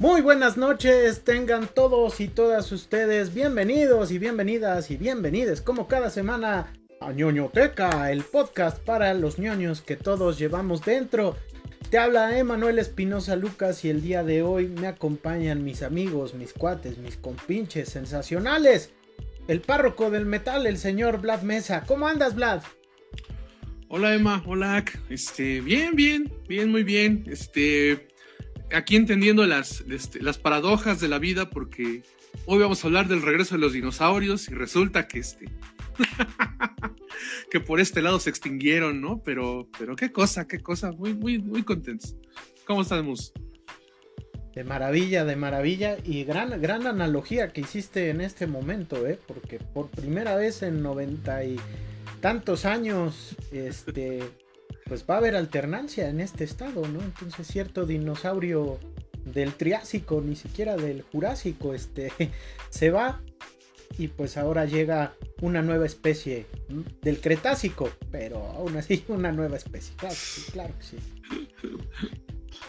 Muy buenas noches, tengan todos y todas ustedes bienvenidos y bienvenidas y bienvenides como cada semana a ñoñoteca, el podcast para los ñoños que todos llevamos dentro. Te habla Emanuel Espinosa Lucas y el día de hoy me acompañan mis amigos, mis cuates, mis compinches sensacionales. El párroco del metal, el señor Vlad Mesa. ¿Cómo andas, Vlad? Hola Emma, hola. Este, bien, bien, bien, muy bien. Este, aquí entendiendo las, este, las paradojas de la vida porque hoy vamos a hablar del regreso de los dinosaurios y resulta que este que por este lado se extinguieron, ¿no? Pero pero qué cosa, qué cosa, muy muy muy contentos. ¿Cómo estamos? De maravilla, de maravilla y gran gran analogía que hiciste en este momento, ¿eh? Porque por primera vez en noventa y tantos años este pues va a haber alternancia en este estado, ¿no? Entonces cierto dinosaurio del Triásico, ni siquiera del Jurásico, este, se va y pues ahora llega una nueva especie del Cretácico, pero aún así una nueva especie. Claro sí, claro que sí.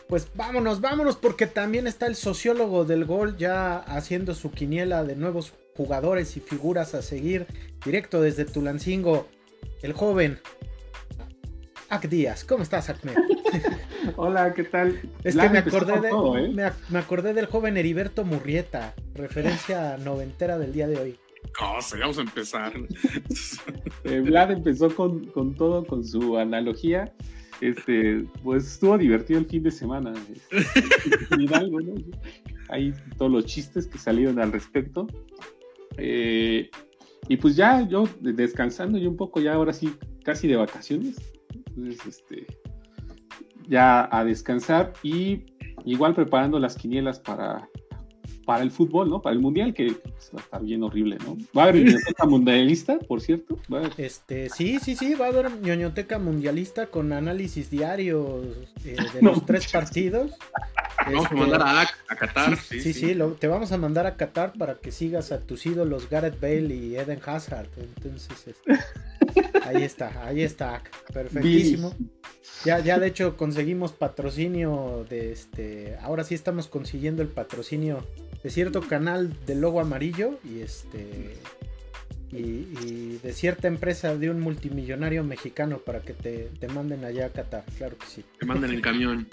Pues vámonos, vámonos, porque también está el sociólogo del gol ya haciendo su quiniela de nuevos jugadores y figuras a seguir directo desde Tulancingo. El joven Ac Díaz. ¿Cómo estás, Acme? Hola, ¿qué tal? Es que me acordé, de, ¿eh? me, acordé del joven Heriberto Murrieta, referencia noventera del día de hoy. Cosa, vamos a empezar. Eh, Vlad empezó con, con, todo, con su analogía. Este, pues estuvo divertido el fin de semana. Este, Hay todos los chistes que salieron al respecto. Eh, y pues ya yo descansando y un poco, ya ahora sí, casi de vacaciones. Entonces, este, ya a descansar y igual preparando las quinielas para, para el fútbol, ¿no? Para el mundial, que va a estar bien horrible, ¿no? ¿Va a haber ñoñoteca mundialista, por cierto? Este, sí, sí, sí, va a haber ñoñoteca mundialista con análisis diarios eh, de los tres partidos. Vamos a mandar a, a Qatar. Sí, sí, sí, te vamos a mandar a Qatar para que sigas a tus ídolos Gareth Bale y Eden Hazard. Entonces, este, ahí está, ahí está, perfectísimo. Ya, ya de hecho conseguimos patrocinio de este. Ahora sí estamos consiguiendo el patrocinio de cierto canal de logo amarillo y este. Y, de cierta empresa de un multimillonario mexicano para que te, manden allá a Qatar, claro que sí. Te manden en camión.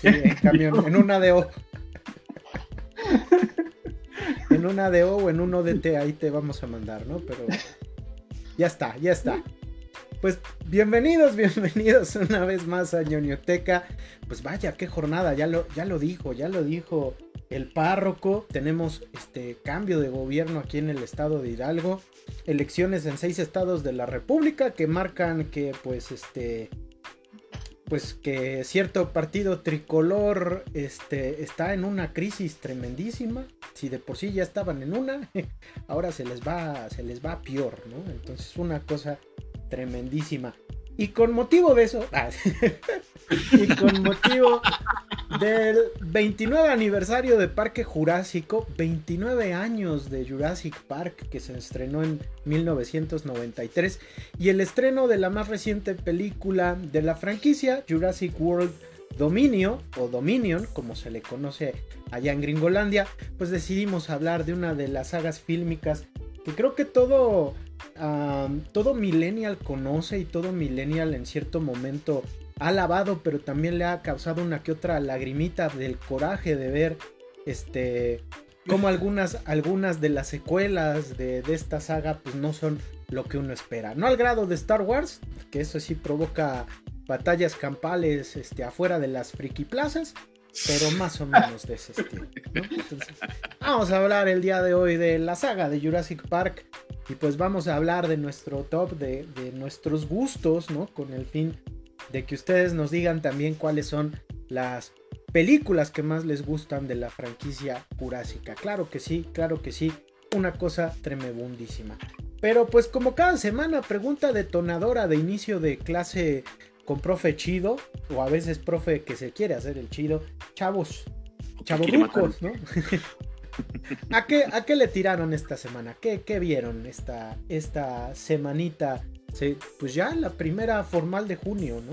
Sí, en camión, en una ADO. en una ADO o en un ODT, ahí te vamos a mandar, ¿no? Pero ya está, ya está. Pues bienvenidos, bienvenidos una vez más a ñoñoteca. Pues vaya, qué jornada, ya lo, ya lo dijo, ya lo dijo el párroco. Tenemos este cambio de gobierno aquí en el estado de Hidalgo. Elecciones en seis estados de la República que marcan que pues este pues que cierto partido tricolor este, está en una crisis tremendísima. Si de por sí ya estaban en una, ahora se les va, se les va peor, ¿no? Entonces una cosa tremendísima. Y con motivo de eso, ah, y con motivo del 29 aniversario de Parque Jurásico, 29 años de Jurassic Park que se estrenó en 1993 y el estreno de la más reciente película de la franquicia, Jurassic World Dominio o Dominion, como se le conoce allá en Gringolandia, pues decidimos hablar de una de las sagas fílmicas que creo que todo todo millennial conoce y todo millennial en cierto momento ha lavado, pero también le ha causado una que otra lagrimita del coraje de ver este como algunas, algunas de las secuelas de, esta saga pues no son lo que uno espera. No al grado de Star Wars, que eso sí provoca batallas campales este, afuera de las friki plazas, pero más o menos de ese estilo. vamos a hablar el día de hoy de la saga de Jurassic Park y pues vamos a hablar de nuestro top, de, nuestros gustos, ¿no? Con el fin de que ustedes nos digan también cuáles son las películas que más les gustan de la franquicia Jurásica. Claro que sí, claro que sí, una cosa tremebundísima. Pero pues como cada semana, pregunta detonadora de inicio de clase con profe chido, o a veces profe que se quiere hacer el chido, chavos, chavos ¿no? ¿A qué, ¿A qué le tiraron esta semana? ¿Qué, qué vieron esta, esta semanita? pues ya la primera formal de junio, ¿no?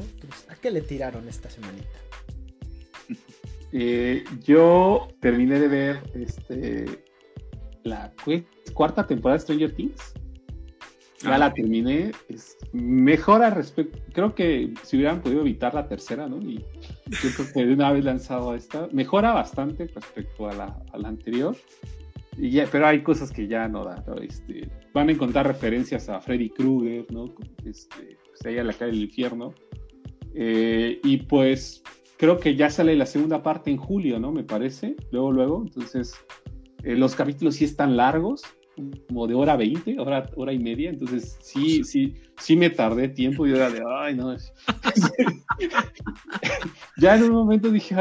¿A qué le tiraron esta semanita? Eh, yo terminé de ver este, la cuarta temporada de Stranger Things. Ya la terminé. Es, mejora respecto. Creo que si hubieran podido evitar la tercera, ¿no? Y yo creo que de una vez lanzado esta, mejora bastante respecto a la, a la anterior. Y ya, pero hay cosas que ya no dan. ¿no? Este, van a encontrar referencias a Freddy Krueger, ¿no? Este, pues ahí a la calle del infierno. Eh, y pues creo que ya sale la segunda parte en julio, ¿no? Me parece. Luego, luego. Entonces, eh, los capítulos sí están largos como de hora 20, hora, hora y media, entonces sí, sí, sí me tardé tiempo y era de, ay, no. ya en un momento dije,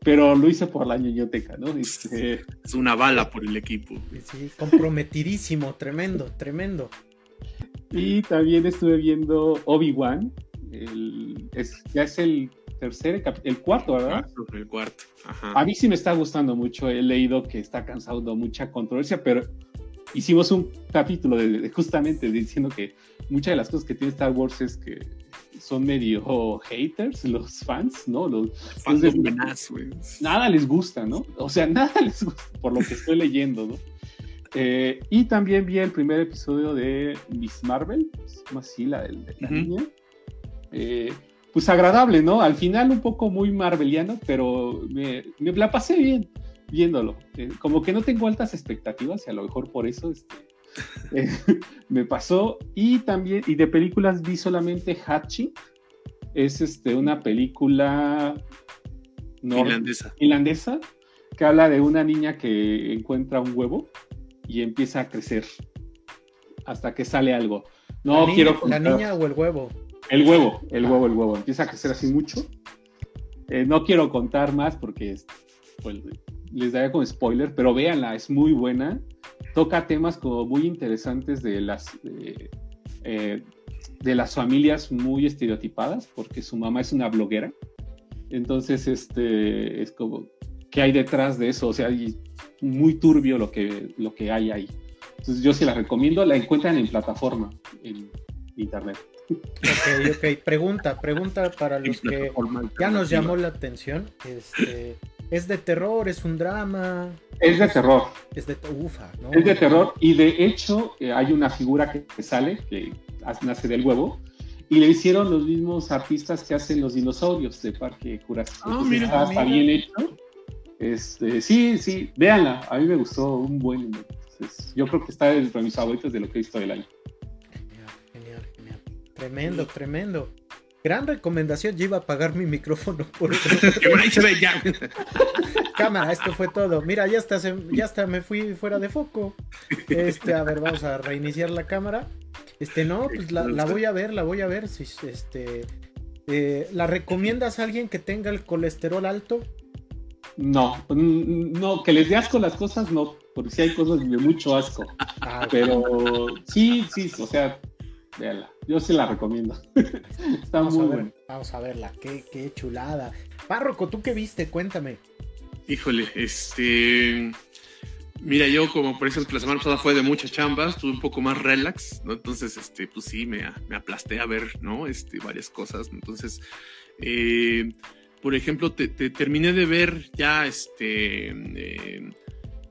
pero lo hice por la ñoñoteca, ¿no? Este, es una bala por el equipo. Sí, comprometidísimo, tremendo, tremendo. Y también estuve viendo Obi-Wan, es, ya es el tercer, el cuarto, ¿verdad? El cuarto. A mí sí me está gustando mucho. He leído que está cansando mucha controversia, pero hicimos un capítulo de, justamente diciendo que muchas de las cosas que tiene Star Wars es que son medio haters los fans, ¿no? Los fans de Nada les gusta, ¿no? O sea, nada les gusta por lo que estoy leyendo, ¿no? Eh, y también vi el primer episodio de Miss Marvel, como así, la de, la niña. Eh, pues agradable, ¿no? Al final un poco muy marveliano, pero me, me la pasé bien viéndolo. Eh, como que no tengo altas expectativas y a lo mejor por eso este, eh, me pasó. Y también, y de películas vi solamente Hatching. Es este, una película finlandesa. finlandesa que habla de una niña que encuentra un huevo y empieza a crecer hasta que sale algo. No la quiero niña, ¿La niña o el huevo? El huevo, el huevo, el huevo. Empieza a crecer así mucho. Eh, no quiero contar más porque pues, les daría como spoiler, pero véanla, es muy buena. Toca temas como muy interesantes de las, eh, de las familias muy estereotipadas, porque su mamá es una bloguera. Entonces, este, es como, ¿qué hay detrás de eso? O sea, muy turbio lo que, lo que hay ahí. Entonces, yo sí la recomiendo, la encuentran en plataforma, en internet. Ok, ok. Pregunta, pregunta para los que ya nos llamó la atención. Este, ¿Es de terror? ¿Es un drama? Es de terror. Es de ufa, ¿no? Es de terror y de hecho eh, hay una figura que, sale, que nace del huevo, y le hicieron los mismos artistas que hacen los dinosaurios de Parque Jurásico. Ah, mira, está, bien hecho. Este, sí, sí, véanla. A mí me gustó un buen. yo creo que está entre mis favoritos de lo que he visto del año. Genial, genial, genial. Tremendo, tremendo. Gran recomendación, yo iba a apagar mi micrófono por ya. Cámara, esto fue todo. Mira, ya está, ya está, me fui fuera de foco. Este, a ver, vamos a reiniciar la cámara. Este, no, pues la, voy a ver, la voy a ver. Si, este, eh, ¿La recomiendas a alguien que tenga el colesterol alto? No, no, que les dé asco las cosas, no, porque sí hay cosas de mucho asco. Ah, pero sí, sí, o sea, véala. Yo sí la recomiendo. Está vamos muy buena. Vamos a verla, qué, qué chulada. Párroco, ¿tú qué viste? Cuéntame. Híjole, este. Mira, yo como por ejemplo la semana pasada fue de muchas chambas, estuve un poco más relax, ¿no? Entonces, este, pues sí, me, me aplasté a ver, ¿no? Este, varias cosas. Entonces, eh, por ejemplo, te, terminé de ver ya este eh,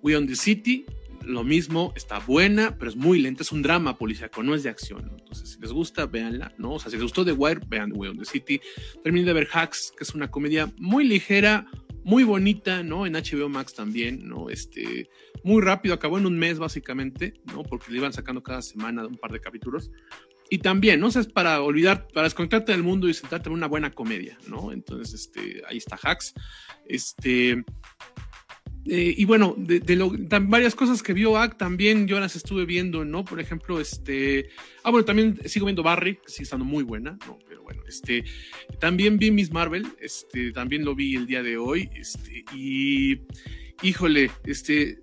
We on the City, lo mismo, está buena, pero es muy lenta, es un drama policíaco, no es de acción. Entonces, si les gusta, véanla, ¿no? O sea, si les gustó The Wire, vean Way on the City. Terminen de ver Hacks, que es una comedia muy ligera, muy bonita, ¿no? En HBO Max también, ¿no? Este, muy rápido, acabó en un mes básicamente, ¿no? Porque le iban sacando cada semana un par de capítulos. Y también, ¿no? O sea, es para olvidar, para desconectarte del mundo y sentarte en una buena comedia, ¿no? Entonces, este, ahí está Hacks. Este, eh, y bueno, de, varias cosas que vio Ack también yo las estuve viendo, ¿no? Por ejemplo, este. Ah, bueno, también sigo viendo Barry, que sigue estando muy buena, ¿no? Pero bueno, este. También vi Miss Marvel, este. También lo vi el día de hoy, este. Y. Híjole, este.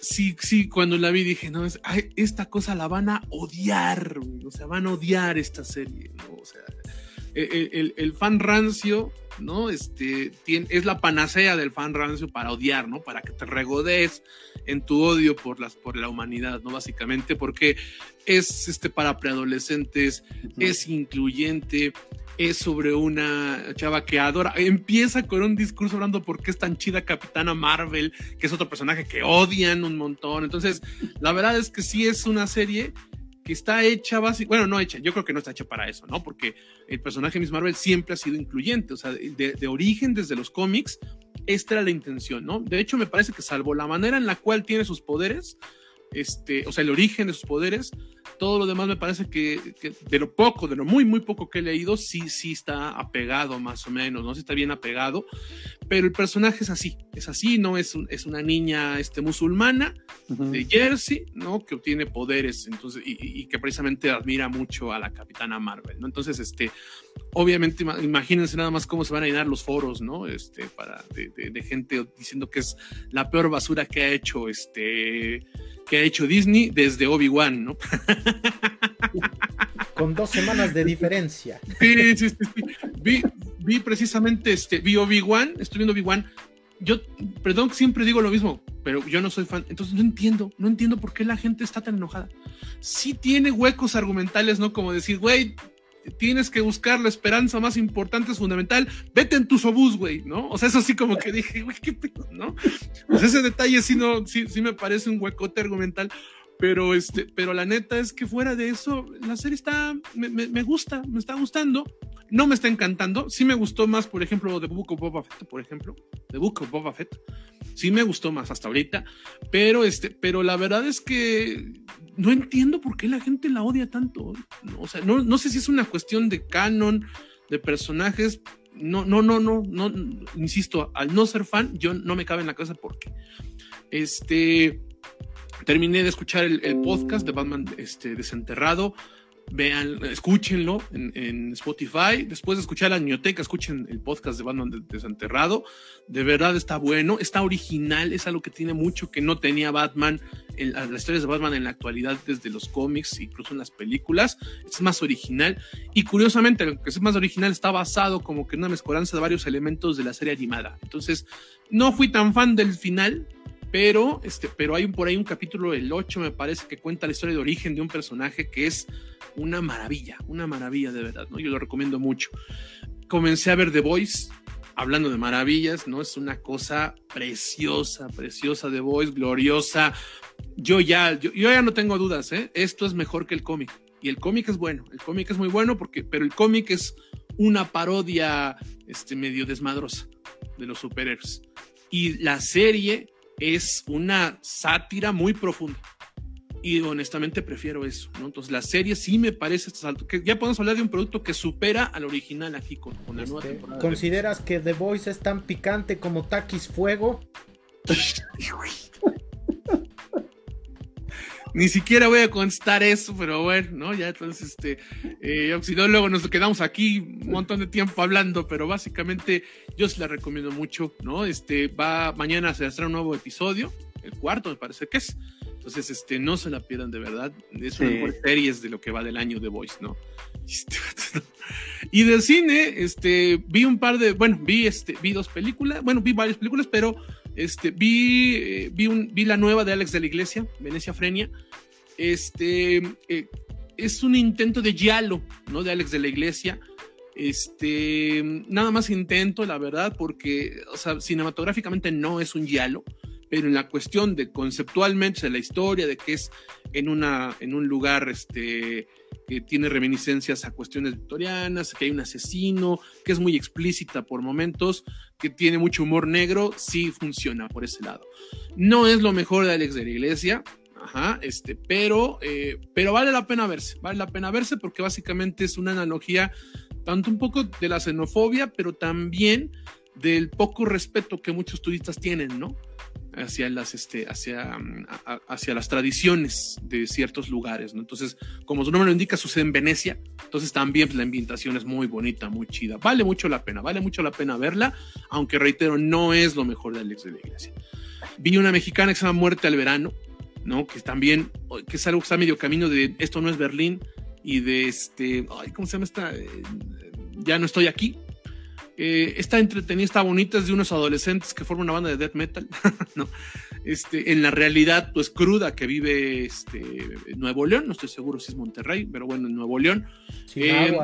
Sí, sí, cuando la vi dije, no, es, esta cosa la van a odiar, o sea, van a odiar esta serie, ¿no? O sea, el, el fan rancio ¿no? Este, tiene, es la panacea del fan rancio para odiar, ¿no? Para que te regodes en tu odio por, las, por la humanidad, ¿no? Básicamente, porque es este, para preadolescentes, es incluyente, es sobre una chava que adora, empieza con un discurso hablando por qué es tan chida Capitana Marvel, que es otro personaje que odian un montón. Entonces, la verdad es que sí es una serie que está hecha básicamente, bueno, no hecha, yo creo que no está hecha para eso, ¿no? Porque el personaje de Miss Marvel siempre ha sido incluyente, o sea, de, de origen desde los cómics, esta era la intención, ¿no? De hecho, me parece que salvo la manera en la cual tiene sus poderes, este, o sea, el origen de sus poderes, todo lo demás me parece que, de lo poco, de lo muy, muy poco que he leído, sí, sí está apegado más o menos, ¿no? Sí está bien apegado, pero el personaje es así, es así, ¿no? Es, es una niña este, musulmana de Jersey, ¿no? Que obtiene poderes, entonces, y, que precisamente admira mucho a la Capitana Marvel, ¿no? Entonces, este, obviamente, imagínense nada más cómo se van a llenar los foros, ¿no? Este, para, de, de gente diciendo que es la peor basura que ha hecho, este, que ha hecho Disney desde Obi-Wan, ¿no? Con dos semanas de diferencia. Sí, sí, sí. Vi, vi, precisamente, este, vi Obi-Wan, estoy viendo Obi-Wan. Yo, perdón, siempre digo lo mismo, pero yo no soy fan. Entonces no entiendo, no entiendo por qué la gente está tan enojada. Sí tiene huecos argumentales, ¿no? Como decir, güey, tienes que buscar la esperanza más importante, es fundamental, vete en tu obús, güey, ¿no? O sea, eso sí como que dije, güey, qué pedo, ¿no? Pues ese detalle sí, no, sí, sí me parece un huecote argumental, pero, este, pero la neta es que fuera de eso, la serie está, me, me, gusta, me está gustando. No me está encantando. Sí me gustó más, por ejemplo, The Book of Boba Fett, por ejemplo. The Book of Boba Fett. Sí me gustó más hasta ahorita. Pero, este, pero la verdad es que no entiendo por qué la gente la odia tanto. O sea, no, no sé si es una cuestión de canon, de personajes. No, no, no, no, no, insisto, al no ser fan, yo no me cabe en la cabeza porque este terminé de escuchar el, podcast de Batman este, desenterrado vean, escúchenlo en, Spotify. Después de escuchar la biblioteca, escuchen el podcast de Batman Desenterrado. De verdad está bueno, está original, es algo que tiene mucho que no tenía Batman, en, las historias de Batman en la actualidad desde los cómics, incluso en las películas. Es más original y curiosamente, lo que es más original está basado como que en una mezcolanza de varios elementos de la serie animada. Entonces, no fui tan fan del final, pero, este, pero hay por ahí un capítulo, el 8 me parece, que cuenta la historia de origen de un personaje que es una maravilla, una maravilla de verdad, ¿no? Yo lo recomiendo mucho. Comencé a ver The Voice, hablando de maravillas, ¿no? Es una cosa preciosa, preciosa The Voice, gloriosa. Yo ya, yo, ya no tengo dudas, ¿eh? Esto es mejor que el cómic. Y el cómic es bueno, el cómic es muy bueno porque, pero el cómic es una parodia, este, medio desmadrosa de los superhéroes. Y la serie es una sátira muy profunda. Y honestamente prefiero eso, ¿no? Entonces la serie sí me parece que ya podemos hablar de un producto que supera al original aquí con, la nueva este, temporada. ¿Consideras que The Voice es tan picante como Takis Fuego? Ni siquiera voy a contestar eso, pero bueno, ¿no? Ya entonces, este, eh, si no, luego nos quedamos aquí un montón de tiempo hablando, pero básicamente yo se la recomiendo mucho, ¿no? Este, va, mañana se hacer un nuevo episodio, el cuarto me parece que es. Entonces, este, no se la pierdan de verdad. Es una de las series de lo que va del año de Voice, ¿no? Y de cine, este, vi un par de, bueno, vi, este, vi dos películas, bueno, vi varias películas, pero este, vi, eh, vi, vi la nueva de Alex de la Iglesia, Venecia Frenia. Este, eh, es un intento de giallo, ¿no? De Alex de la Iglesia. Este, nada más intento, la verdad, porque, o sea, cinematográficamente no es un giallo, pero en la cuestión de conceptualmente, de la historia, de que es en, una, en un lugar, este, que tiene reminiscencias a cuestiones victorianas, que hay un asesino, que es muy explícita por momentos, que tiene mucho humor negro, sí funciona por ese lado. No es lo mejor de Alex de la Iglesia, este, pero, eh, pero vale la pena verse, vale la pena verse porque básicamente es una analogía tanto un poco de la xenofobia, pero también del poco respeto que muchos turistas tienen, ¿no? Hacia las, este, hacia, mm, hacia las tradiciones de ciertos lugares, ¿no? Entonces, como su nombre lo indica, sucede en Venecia, entonces también pues, la ambientación es muy bonita, muy chida, vale mucho la pena, vale mucho la pena verla, aunque reitero, no es lo mejor de Alex de la Iglesia. Vi una mexicana que se llama Muerte al Verano, ¿no? Que también, que es algo que está medio camino de Esto no es Berlín y de este, ay, ¿cómo se llama esta? Eh, ya no estoy aquí, eh, está entretenida, está bonita, es de unos adolescentes que forman una banda de death metal, ¿no? Este, en la realidad, pues cruda que vive este, Nuevo León, no estoy seguro si es Monterrey, pero bueno, en Nuevo León. Eh,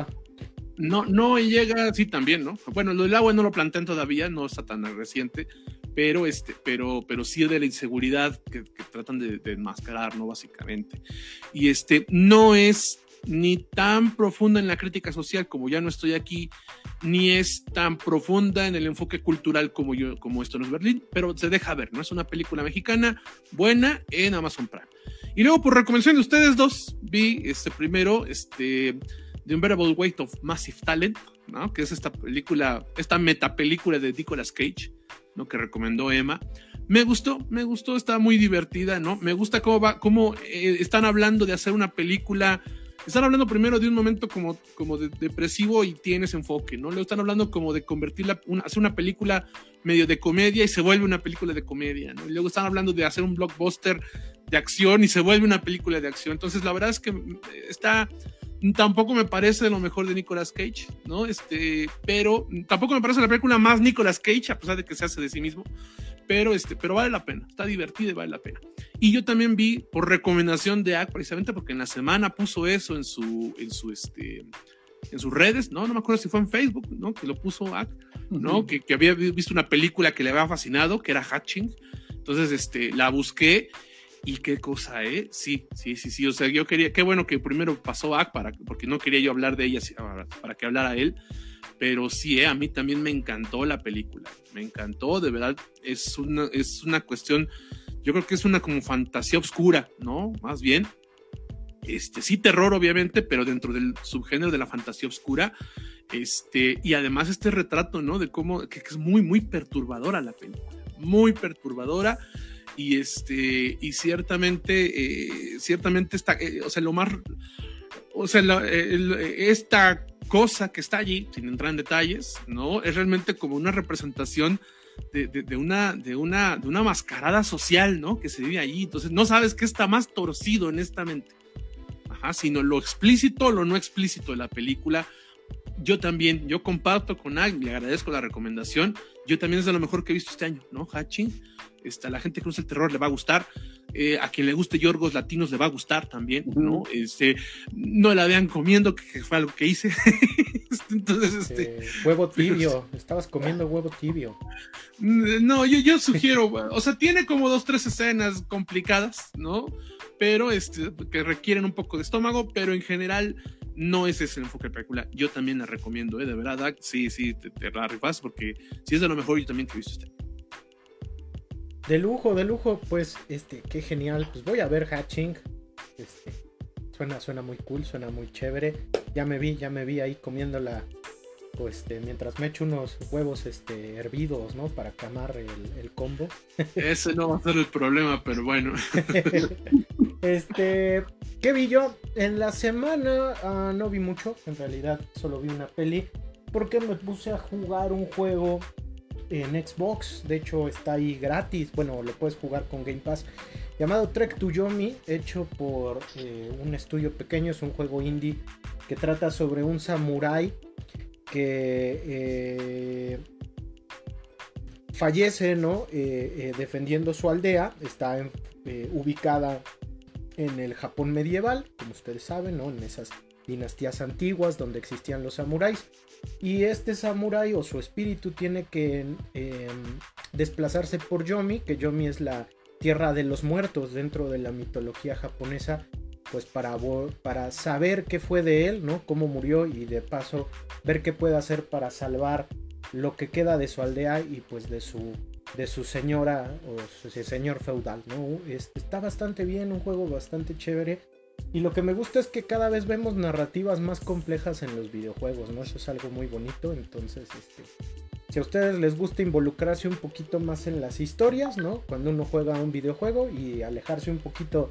No, no llega, sí, también, ¿no? Bueno, lo del agua no lo plantean todavía, no está tan reciente, pero, este, pero, pero sí de la inseguridad que, tratan de, de, enmascarar, ¿no? Básicamente. Y este, no es ni tan profunda en la crítica social como ya no estoy aquí, ni es tan profunda en el enfoque cultural como yo, como esto no es Berlín, pero se deja ver, ¿no? Es una película mexicana buena en Amazon Prime. Y luego, por recomendación de ustedes dos, vi este primero, este, The Unbearable Weight of Massive Talent, ¿no? Que es esta película, esta metapelícula de Nicolas Cage, ¿no? Que recomendó Emma. Me gustó, me gustó, está muy divertida, ¿no? Me gusta cómo va, cómo eh, están hablando de hacer una película están hablando primero de un momento como, como depresivo y tienes enfoque, ¿no? Luego están hablando como de convertirla, una, hacer una película medio de comedia y se vuelve una película de comedia, ¿no? Luego están hablando de hacer un blockbuster de acción y se vuelve una película de acción. Entonces, la verdad es que mm, está, tampoco me parece lo mejor de Nicolas Cage, ¿no? Este, pero tampoco me parece la película más Nicolas Cage, a pesar de que se hace de sí mismo, pero, este, pero vale la pena, está divertida y vale la pena. Y yo también vi por recomendación de AC, precisamente porque en la semana puso eso en su, en su, este, en sus redes, ¿no? No me acuerdo si fue en Facebook, ¿no? Que lo puso AC, ¿no? que, que, había visto una película que le había fascinado, que era Hatching. Entonces, este, la busqué y qué cosa, ¿eh? Sí, sí, sí, sí. O sea, yo quería, qué bueno que primero pasó AC para, porque no quería yo hablar de ella para que hablara él pero sí, eh, a mí también me encantó la película, me encantó, de verdad, es una, es una cuestión, yo creo que es una como fantasía oscura, ¿no? Más bien, este, sí terror obviamente, pero dentro del subgénero de la fantasía oscura, este, y además este retrato, ¿no? De cómo, que, es muy, muy perturbadora la película, muy perturbadora, y este, y ciertamente, eh, ciertamente está, eh, o sea, lo más, o sea, esta cosa que está allí, sin entrar en detalles, ¿no? Es realmente como una representación de, una, de, una, de una mascarada social, ¿no? Que se vive allí. Entonces, no sabes qué está más torcido honestamente. Ajá, sino lo explícito o lo no explícito de la película. Yo también, yo comparto con Ag, le agradezco la recomendación. Yo también es de lo mejor que he visto este año, ¿no? Hatching. Este, a la gente que usa el terror le va a gustar. Eh, a quien le guste Yorgos Latinos le va a gustar también, ¿no? Este, no la vean comiendo, que, fue algo que hice. Entonces, este. huevo tibio, estabas comiendo huevo tibio. No, yo, yo sugiero, o sea, tiene como dos, tres escenas complicadas, ¿no? Pero este, que requieren un poco de estómago, pero en general no es ese el enfoque de película. Yo también la recomiendo, ¿eh? De verdad, sí, sí, te, te la rifas porque si es de lo mejor, yo también te he visto este. De lujo, de lujo, pues, este, qué genial. Pues voy a ver Hatching. Este, suena, suena muy cool, suena muy chévere. Ya me vi, ya me vi ahí comiéndola. Pues, este, mientras me echo unos huevos este, hervidos, ¿no? Para camar el, combo. Ese no va a ser el problema, pero bueno. este, ¿qué vi yo? En la semana ah, no vi mucho, en realidad solo vi una peli. Porque me puse a jugar un juego en Xbox. De hecho, está ahí gratis. Bueno, lo puedes jugar con Game Pass. Llamado Trek to Yomi, hecho por eh, un estudio pequeño. Es un juego indie que trata sobre un samurái que eh, fallece, ¿no? Eh, defendiendo su aldea. Está ubicada en el Japón medieval, como ustedes saben, ¿no? En esas dinastías antiguas donde existían los samuráis. Y este samurái o su espíritu tiene que em, desplazarse por Yomi, que Yomi es la tierra de los muertos dentro de la mitología japonesa, pues para, para saber qué fue de él, ¿no? Cómo murió y de paso ver qué puede hacer para salvar lo que queda de su aldea y pues de su de su señora o su señor feudal, ¿no? está bastante bien, un juego bastante chévere. Y lo que me gusta es que cada vez vemos narrativas más complejas en los videojuegos, ¿no? Eso es algo muy bonito. Entonces, este, si a ustedes les gusta involucrarse un poquito más en las historias, ¿no? Cuando uno juega un videojuego y alejarse un poquito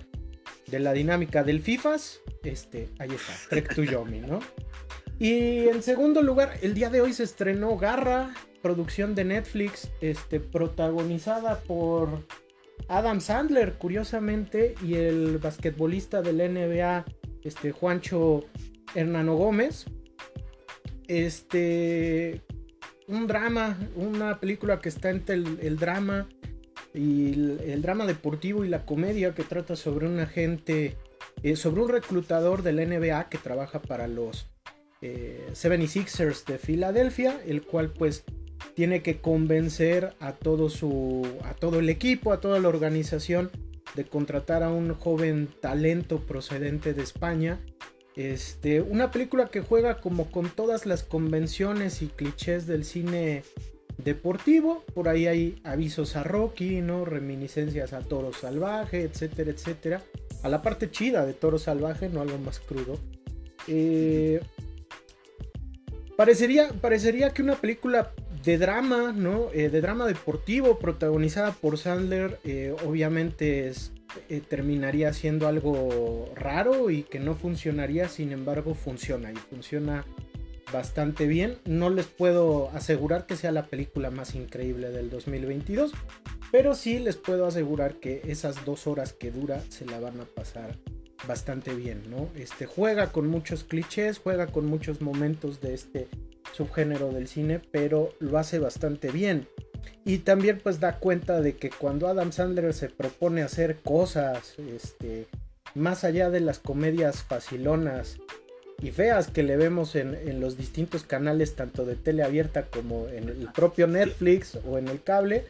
de la dinámica del FIFAs, este, ahí está, Trek to Yomi, ¿no? Y en segundo lugar, el día de hoy se estrenó Garra, producción de Netflix, este, protagonizada por Adam Sandler, curiosamente, y el basquetbolista del NBA, este Juancho Hernano Gómez. Este, un drama, una película que está entre el, drama y el, drama deportivo y la comedia que trata sobre un agente, eh, sobre un reclutador del NBA que trabaja para los eh, 76ers de Filadelfia, el cual pues tiene que convencer a todo su a todo el equipo, a toda la organización de contratar a un joven talento procedente de España. Este, una película que juega como con todas las convenciones y clichés del cine deportivo. Por ahí hay avisos a Rocky, ¿no? Reminiscencias a Toro Salvaje, etcétera, etcétera. A la parte chida de Toro Salvaje, no algo más crudo. Eh, parecería, parecería que una película de drama, ¿no? Eh, de drama deportivo protagonizada por Sandler, eh, obviamente terminaría siendo algo raro y que no funcionaría, sin embargo funciona y funciona bastante bien. No les puedo asegurar que sea la película más increíble del 2022, pero sí les puedo asegurar que esas dos horas que dura se la van a pasar bastante bien, ¿no? Este juega con muchos clichés, juega con muchos momentos de este subgénero del cine, pero lo hace bastante bien. Y también pues da cuenta de que cuando Adam Sandler se propone hacer cosas, este, más allá de las comedias facilonas y feas que le vemos en, los distintos canales, tanto de tele abierta como en el propio Netflix o en el cable,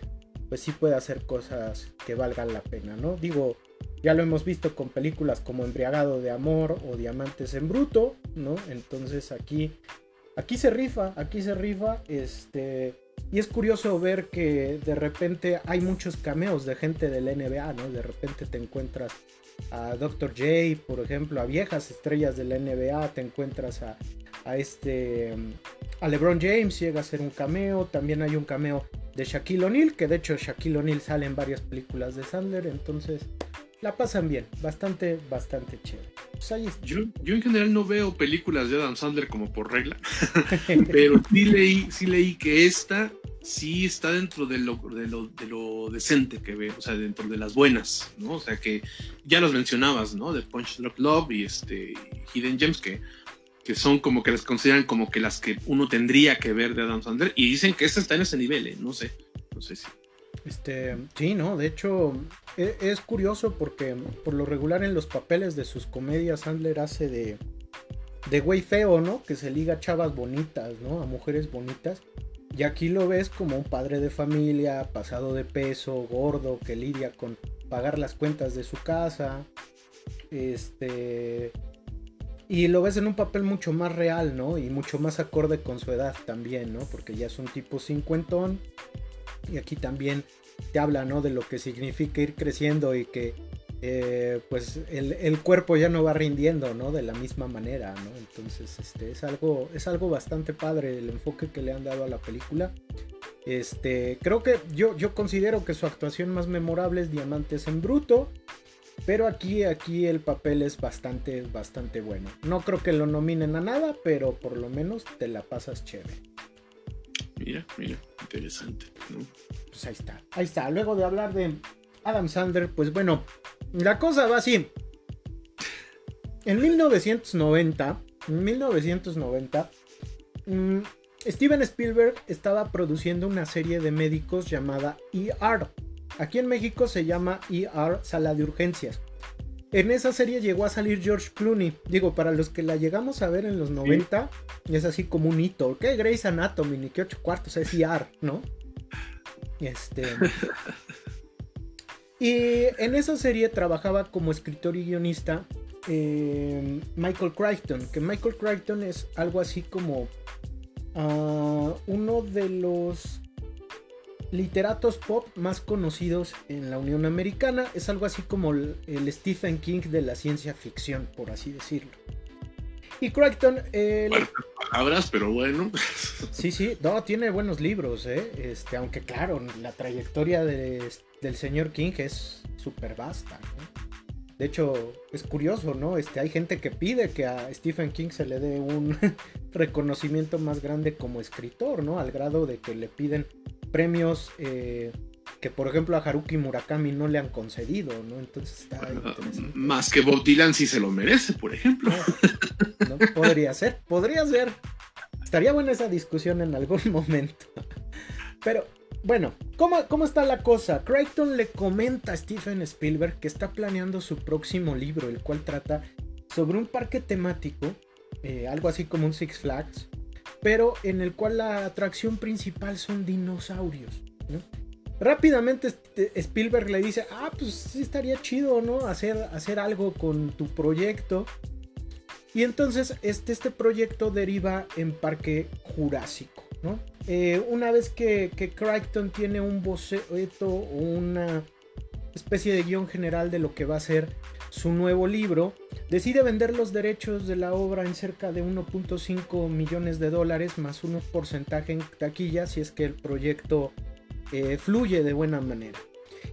pues sí puede hacer cosas que valgan la pena, ¿no? Digo, ya lo hemos visto con películas como Embriagado de Amor o Diamantes en Bruto, ¿no? Entonces aquí, aquí se rifa, aquí se rifa, este... Y es curioso ver que de repente hay muchos cameos de gente del NBA, ¿no? De repente te encuentras a Dr. J, por ejemplo, a viejas estrellas de la NBA, te encuentras a, este a LeBron James llega a ser un cameo, también hay un cameo de Shaquille O'Neal, que de hecho Shaquille O'Neal sale en varias películas de Sandler, entonces la pasan bien, bastante, bastante chévere. Pues yo, yo, en general no veo películas de Adam Sandler como por regla, pero sí leí, sí leí que esta sí está dentro de lo, de lo, de lo decente que ve, o sea, dentro de las buenas, ¿no? O sea, que ya los mencionabas, ¿no? De Punch Drunk Love y este Hidden Gems, que, que son como que las consideran como que las que uno tendría que ver de Adam Sandler, y dicen que esta está en ese nivel, ¿eh? No sé, no sé si. Este, sí, no, de hecho e, es, curioso porque por lo regular en los papeles de sus comedias Sandler hace de de güey feo, ¿no? Que se liga a chavas bonitas, ¿no? A mujeres bonitas. Y aquí lo ves como un padre de familia, pasado de peso, gordo, que lidia con pagar las cuentas de su casa. Este. Y lo ves en un papel mucho más real, ¿no? Y mucho más acorde con su edad también, ¿no? Porque ya es un tipo cincuentón. Y aquí también te habla, ¿no? De lo que significa ir creciendo y que eh, pues el, cuerpo ya no va rindiendo, ¿no? De la misma manera, ¿no? Entonces, este, es algo, es algo bastante padre el enfoque que le han dado a la película. Este, creo que yo, yo considero que su actuación más memorable es Diamantes en Bruto. Pero aquí, aquí el papel es bastante, bastante bueno. No creo que lo nominen a nada, pero por lo menos te la pasas chévere. Mira, mira, interesante, Pues ahí está, ahí está. Luego de hablar de Adam Sandler, pues bueno, la cosa va así. En 1990, en 1990, mm, Steven Spielberg estaba produciendo una serie de médicos llamada ER. Aquí en México se llama ER Sala de Urgencias. En esa serie llegó a salir George Clooney. Digo, para los que la llegamos a ver en los 90, es así como un hito. ¿Qué? Grey's Anatomy, ni qué ocho cuartos, es ER, ¿no? Este. Y en esa serie trabajaba como escritor y guionista eh, Michael Crichton, que Michael Crichton es algo así como ah, uno de los literatos pop más conocidos en la Unión Americana. Es algo así como el, Stephen King de la ciencia ficción, por así decirlo. Y Crichton... Eh, palabras, pero bueno. Sí, sí, no, tiene buenos libros, ¿eh? Este, aunque claro, la trayectoria de del señor King es súper vasta. De hecho, es curioso, ¿no? Este, hay gente que pide que a Stephen King se le dé un reconocimiento más grande como escritor, ¿no? Al grado de que le piden premios eh, que, por ejemplo, a Haruki Murakami no le han concedido, ¿no? Entonces está Más que Bob Dylan sí se lo merece, por ejemplo. podría ser, podría ser. Estaría buena esa discusión en algún momento. Pero bueno, ¿cómo, está la cosa? Crichton le comenta a Steven Spielberg que está planeando su próximo libro, el cual trata sobre un parque temático eh, algo así como un Six Flags, pero en el cual la atracción principal son dinosaurios. Rápidamente este, Spielberg le dice, ah, pues sí estaría chido, ¿no? Hacer, hacer algo con tu proyecto. Y entonces este, este proyecto deriva en Parque Jurásico. Eh, una vez que, que, Crichton tiene un boceto o una especie de guion general de lo que va a ser su nuevo libro, decide vender los derechos de la obra en cerca de 1.5 millones de dólares más un porcentaje en taquilla si es que el proyecto eh, fluye de buena manera.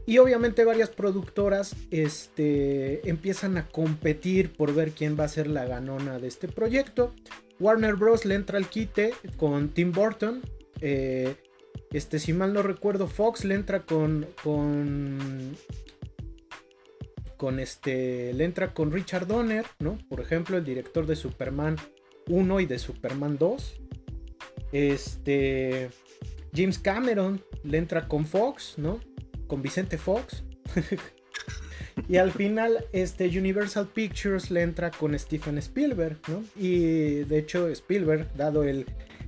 Y obviamente varias productoras este, empiezan a competir por ver quién va a ser la ganona de este proyecto. Warner Bros. le entra al quite con Tim Burton. Eh, este, si mal no recuerdo, Fox le entra con. con. Con este. Le entra con Richard Donner, ¿no? Por ejemplo, el director de Superman 1 y de Superman 2. Este. James Cameron le entra con Fox, ¿no? Con Vicente Fox. y al final, este Universal Pictures le entra con Stephen Spielberg, ¿no? Y de hecho, Spielberg, dado el,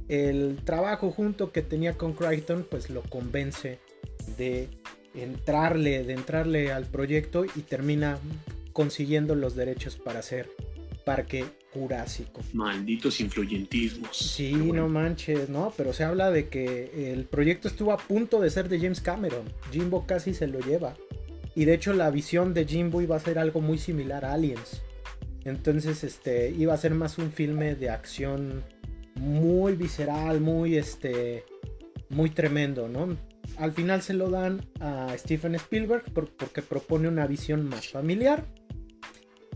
el trabajo junto que tenía con Crichton, pues lo convence de entrarle, de entrarle al proyecto y termina consiguiendo los derechos para hacer Parque Jurásico. Malditos influyentismos. Sí, no manches, ¿no? Pero se habla de que el proyecto estuvo a punto de ser de James Cameron. Jimbo casi se lo lleva. Y de hecho la visión de Jimbo iba a ser algo muy similar a Aliens. Entonces, este, iba a ser más un filme de acción muy visceral, muy, este, muy tremendo, ¿no? Al final se lo dan a Steven Spielberg porque propone una visión más familiar.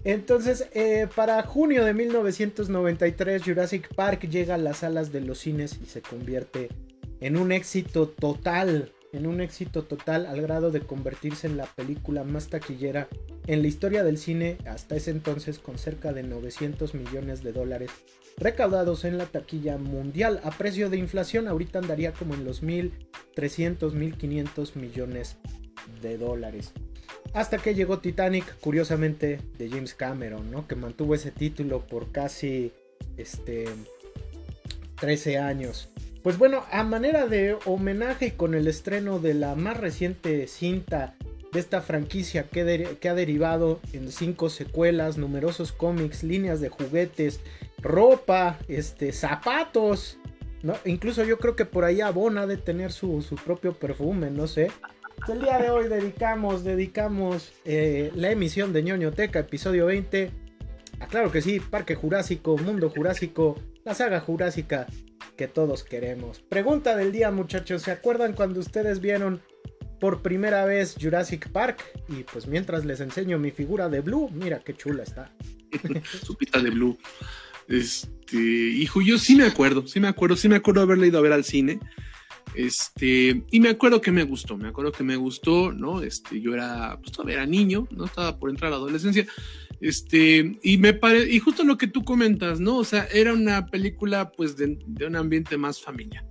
Entonces, eh, para junio de 1993, Jurassic Park llega a las salas de los cines y se convierte en un éxito total, en un éxito total al grado de convertirse en la película más taquillera en la historia del cine hasta ese entonces con cerca de 900 millones de dólares recaudados en la taquilla mundial a precio de inflación ahorita andaría como en los 1300 1500 millones de dólares hasta que llegó Titanic, curiosamente, de James Cameron, ¿no? Que mantuvo ese título por casi este, 13 años. Pues bueno, a manera de homenaje y con el estreno de la más reciente cinta de esta franquicia que, que ha derivado en cinco secuelas, numerosos cómics, líneas de juguetes, ropa, este, zapatos, ¿no? Incluso yo creo que por ahí Abona de tener su, su propio perfume, no sé. El día de hoy dedicamos, dedicamos eh, la emisión de ñoñoteca, episodio 20. Ah, claro que sí, Parque Jurásico, Mundo Jurásico, la saga jurásica que todos queremos. Pregunta del día, muchachos, ¿se acuerdan cuando ustedes vieron por primera vez Jurassic Park? Y pues mientras les enseño mi figura de Blue, mira qué chula está. Su pita de Blue. Este, hijo, yo sí me acuerdo, sí me acuerdo, sí me acuerdo haberle ido a ver al cine. Este, y me acuerdo que me gustó, me acuerdo que me gustó, ¿no? Este, yo era, pues todavía era niño, ¿no? Estaba por entrar a la adolescencia. Este, y me parece, y justo lo que tú comentas, ¿no? O sea, era una película, pues, de, un ambiente más familiar.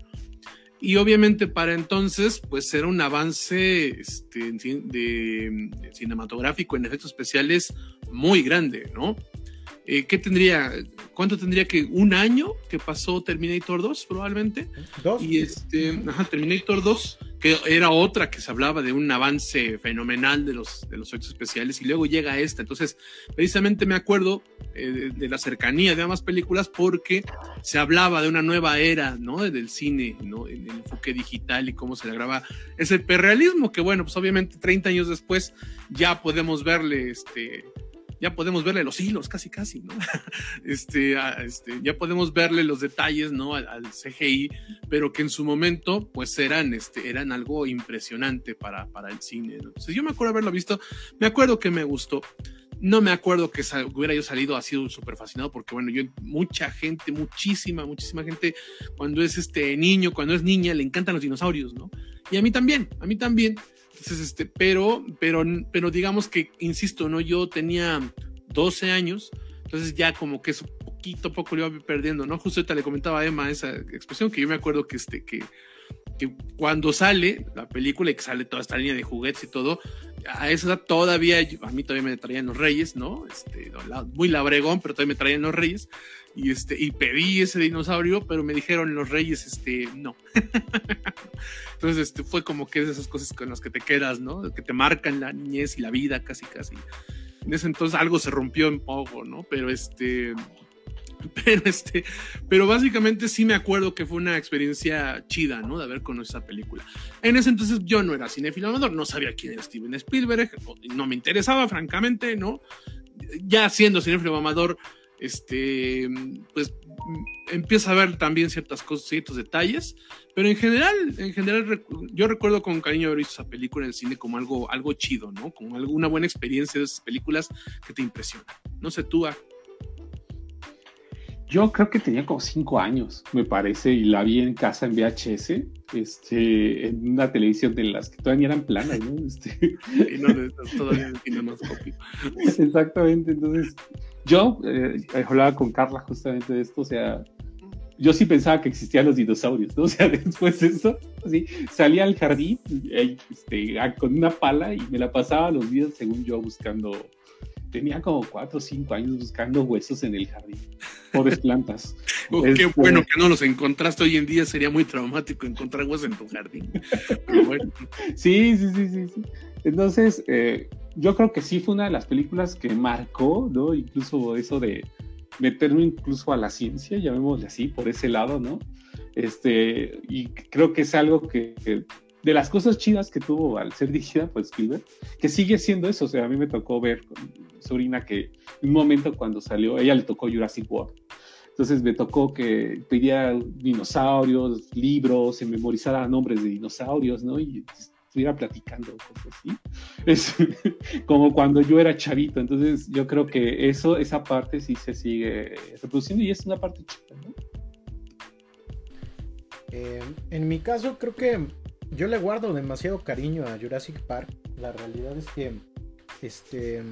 Y obviamente para entonces, pues era un avance este, de, cinematográfico en efectos especiales muy grande, ¿no? Eh, ¿Qué tendría? ¿Cuánto tendría que? ¿Un año que pasó Terminator 2 probablemente? ¿Dos? Y este, ajá, Terminator 2, que era otra que se hablaba de un avance fenomenal de los, de los efectos especiales y luego llega esta. Entonces, precisamente me acuerdo eh, de, la cercanía de ambas películas porque se hablaba de una nueva era, ¿no? Del cine, ¿no? El, el enfoque digital y cómo se le graba ese perrealismo que, bueno, pues obviamente 30 años después ya podemos verle, este ya podemos verle los hilos, casi, casi, ¿no? este, este, ya podemos verle los detalles, ¿no? Al, CGI, pero que en su momento, pues eran, este, eran algo impresionante para, para el cine. Entonces, yo me acuerdo haberlo visto, me acuerdo que me gustó. No me acuerdo que hubiera yo salido así súper fascinado, porque bueno, yo, mucha gente, muchísima, muchísima gente, cuando es este niño, cuando es niña, le encantan los dinosaurios, ¿no? Y a mí también, a mí también. Entonces, este, pero, pero, pero digamos que, insisto, ¿no? Yo tenía 12 años, entonces ya como que eso poquito a poco lo iba perdiendo, ¿no? Justo ahorita le comentaba a Emma esa expresión que yo me acuerdo que, este, que, que cuando sale la película y que sale toda esta línea de juguetes y todo, a esa edad todavía, a mí todavía me traían los Reyes, ¿no? Este, muy labregón, pero todavía me traían los Reyes. Y, este, y pedí ese dinosaurio, pero me dijeron los Reyes, este, no. Entonces, este, fue como que esas cosas con las que te quedas, ¿no? Que te marcan la niñez y la vida, casi, casi. En ese entonces algo se rompió en poco, ¿no? Pero este, pero este, pero básicamente sí me acuerdo que fue una experiencia chida, ¿no? De haber conocido esa película. En ese entonces yo no era cinéfilo amador, no sabía quién era Steven Spielberg, no me interesaba, francamente, ¿no? Ya siendo cinéfilo amador, este, pues empieza a ver también ciertas cosas, ciertos detalles, pero en general, en general, yo recuerdo con cariño haber visto esa película en el cine como algo, algo chido, ¿no? Como alguna buena experiencia de esas películas que te impresionan. No sé, tú, yo creo que tenía como cinco años, me parece, y la vi en casa en VHS, este, en una televisión de las que todavía eran planas, ¿no? Este... Y no todavía en Exactamente, entonces yo eh, hablaba con Carla justamente de esto, o sea, yo sí pensaba que existían los dinosaurios, ¿no? O sea, después de eso, así, salía al jardín este, con una pala y me la pasaba los días, según yo, buscando tenía como cuatro o cinco años buscando huesos en el jardín. Pobres plantas. Oh, qué este, bueno que no los encontraste hoy en día. Sería muy traumático encontrar huesos en tu jardín. Sí, sí, sí, sí. sí. Entonces, eh, yo creo que sí fue una de las películas que marcó, ¿no? Incluso eso de meterme incluso a la ciencia, llamémosle así, por ese lado, ¿no? Este, y creo que es algo que de las cosas chidas que tuvo al ser dirigida por Spielberg, que sigue siendo eso. O sea, a mí me tocó ver con sobrina que un momento cuando salió, ella le tocó Jurassic World. Entonces me tocó que pedía dinosaurios, libros, se memorizara nombres de dinosaurios, ¿no? Y estuviera platicando cosas así. Es como cuando yo era chavito. Entonces yo creo que eso, esa parte sí se sigue reproduciendo y es una parte chida, ¿no? Eh, en mi caso creo que yo le guardo demasiado cariño a Jurassic Park. La realidad es que, este,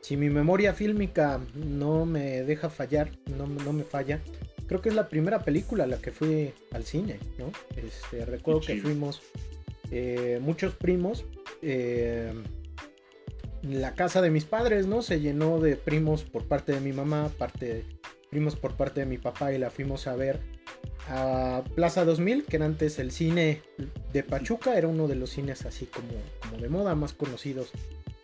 si mi memoria fílmica no me deja fallar, no, no me falla, creo que es la primera película a la que fui al cine, ¿no? Este, recuerdo que fuimos eh, muchos primos. Eh, la casa de mis padres, ¿no? Se llenó de primos por parte de mi mamá, parte, primos por parte de mi papá y la fuimos a ver a Plaza 2000, que era antes el cine de Pachuca, era uno de los cines así como, como de moda, más conocidos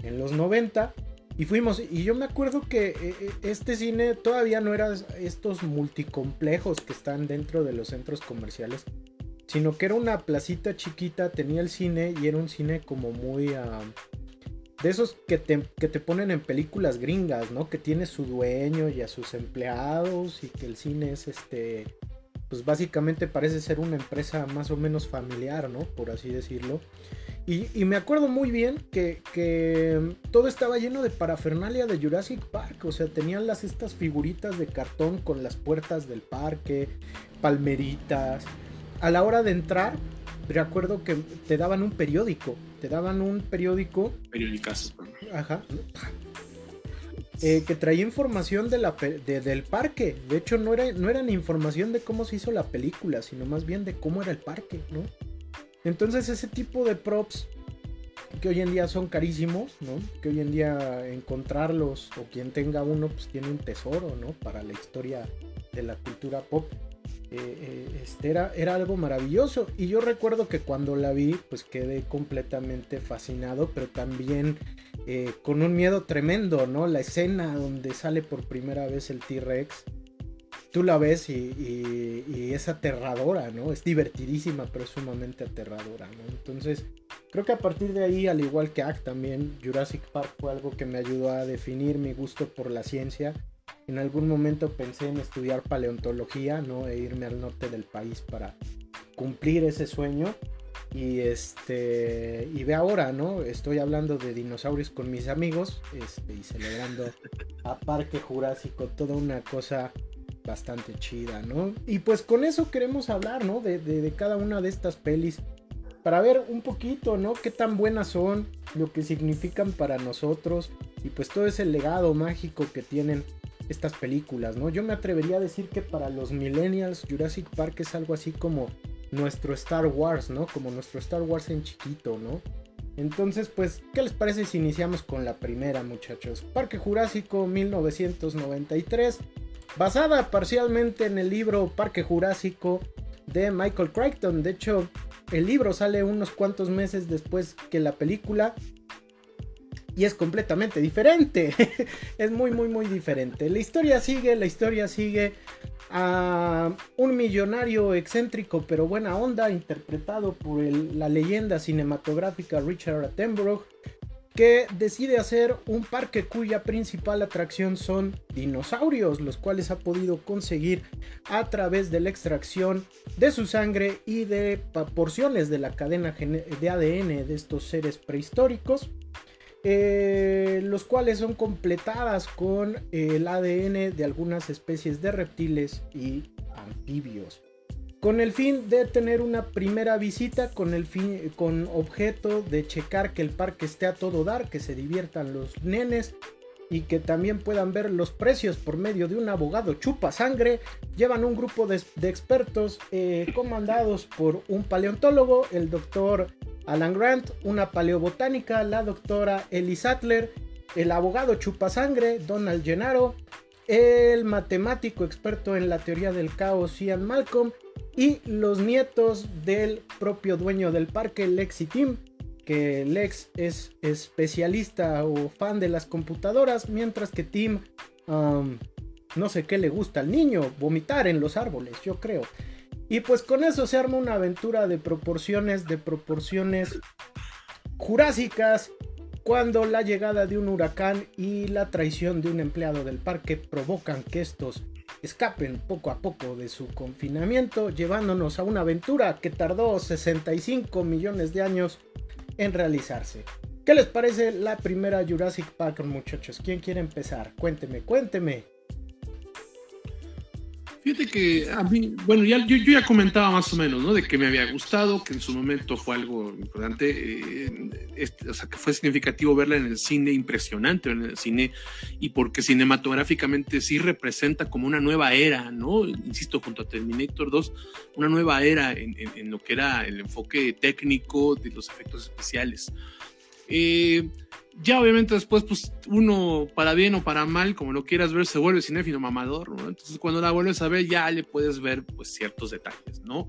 en los 90. Y fuimos, y yo me acuerdo que eh, este cine todavía no era estos multicomplejos que están dentro de los centros comerciales, sino que era una placita chiquita, tenía el cine y era un cine como muy... Ah, de esos que te, que te ponen en películas gringas, ¿no? Que tiene su dueño y a sus empleados y que el cine es este pues básicamente parece ser una empresa más o menos familiar, ¿no? Por así decirlo. Y, me acuerdo muy bien que, todo estaba lleno de parafernalia de Jurassic Park. O sea, tenían las estas figuritas de cartón con las puertas del parque, palmeritas. A la hora de entrar, recuerdo que te daban un periódico. Te daban un periódico. Periódicas. Ajá. Eh, que traía información de la, del parque. De hecho, no era, no era ni información de cómo se hizo la película, sino más bien de cómo era el parque, ¿no? Entonces, ese tipo de props que hoy en día son carísimos, ¿no? Que hoy en día encontrarlos o quien tenga uno, pues tiene un tesoro, ¿no? Para la historia de la cultura pop. Eh, eh, este era, algo maravilloso. Y yo recuerdo que cuando la vi, pues quedé completamente fascinado, pero también eh, con un miedo tremendo, ¿no? La escena donde sale por primera vez el T-Rex, tú la ves y, es aterradora, ¿no? Es divertidísima, pero sumamente aterradora. Entonces, creo que a partir de ahí, al igual que Act también, Jurassic Park fue algo que me ayudó a definir mi gusto por la ciencia. En algún momento pensé en estudiar paleontología, ¿no? E irme al norte del país para cumplir ese sueño. Y este. Y ve ahora, ¿no? Estoy hablando de dinosaurios con mis amigos. Este, y celebrando a Parque Jurásico. Toda una cosa bastante chida, ¿no? Y pues con eso queremos hablar, ¿no? De, de, cada una de estas pelis. Para ver un poquito, ¿no? Qué tan buenas son, lo que significan para nosotros. Y pues todo ese legado mágico que tienen estas películas, ¿no? Yo me atrevería a decir que para los millennials Jurassic Park es algo así como nuestro Star Wars, ¿no? Como nuestro Star Wars en chiquito, ¿no? Entonces, pues, ¿qué les parece si iniciamos con la primera, muchachos? Parque Jurásico 1993, basada parcialmente en el libro Parque Jurásico de Michael Crichton. De hecho, el libro sale unos cuantos meses después que la película y es completamente diferente. es muy, muy, muy diferente. La historia sigue, la historia sigue a un millonario excéntrico pero buena onda, interpretado por la leyenda cinematográfica Richard Attenborough, que decide hacer un parque cuya principal atracción son dinosaurios, los cuales ha podido conseguir a través de la extracción de su sangre y de porciones de la cadena de ADN de estos seres prehistóricos. Eh, los cuales son completadas con el ADN de algunas especies de reptiles y anfibios. Con el fin de tener una primera visita, con el fin, con objeto de checar que el parque esté a todo dar, que se diviertan los nenes y que también puedan ver los precios por medio de un abogado chupa sangre, llevan un grupo de, expertos eh, comandados por un paleontólogo, el doctor Alan Grant, una paleobotánica, la doctora Ellie Sattler, el abogado chupasangre Donald Gennaro, el matemático experto en la teoría del caos Ian Malcolm y los nietos del propio dueño del parque, Lexi Tim, que Lex es especialista o fan de las computadoras, mientras que Tim um, no sé qué le gusta al niño, vomitar en los árboles, yo creo. Y pues con eso se arma una aventura de proporciones, de proporciones jurásicas, cuando la llegada de un huracán y la traición de un empleado del parque provocan que estos escapen poco a poco de su confinamiento, llevándonos a una aventura que tardó 65 millones de años en realizarse. ¿Qué les parece la primera Jurassic Park, muchachos? ¿Quién quiere empezar? Cuénteme, cuénteme. Fíjate que a mí, bueno, ya, yo, ya comentaba más o menos, ¿no? De que me había gustado, que en su momento fue algo importante, eh, este, o sea, que fue significativo verla en el cine, impresionante en el cine, y porque cinematográficamente sí representa como una nueva era, ¿no? Insisto, junto a Terminator 2, una nueva era en, en lo que era el enfoque técnico de los efectos especiales. Eh, ya obviamente después, pues uno, para bien o para mal, como lo quieras ver, se vuelve cinéfilo mamador, ¿no? Entonces cuando la vuelves a ver, ya le puedes ver pues ciertos detalles, ¿no?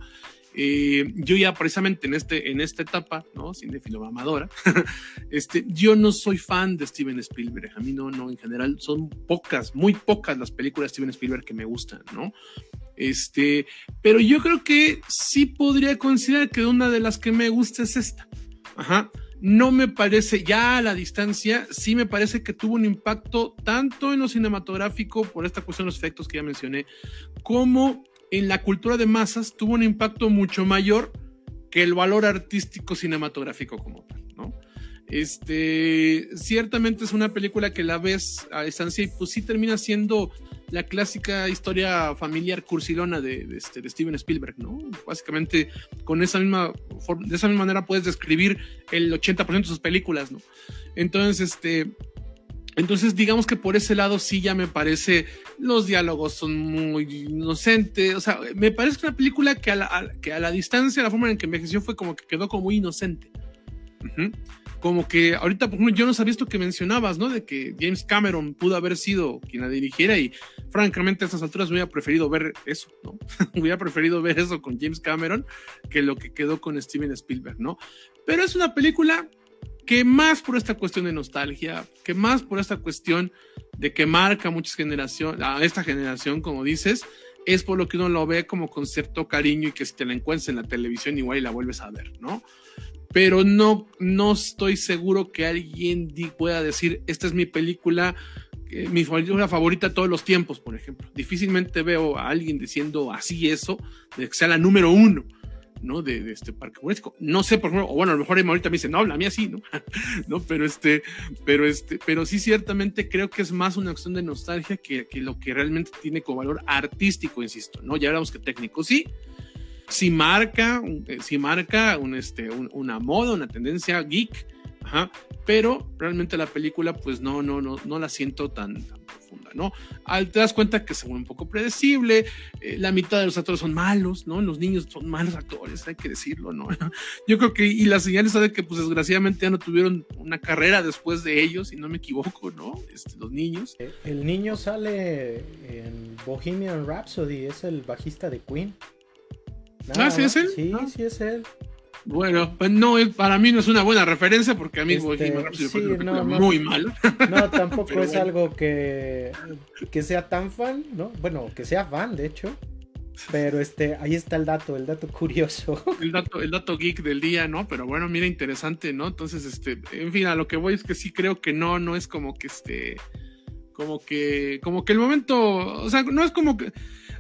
Eh, yo ya precisamente en, este, en esta etapa, ¿no? Cinéfilo mamadora, este, yo no soy fan de Steven Spielberg, a mí no, no, en general son pocas, muy pocas las películas de Steven Spielberg que me gustan, ¿no? Este, pero yo creo que sí podría considerar que una de las que me gusta es esta, ajá no me parece, ya a la distancia, sí me parece que tuvo un impacto tanto en lo cinematográfico, por esta cuestión de los efectos que ya mencioné, como en la cultura de masas, tuvo un impacto mucho mayor que el valor artístico cinematográfico como tal, ¿no? Este, ciertamente es una película que la ves a distancia y pues sí termina siendo la clásica historia familiar cursilona de, este, de Steven Spielberg, ¿no? Básicamente, con esa misma, de esa misma manera puedes describir el 80% de sus películas, ¿no? Entonces, este, entonces, digamos que por ese lado sí ya me parece, los diálogos son muy inocentes, o sea, me parece una película que a la, que a la distancia, la forma en que envejeció fue como que quedó como muy inocente como que ahorita, por ejemplo, yo no sabía esto que mencionabas, ¿no? De que James Cameron pudo haber sido quien la dirigiera y francamente a estas alturas hubiera preferido ver eso, ¿no? hubiera preferido ver eso con James Cameron que lo que quedó con Steven Spielberg, ¿no? Pero es una película que más por esta cuestión de nostalgia, que más por esta cuestión de que marca muchas generaciones, a esta generación, como dices, es por lo que uno lo ve como con cierto cariño y que si te la encuentras en la televisión igual y la vuelves a ver, ¿no? Pero no, no estoy seguro que alguien pueda decir, esta es mi película, eh, mi película favorita de todos los tiempos, por ejemplo. Difícilmente veo a alguien diciendo así eso, de que sea la número uno. ¿no? De, este parque jurásico. No sé, por ejemplo, o bueno, a lo mejor ahorita me dice, no, la mía sí, ¿no? ¿no? Pero este, pero este, pero sí ciertamente creo que es más una acción de nostalgia que, que, lo que realmente tiene como valor artístico, insisto, ¿no? Ya hablamos que técnico sí, si marca, si marca este, una moda, una tendencia geek, pero realmente la película pues no, no, no, no la siento tan, profunda. ¿no? Te das cuenta que se vuelve un poco predecible, eh, la mitad de los actores son malos, ¿no? Los niños son malos actores, hay que decirlo, ¿no? Yo creo que, y la señal de que, pues desgraciadamente ya no tuvieron una carrera después de ellos, si no me equivoco, ¿no? Este, los niños. Eh, el niño sale en Bohemian Rhapsody, es el bajista de Queen. Ah, sí, es él. Sí, ah. sí, es él. Bueno, pues no, para mí no es una buena referencia porque a mí este, muy mal. No, tampoco es algo que, que sea tan fan, ¿no? Bueno, que sea fan, de hecho. Pero este, ahí está el dato, el dato curioso. El dato, el dato geek del día, ¿no? Pero bueno, mira, interesante, ¿no? Entonces, este, en fin, a lo que voy es que sí creo que no, no es como que este, como que, como que el momento, o sea, no es como que,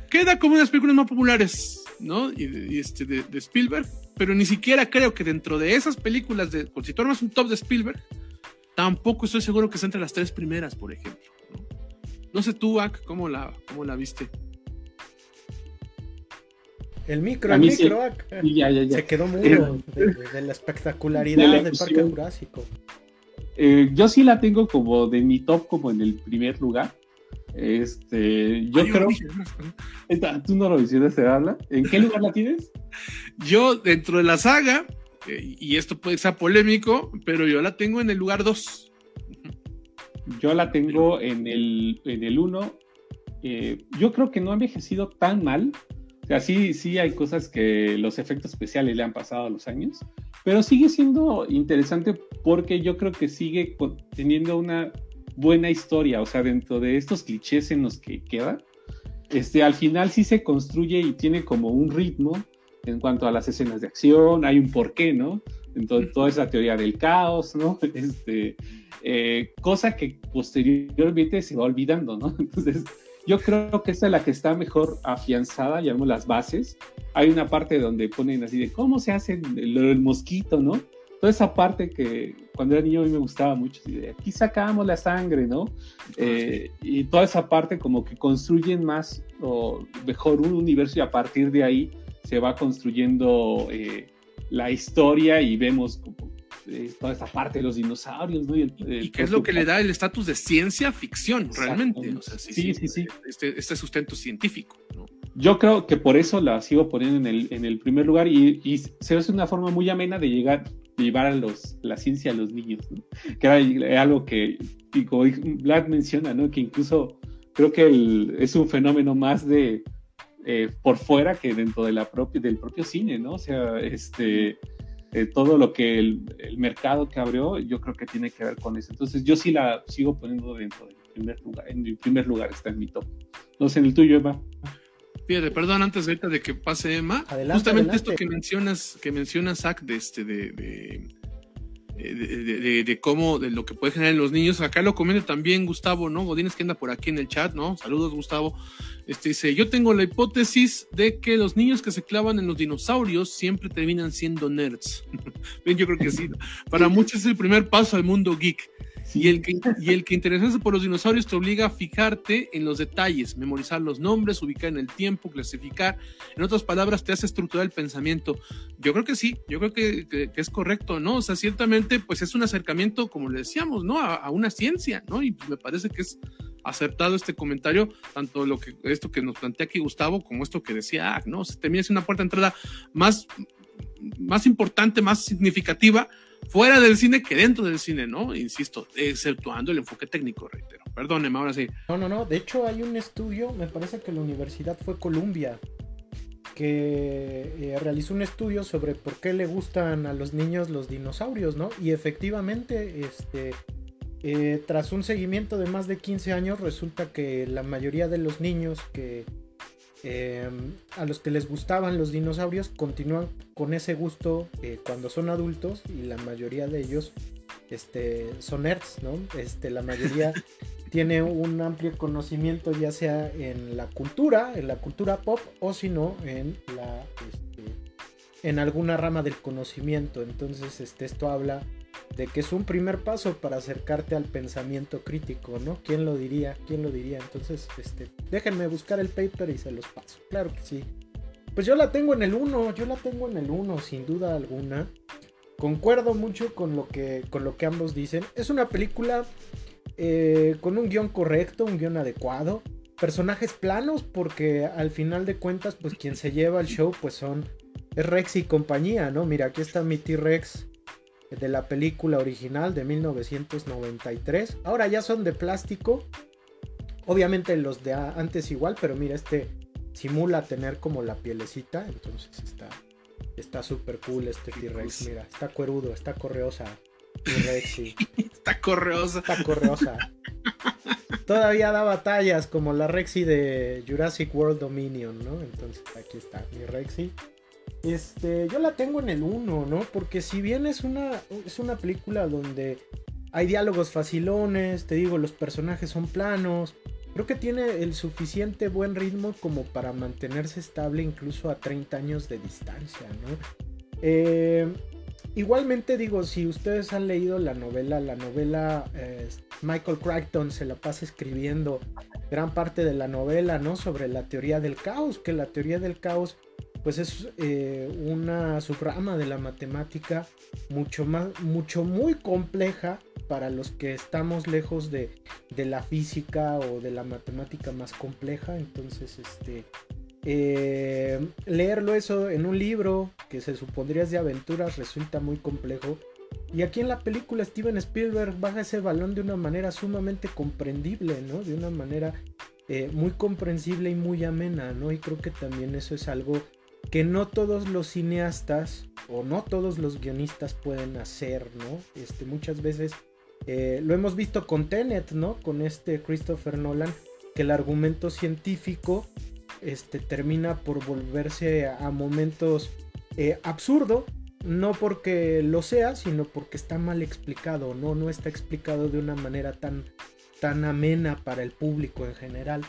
queda como unas películas más populares, ¿no? Y, este, de, de Spielberg, pero ni siquiera creo que dentro de esas películas, de, si tú armas un top de Spielberg, tampoco estoy seguro que sea entre las tres primeras, por ejemplo. No, sé tú, Ak, ¿cómo la, cómo la viste? El micro, el micro, se quedó mudo de, la espectacularidad del Parque Jurásico. Eh, yo sí la tengo como de mi top, como en el primer lugar. Este, yo creo. ¿Tú no lo hiciste, habla? ¿En qué lugar la tienes? Yo, dentro de la saga, eh, y esto puede ser polémico, pero yo la tengo en el lugar 2. Yo la tengo en el 1. En el. Eh, yo creo que no ha envejecido tan mal. O sea, sí, sí hay cosas que los efectos especiales le han pasado a los años, pero sigue siendo interesante porque yo creo que sigue teniendo una buena historia, o sea, dentro de estos clichés en los que queda, este, al final sí se construye y tiene como un ritmo en cuanto a las escenas de acción, hay un porqué, ¿no? Entonces, toda esa teoría del caos, ¿no? Este, eh, cosa que posteriormente se va olvidando, ¿no? Entonces, yo creo que esta es la que está mejor afianzada, llamamos las bases. Hay una parte donde ponen así de cómo se hace el, el mosquito, ¿no? Toda esa parte que cuando era niño a mí me gustaba mucho, de aquí sacamos la sangre, ¿no? Eh, y toda esa parte como que construyen más o mejor un universo y a partir de ahí se va construyendo eh, la historia y vemos como, eh, toda esa parte de los dinosaurios, ¿no? Y, qué es lo que le da el estatus de ciencia ficción, realmente. sí, sí, sí, Este, este, sustento científico, ¿no? Yo creo que por eso la sigo poniendo en el, en el primer lugar y, y se hace una forma muy amena de llegar llevar a los, la ciencia a los niños, ¿no? que era algo que, como Vlad menciona, ¿no? que incluso creo que es un fenómeno más de eh, por fuera que dentro de la propia, del propio cine, ¿no? O sea, este, eh, todo lo que el, el, mercado que abrió, yo creo que tiene que ver con eso. Entonces, yo sí la sigo poniendo dentro del primer lugar, en el primer lugar está en mi top. No sé, en el tuyo, Eva. Fíjate, perdón, antes de, de que pase Emma, justamente esto que mencionas, que mencionas, Zach, de este, de, de, de, cómo, de lo que puede generar en los niños. Acá lo comenta también Gustavo, ¿no? Godínez que anda por aquí en el chat, ¿no? Saludos, Gustavo. Este dice: Yo tengo la hipótesis de que los niños que se clavan en los dinosaurios siempre terminan siendo nerds. Yo creo que sí. Para muchos es el primer paso al mundo geek. Y, el que, y el que interesarse por los dinosaurios te obliga a fijarte en los detalles, memorizar los nombres, ubicar en el tiempo, clasificar. En otras palabras, te hace estructurar el pensamiento. Yo creo que sí, yo creo que, es correcto, ¿no? O sea, ciertamente, pues es un acercamiento, como le decíamos, ¿no? A, una ciencia, ¿no? Y me parece que es acertado este comentario, tanto lo que esto que nos plantea aquí Gustavo, como esto que decía, ah, ¿no? Se termina siendo una puerta de entrada más, más importante, más significativa fuera del cine que dentro del cine, ¿no? Insisto, exceptuando el enfoque técnico, reitero. Perdóneme, ahora sí. No, no, no. De hecho, hay un estudio, me parece que la universidad fue Columbia, que eh, realizó un estudio sobre por qué le gustan a los niños los dinosaurios, ¿no? Y efectivamente, este, eh, tras un seguimiento de más de 15 años, resulta que la mayoría de los niños que Em, a los que les gustaban los dinosaurios continúan con ese gusto eh, cuando son adultos y la mayoría de ellos este, son nerds, ¿no? Este, la mayoría tiene un amplio conocimiento ya sea en la cultura, en la cultura pop o si no en la este, en alguna rama del conocimiento. Entonces, este, esto habla de que es un primer paso para acercarte al pensamiento crítico, ¿no? ¿Quién lo diría? ¿Quién lo diría? Entonces, este, déjenme buscar el paper y se los paso. Claro que sí. Pues yo la tengo en el 1, yo la tengo en el 1, sin duda alguna. Concuerdo mucho con lo que, con lo que ambos dicen. Es una película eh, con un guion correcto, un guion adecuado, personajes planos porque al final de cuentas pues quien se lleva el show pues son es Rex y compañía, ¿no? Mira, aquí está mi T-Rex de la película original de 1993. Ahora ya son de plástico. Obviamente los de antes igual, pero mira, este simula tener como la pielecita, entonces está está súper cool este T-Rex, mira, está cuerudo, está correosa. T-Rex está correosa. Está correosa. Todavía da batallas como la Rexy de Jurassic World Dominion, ¿no? Entonces aquí está mi Rexy. Este, yo la tengo en el 1, ¿no? Porque si bien es una, es una película donde hay diálogos facilones, te digo, los personajes son planos, creo que tiene el suficiente buen ritmo como para mantenerse estable incluso a 30 años de distancia, ¿no? Eh, igualmente digo, si ustedes han leído la novela, la novela eh, Michael Crichton se la pasa escribiendo gran parte de la novela, ¿no? Sobre la teoría del caos, que la teoría del caos pues es eh, una subrama de la matemática mucho más, mucho muy compleja para los que estamos lejos de, la física o de la matemática más compleja. Entonces, este, eh, leerlo eso en un libro que se supondría es de aventuras resulta muy complejo. Y aquí en la película Steven Spielberg baja ese balón de una manera sumamente comprendible, ¿no? De una manera eh, muy comprensible y muy amena, ¿no? Y creo que también eso es algo que no todos los cineastas o no todos los guionistas pueden hacer, ¿no? Este, muchas veces eh, lo hemos visto con Tenet, ¿no? Con este Christopher Nolan, que el argumento científico este, termina por volverse a, momentos eh, absurdo, no porque lo sea, sino porque está mal explicado, ¿no? No está explicado de una manera tan, tan amena para el público en general.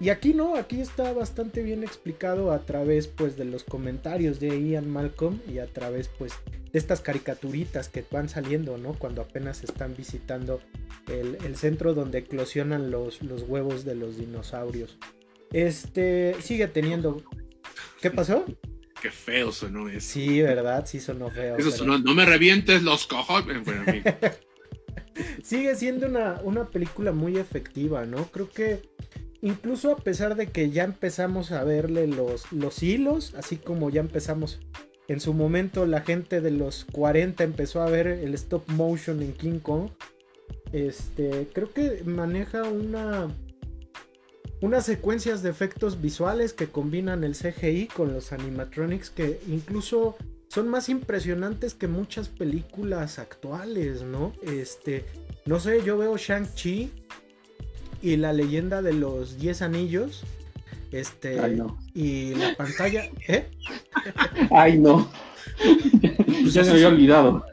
Y aquí no, aquí está bastante bien explicado a través pues de los comentarios de Ian Malcolm y a través pues de estas caricaturitas que van saliendo, ¿no? Cuando apenas están visitando el, centro donde eclosionan los, los huevos de los dinosaurios. Este sigue teniendo. ¿Qué pasó? Qué feo sonó eso. Sí, ¿verdad? Sí sonó feo. Eso sonó, no me revientes los cojones. sigue siendo una, una película muy efectiva, ¿no? Creo que incluso a pesar de que ya empezamos a verle los, los hilos, así como ya empezamos en su momento la gente de los 40 empezó a ver el stop motion en King Kong, este, creo que maneja una unas secuencias de efectos visuales que combinan el CGI con los animatronics que incluso son más impresionantes que muchas películas actuales, ¿no? Este, no sé, yo veo Shang-Chi y la leyenda de los 10 anillos. Este, y la pantalla, ¿eh? Ay, no. Pues ya se había olvidado.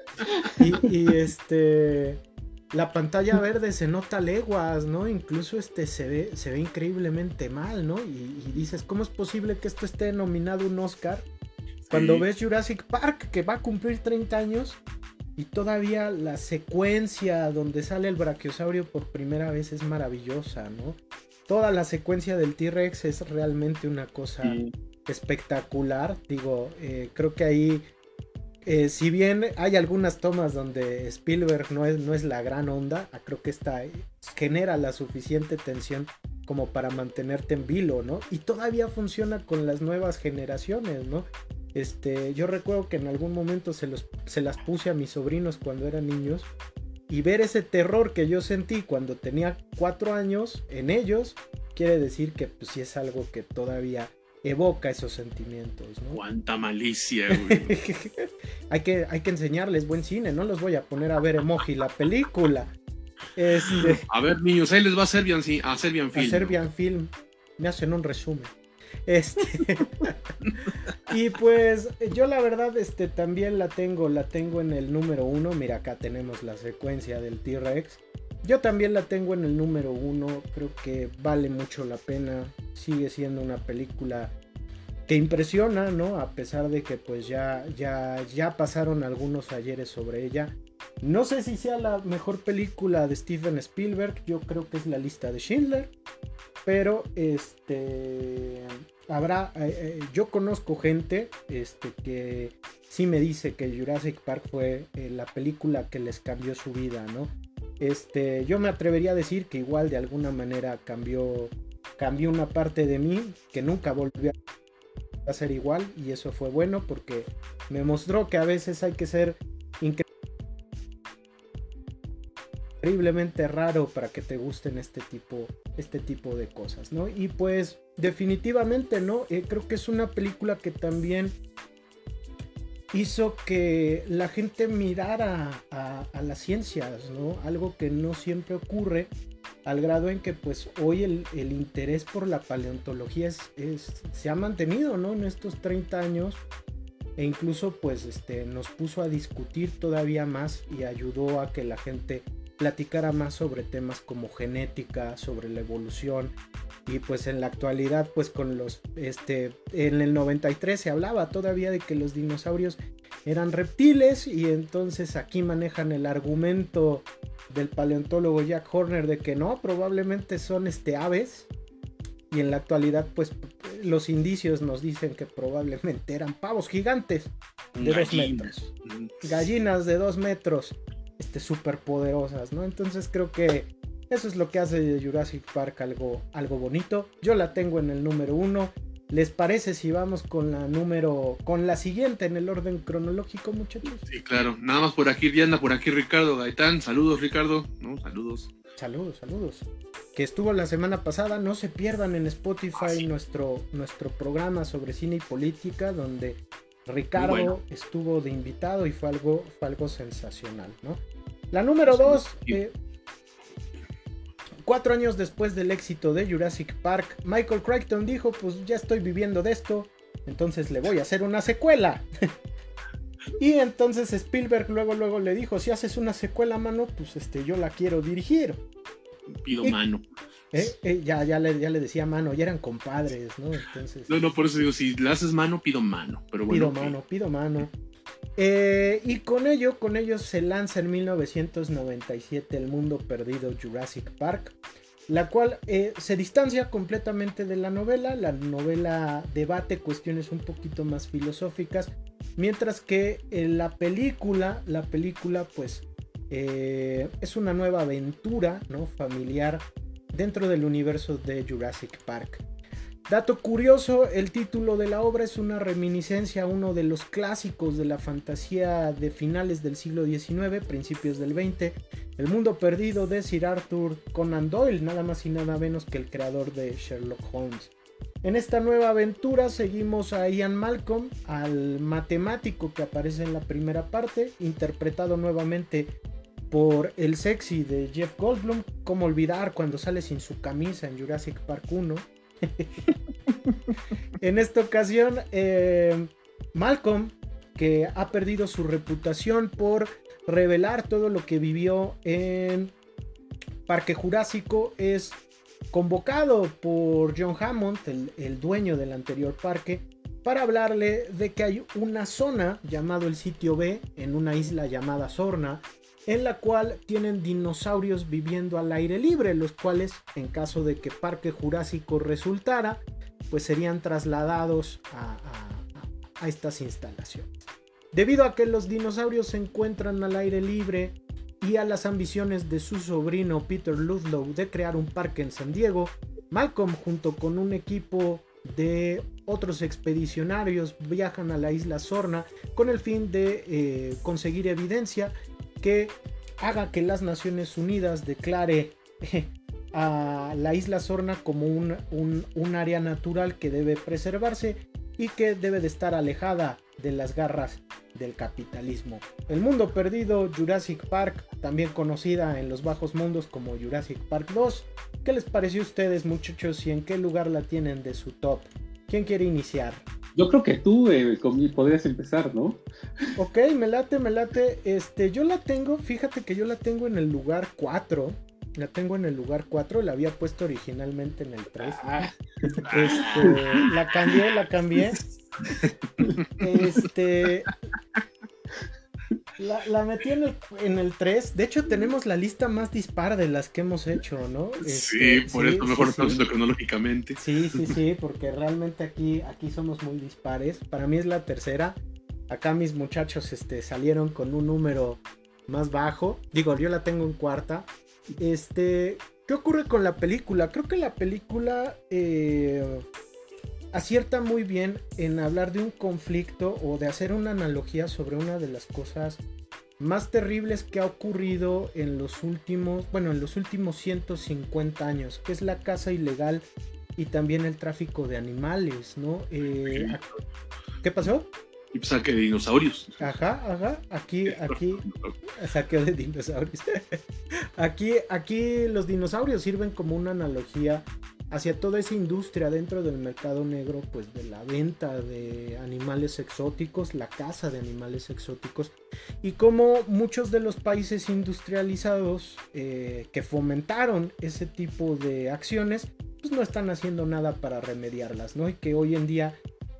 Y, este, la pantalla verde se nota leguas, ¿no? Incluso este se ve, se ve increíblemente mal, ¿no? Y, dices, ¿cómo es posible que esto esté nominado un Oscar? Cuando ves Jurassic Park, que va a cumplir 30 años, y todavía la secuencia donde sale el brachiosaurio por primera vez es maravillosa, ¿no? Toda la secuencia del T-Rex es realmente una cosa espectacular. Digo, eh, creo que ahí, eh, si bien hay algunas tomas donde Spielberg no es, no es la gran onda, ah, creo que esta genera la suficiente tensión como para mantenerte en vilo, ¿no? Y todavía funciona con las nuevas generaciones, ¿no? Este, yo recuerdo que en algún momento se, los, se las puse a mis sobrinos cuando eran niños y ver ese terror que yo sentí cuando tenía cuatro años en ellos quiere decir que pues sí es algo que todavía evoca esos sentimientos. ¿no? Cuánta malicia, güey. hay, que, hay que enseñarles buen cine, no los voy a poner a ver emoji la película. Este, a ver, niños, ahí les va a hacer bien, a hacer bien film. A hacer bien film. Me hacen un resumen. Este. y pues yo la verdad este, también la tengo, la tengo en el número uno. Mira, acá tenemos la secuencia del T-Rex. Yo también la tengo en el número uno. Creo que vale mucho la pena. Sigue siendo una película que impresiona, ¿no? A pesar de que pues ya, ya, ya pasaron algunos ayeres sobre ella. No sé si sea la mejor película de Steven Spielberg. Yo creo que es la lista de Schindler. Pero este habrá, eh, eh, yo conozco gente este, que sí me dice que Jurassic Park fue eh, la película que les cambió su vida, ¿no? Este, yo me atrevería a decir que igual de alguna manera cambió, cambió una parte de mí que nunca volvió a ser igual y eso fue bueno porque me mostró que a veces hay que ser increíblemente raro para que te gusten este tipo, este tipo de cosas, ¿no? Y pues definitivamente, ¿no? Eh, creo que es una película que también hizo que la gente mirara a, las ciencias, ¿no? Algo que no siempre ocurre, al grado en que pues hoy el, interés por la paleontología es, se ha mantenido, ¿no? En estos 30 años e incluso pues este, nos puso a discutir todavía más y ayudó a que la gente platicara más sobre temas como genética, sobre la evolución y pues en la actualidad pues con los este en el 93 se hablaba todavía de que los dinosaurios eran reptiles y entonces aquí manejan el argumento del paleontólogo Jack Horner de que no, probablemente son este aves y en la actualidad pues los indicios nos dicen que probablemente eran pavos gigantes de dos metros, gallinas de dos metros, este súper poderosas, ¿no? Entonces creo que eso es lo que hace de Jurassic Park algo, algo bonito. Yo la tengo en el número uno. ¿Les parece si vamos con la número, con la siguiente en el orden cronológico, muchachos? Sí, claro. Nada más por aquí, anda por aquí Ricardo Gaitán. Saludos, Ricardo. No, saludos. Saludos, saludos. Que estuvo la semana pasada. No se pierdan en Spotify ah, nuestro, nuestro programa sobre cine y política, donde Ricardo estuvo de invitado y fue algo, fue algo sensacional, ¿no? La número dos, eh, Cuatro años después del éxito de Jurassic Park, Michael Crichton dijo, pues ya estoy viviendo de esto, entonces le voy a hacer una secuela. y entonces Spielberg luego luego le dijo, si haces una secuela, mano, pues este yo la quiero dirigir. Pido mano. Eh, eh, ya, ya, le, ya le decía mano, ya eran compadres, ¿no? Entonces. No, no, por eso digo, si le haces mano, pido mano. Pero bueno, pido mano, pido mano. Eh, y con ello, con ello se lanza en 1997 El Mundo Perdido Jurassic Park, la cual eh, se distancia completamente de la novela. La novela debate cuestiones un poquito más filosóficas, mientras que eh, la película, la película pues es una nueva aventura, ¿no? Familiar dentro del universo de Jurassic Park. Dato curioso, el título de la obra es una reminiscencia a uno de los clásicos de la fantasía de finales del siglo XIX, principios del XX, El mundo perdido de Sir Arthur Conan Doyle, nada más y nada menos que el creador de Sherlock Holmes. En esta nueva aventura seguimos a Ian Malcolm, al matemático que aparece en la primera parte, interpretado nuevamente por el sexy de Jeff Goldblum, como olvidar cuando sale sin su camisa en Jurassic Park 1 en esta ocasión, eh, Malcolm, que ha perdido su reputación por revelar todo lo que vivió en Parque Jurásico, es convocado por John Hammond, el, dueño del anterior parque, para hablarle de que hay una zona llamado el sitio B en una isla llamada Sorna, en la cual tienen dinosaurios viviendo al aire libre, los cuales en caso de que Parque Jurásico resultara, pues serían trasladados a, estas instalaciones. Debido a que los dinosaurios se encuentran al aire libre y a las ambiciones de su sobrino Peter Ludlow de crear un parque en San Diego, Malcolm junto con un equipo de otros expedicionarios viajan a la isla Sorna con el fin de eh, conseguir evidencia que haga que las Naciones Unidas declare a la isla Sorna como un, área natural que debe preservarse y que debe de estar alejada de las garras del capitalismo. El mundo perdido, Jurassic Park, también conocida en los bajos mundos como Jurassic Park 2. ¿Qué les pareció a ustedes muchachos y en qué lugar la tienen de su top? ¿Quién quiere iniciar? Yo creo que tú eh, podrías empezar, ¿no? Ok, me late, me late. Este, yo la tengo, fíjate que yo la tengo en el lugar 4. La tengo en el lugar 4, la había puesto originalmente en el 3. Ah. Este, la cambié, la cambié. Este, la, metí en el, en el 3. De hecho, tenemos la lista más dispar de las que hemos hecho, ¿no? sí, este, por eso mejor sí, cronológicamente. Sí, sí, sí, porque realmente aquí, aquí somos muy dispares. Para mí es la tercera. Acá mis muchachos este, salieron con un número más bajo. Digo, yo la tengo en cuarta. Este, ¿qué ocurre con la película? Creo que la película eh, acierta muy bien en hablar de un conflicto o de hacer una analogía sobre una de las cosas más terribles que ha ocurrido en los últimos, bueno, en los últimos 150 años, que es la caza ilegal y también el tráfico de animales, ¿no? Eh, ¿Qué pasó? Y pues saque de dinosaurios. Ajá, ajá. Aquí, aquí. Saqueo de dinosaurios. aquí, aquí los dinosaurios sirven como una analogía hacia toda esa industria dentro del mercado negro, pues de la venta de animales exóticos, la caza de animales exóticos, y como muchos de los países industrializados eh, que fomentaron ese tipo de acciones, pues no están haciendo nada para remediarlas, ¿no? Y que hoy en día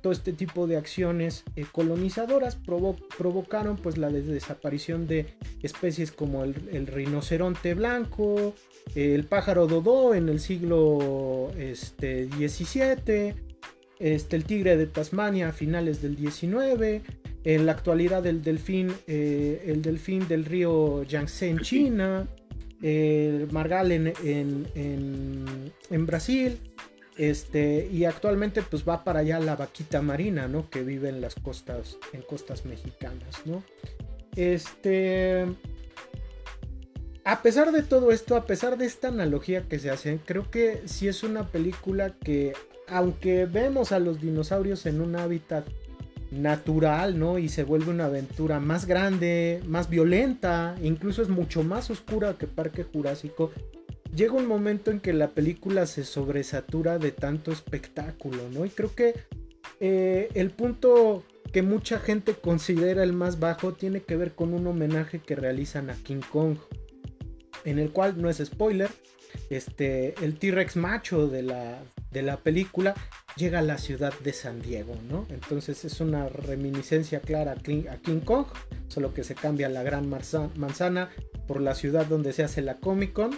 todo este tipo de acciones eh, colonizadoras provocaron pues la desaparición de especies como el, rinoceronte blanco, el pájaro dodo en el siglo este, XVII, este, el tigre de Tasmania a finales del XIX, en la actualidad el delfín, eh, el delfín del río Yangtze en China, el margal en, en Brasil. Este, y actualmente pues va para allá la vaquita marina, ¿no? Que vive en las costas, en costas mexicanas, ¿no? Este, a pesar de todo esto, a pesar de esta analogía que se hace, creo que sí es una película que, aunque vemos a los dinosaurios en un hábitat natural, ¿no? Y se vuelve una aventura más grande, más violenta, incluso es mucho más oscura que Parque Jurásico llega un momento en que la película se sobresatura de tanto espectáculo, ¿no? Y creo que eh, el punto que mucha gente considera el más bajo tiene que ver con un homenaje que realizan a King Kong, en el cual no es spoiler, este, el T-Rex macho de la, de la película llega a la ciudad de San Diego, ¿no? Entonces es una reminiscencia clara a King Kong, solo que se cambia la gran manzana por la ciudad donde se hace la Comic Con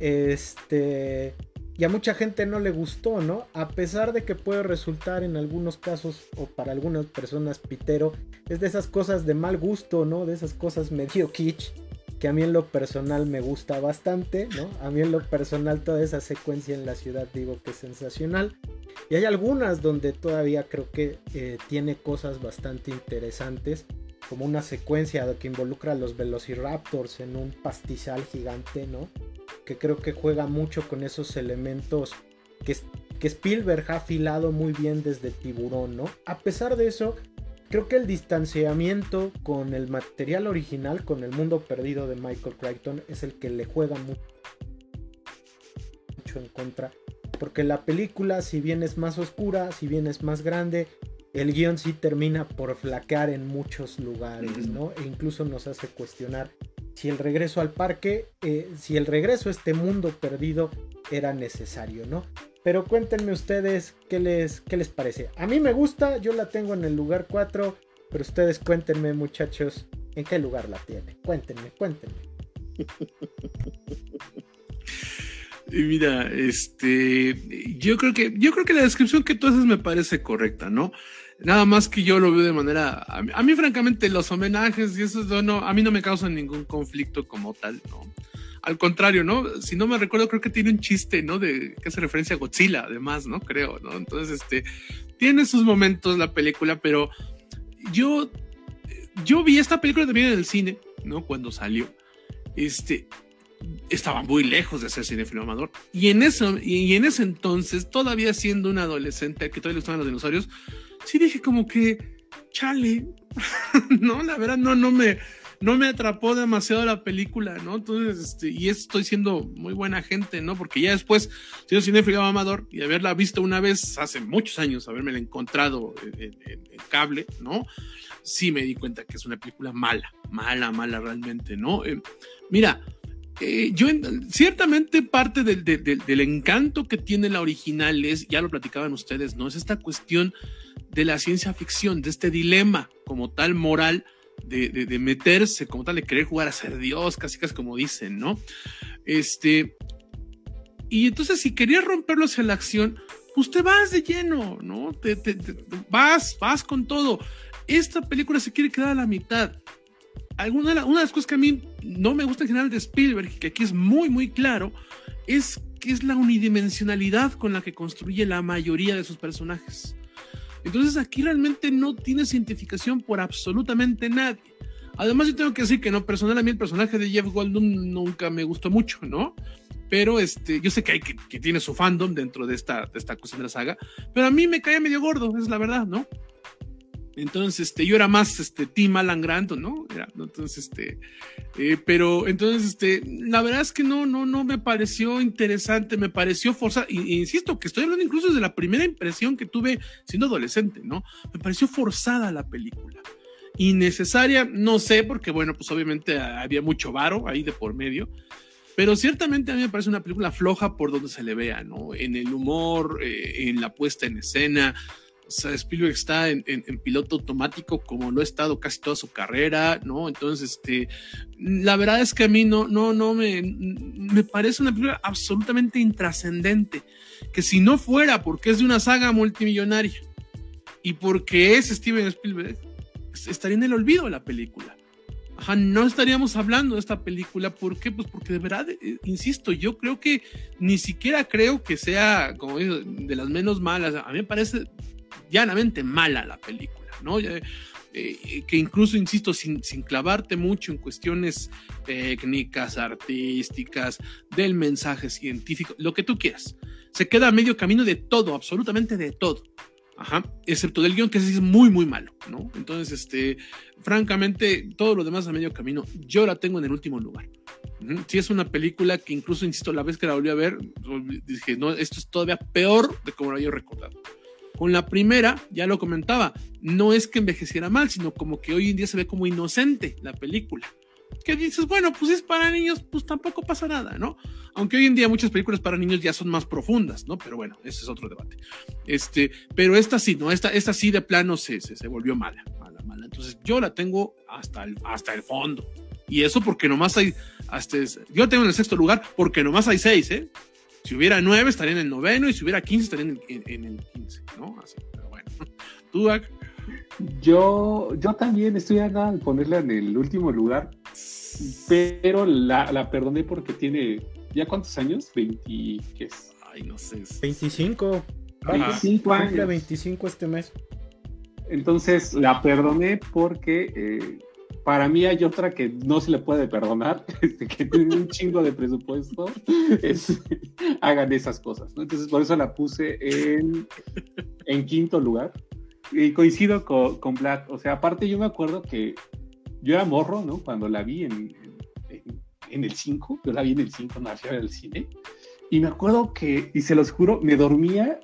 este. Y a mucha gente no le gustó, ¿no? A pesar de que puede resultar en algunos casos o para algunas personas pitero, es de esas cosas de mal gusto, ¿no? De esas cosas medio kitsch, que a mí en lo personal me gusta bastante, ¿no? A mí en lo personal toda esa secuencia en la ciudad digo que es sensacional. Y hay algunas donde todavía creo que eh, tiene cosas bastante interesantes, como una secuencia que involucra a los velociraptors en un pastizal gigante, ¿no? que creo que juega mucho con esos elementos que, que Spielberg ha afilado muy bien desde Tiburón, ¿no? A pesar de eso, creo que el distanciamiento con el material original, con el mundo perdido de Michael Crichton, es el que le juega mucho en contra. Porque la película, si bien es más oscura, si bien es más grande, el guion sí termina por flaquear en muchos lugares, ¿no? E incluso nos hace cuestionar si el regreso al parque, eh, si el regreso a este mundo perdido era necesario, ¿no? Pero cuéntenme ustedes qué les, qué les parece. A mí me gusta, yo la tengo en el lugar 4, pero ustedes cuéntenme muchachos en qué lugar la tiene. Cuéntenme, cuéntenme. Y mira, este, yo creo que, yo creo que la descripción que tú haces me parece correcta, ¿no? Nada más que yo lo veo de manera. A mí, francamente, los homenajes y eso no, a mí no me causan ningún conflicto como tal, ¿no? Al contrario, ¿no? Si no me recuerdo, creo que tiene un chiste, ¿no? De que hace referencia a Godzilla, además, ¿no? Creo, ¿no? Entonces, este, tiene sus momentos la película, pero yo, yo vi esta película también en el cine, ¿no? Cuando salió. Este, estaba muy lejos de ser cinefilo amador. Y en eso, y en ese entonces, todavía siendo un adolescente que todavía le gustaban los dinosaurios, sí dije como que, chale, no, la verdad no, no me, no me atrapó demasiado la película, ¿no? Entonces, este, y estoy siendo muy buena gente, ¿no? Porque ya después, siendo cinéfilo amador y haberla visto una vez hace muchos años, haberme encontrado en, cable, ¿no? Sí me di cuenta que es una película mala, mala, mala realmente, ¿no? Eh, mira, eh, yo ciertamente parte del, encanto que tiene la original es, ya lo platicaban ustedes, ¿no? Es esta cuestión de la ciencia ficción, de este dilema como tal moral de, meterse, como tal de querer jugar a ser Dios, casi casi como dicen, ¿no? Este, y entonces si querías romperlo hacia la acción, pues te vas de lleno, ¿no? Te, te, vas, vas con todo. Esta película se quiere quedar a la mitad alguna, una de las cosas que a mí no me gusta en general de Spielberg, que aquí es muy, muy claro, es que es la unidimensionalidad con la que construye la mayoría de sus personajes. Entonces aquí realmente no tiene identificación por absolutamente nadie. Además, yo tengo que decir que no, personalmente el personaje de Jeff Goldblum nunca me gustó mucho, ¿no? Pero este, yo sé que hay que, que tiene su fandom dentro de esta, de esta cuestión de la saga, pero a mí me caía medio gordo, es la verdad, ¿no? Entonces, este, yo era más, este, Team Alan Grant, ¿no? Era, entonces, este, eh, pero, entonces, este, la verdad es que no, no, no me pareció interesante, me pareció forzado, y, insisto, que estoy hablando incluso de la primera impresión que tuve siendo adolescente, ¿no? Me pareció forzada la película. Innecesaria, no sé, porque, bueno, pues obviamente había mucho varo ahí de por medio, pero ciertamente a mí me parece una película floja por donde se le vea, ¿no? En el humor, eh, en la puesta en escena, o Spielberg está en, piloto automático como lo ha estado casi toda su carrera, ¿no? Entonces, este, la verdad es que a mí no, no, no me, me parece una película absolutamente intrascendente, que si no fuera porque es de una saga multimillonaria y porque es Steven Spielberg, estaría en el olvido la película. Ajá, no estaríamos hablando de esta película. ¿Por qué? Pues porque de verdad, eh, insisto, yo creo que ni siquiera creo que sea como de las menos malas. A mí me parece llanamente mala la película, ¿no? Eh, que incluso, insisto, sin, sin, clavarte mucho en cuestiones técnicas, artísticas, del mensaje científico, lo que tú quieras. Se queda a medio camino de todo, absolutamente de todo. Ajá, excepto del guion que es muy, muy malo, ¿no? Entonces, este, francamente, todo lo demás a medio camino, yo la tengo en el último lugar. Si es una película que incluso, insisto, la vez que la volví a ver, dije, no, esto es todavía peor de como lo había recordado. Con la primera, ya lo comentaba, no es que envejeciera mal, sino como que hoy en día se ve como inocente la película. Que dices, bueno, pues es para niños, pues tampoco pasa nada, ¿no? Aunque hoy en día muchas películas para niños ya son más profundas, ¿no? Pero bueno, ese es otro debate. Este, pero esta sí, ¿no? Esta, esta sí de plano se, se, volvió mala, mala, mala. Entonces yo la tengo hasta el, hasta el fondo. Y eso porque nomás hay, hasta, yo tengo en el sexto lugar porque nomás hay seis, ¿eh? Si hubiera nueve, estaría en el noveno, y si hubiera quince, estaría en, el quince, ¿no? Así, pero bueno. ¿Tú, Yo, yo también estoy a ponerla en el último lugar, pero la, la perdoné porque tiene, ¿ya cuántos años? 20, ¿qué es? Ay, no sé. 25. 25 años. 25 este mes. Entonces la perdoné porque eh, para mí hay otra que no se le puede perdonar, este, que tiene un chingo de presupuesto, es, hagan esas cosas. Entonces por eso la puse en, en quinto lugar. Y coincido con, con Black. O sea, aparte yo me acuerdo que yo era morro, ¿no? Cuando la vi en, en, el 5, yo la vi en el 5, no del cine. Y me acuerdo que, y se los juro, me dormía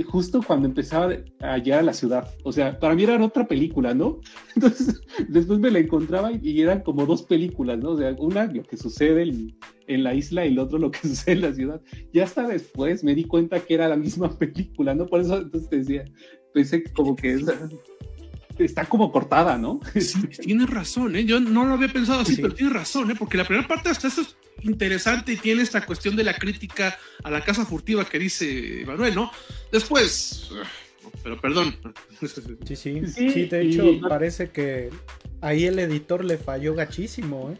justo cuando empezaba a llegar a la ciudad. O sea, para mí era otra película, ¿no? Entonces, después me la encontraba y, eran como dos películas, ¿no? O sea, una lo que sucede en, en, la isla y el otro lo que sucede en la ciudad. Ya hasta después me di cuenta que era la misma película, ¿no? Por eso entonces te decía, pensé como que está como cortada, ¿no? Sí, tienes razón, ¿eh? Yo no lo había pensado así, pero tienes razón, ¿eh? Porque la primera parte hasta eso es interesante y tiene esta cuestión de la crítica a la casa furtiva que dice Manuel, ¿no? Después, pero perdón. Sí, sí, sí, de hecho parece que ahí el editor le falló gachísimo, ¿eh?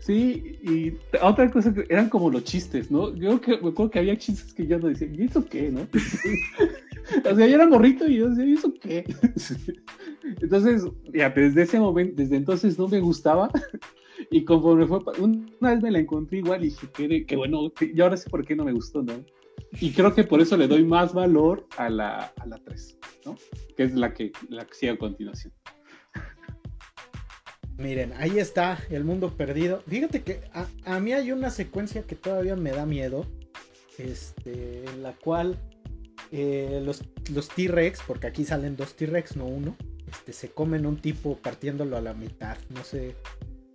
Sí, y otra cosa que eran como los chistes, ¿no? Yo que, me acuerdo que había chistes que ya no decían, ¿y eso qué, no? o sea, yo era morrito y yo decía, ¿y eso qué? entonces, ya, desde ese momento, desde entonces no me gustaba. Y conforme fue, una vez me la encontré igual y dije, que, bueno, y ahora sé por qué no me gustó, ¿no? Y creo que por eso le doy más valor a la, a la 3, ¿no? Que es la que, la que sigue a continuación. Miren, ahí está el mundo perdido. Fíjate que a, mí hay una secuencia que todavía me da miedo. Este, en la cual eh, los, los T-Rex, porque aquí salen dos T-Rex, no uno, este, se comen un tipo partiéndolo a la mitad. No sé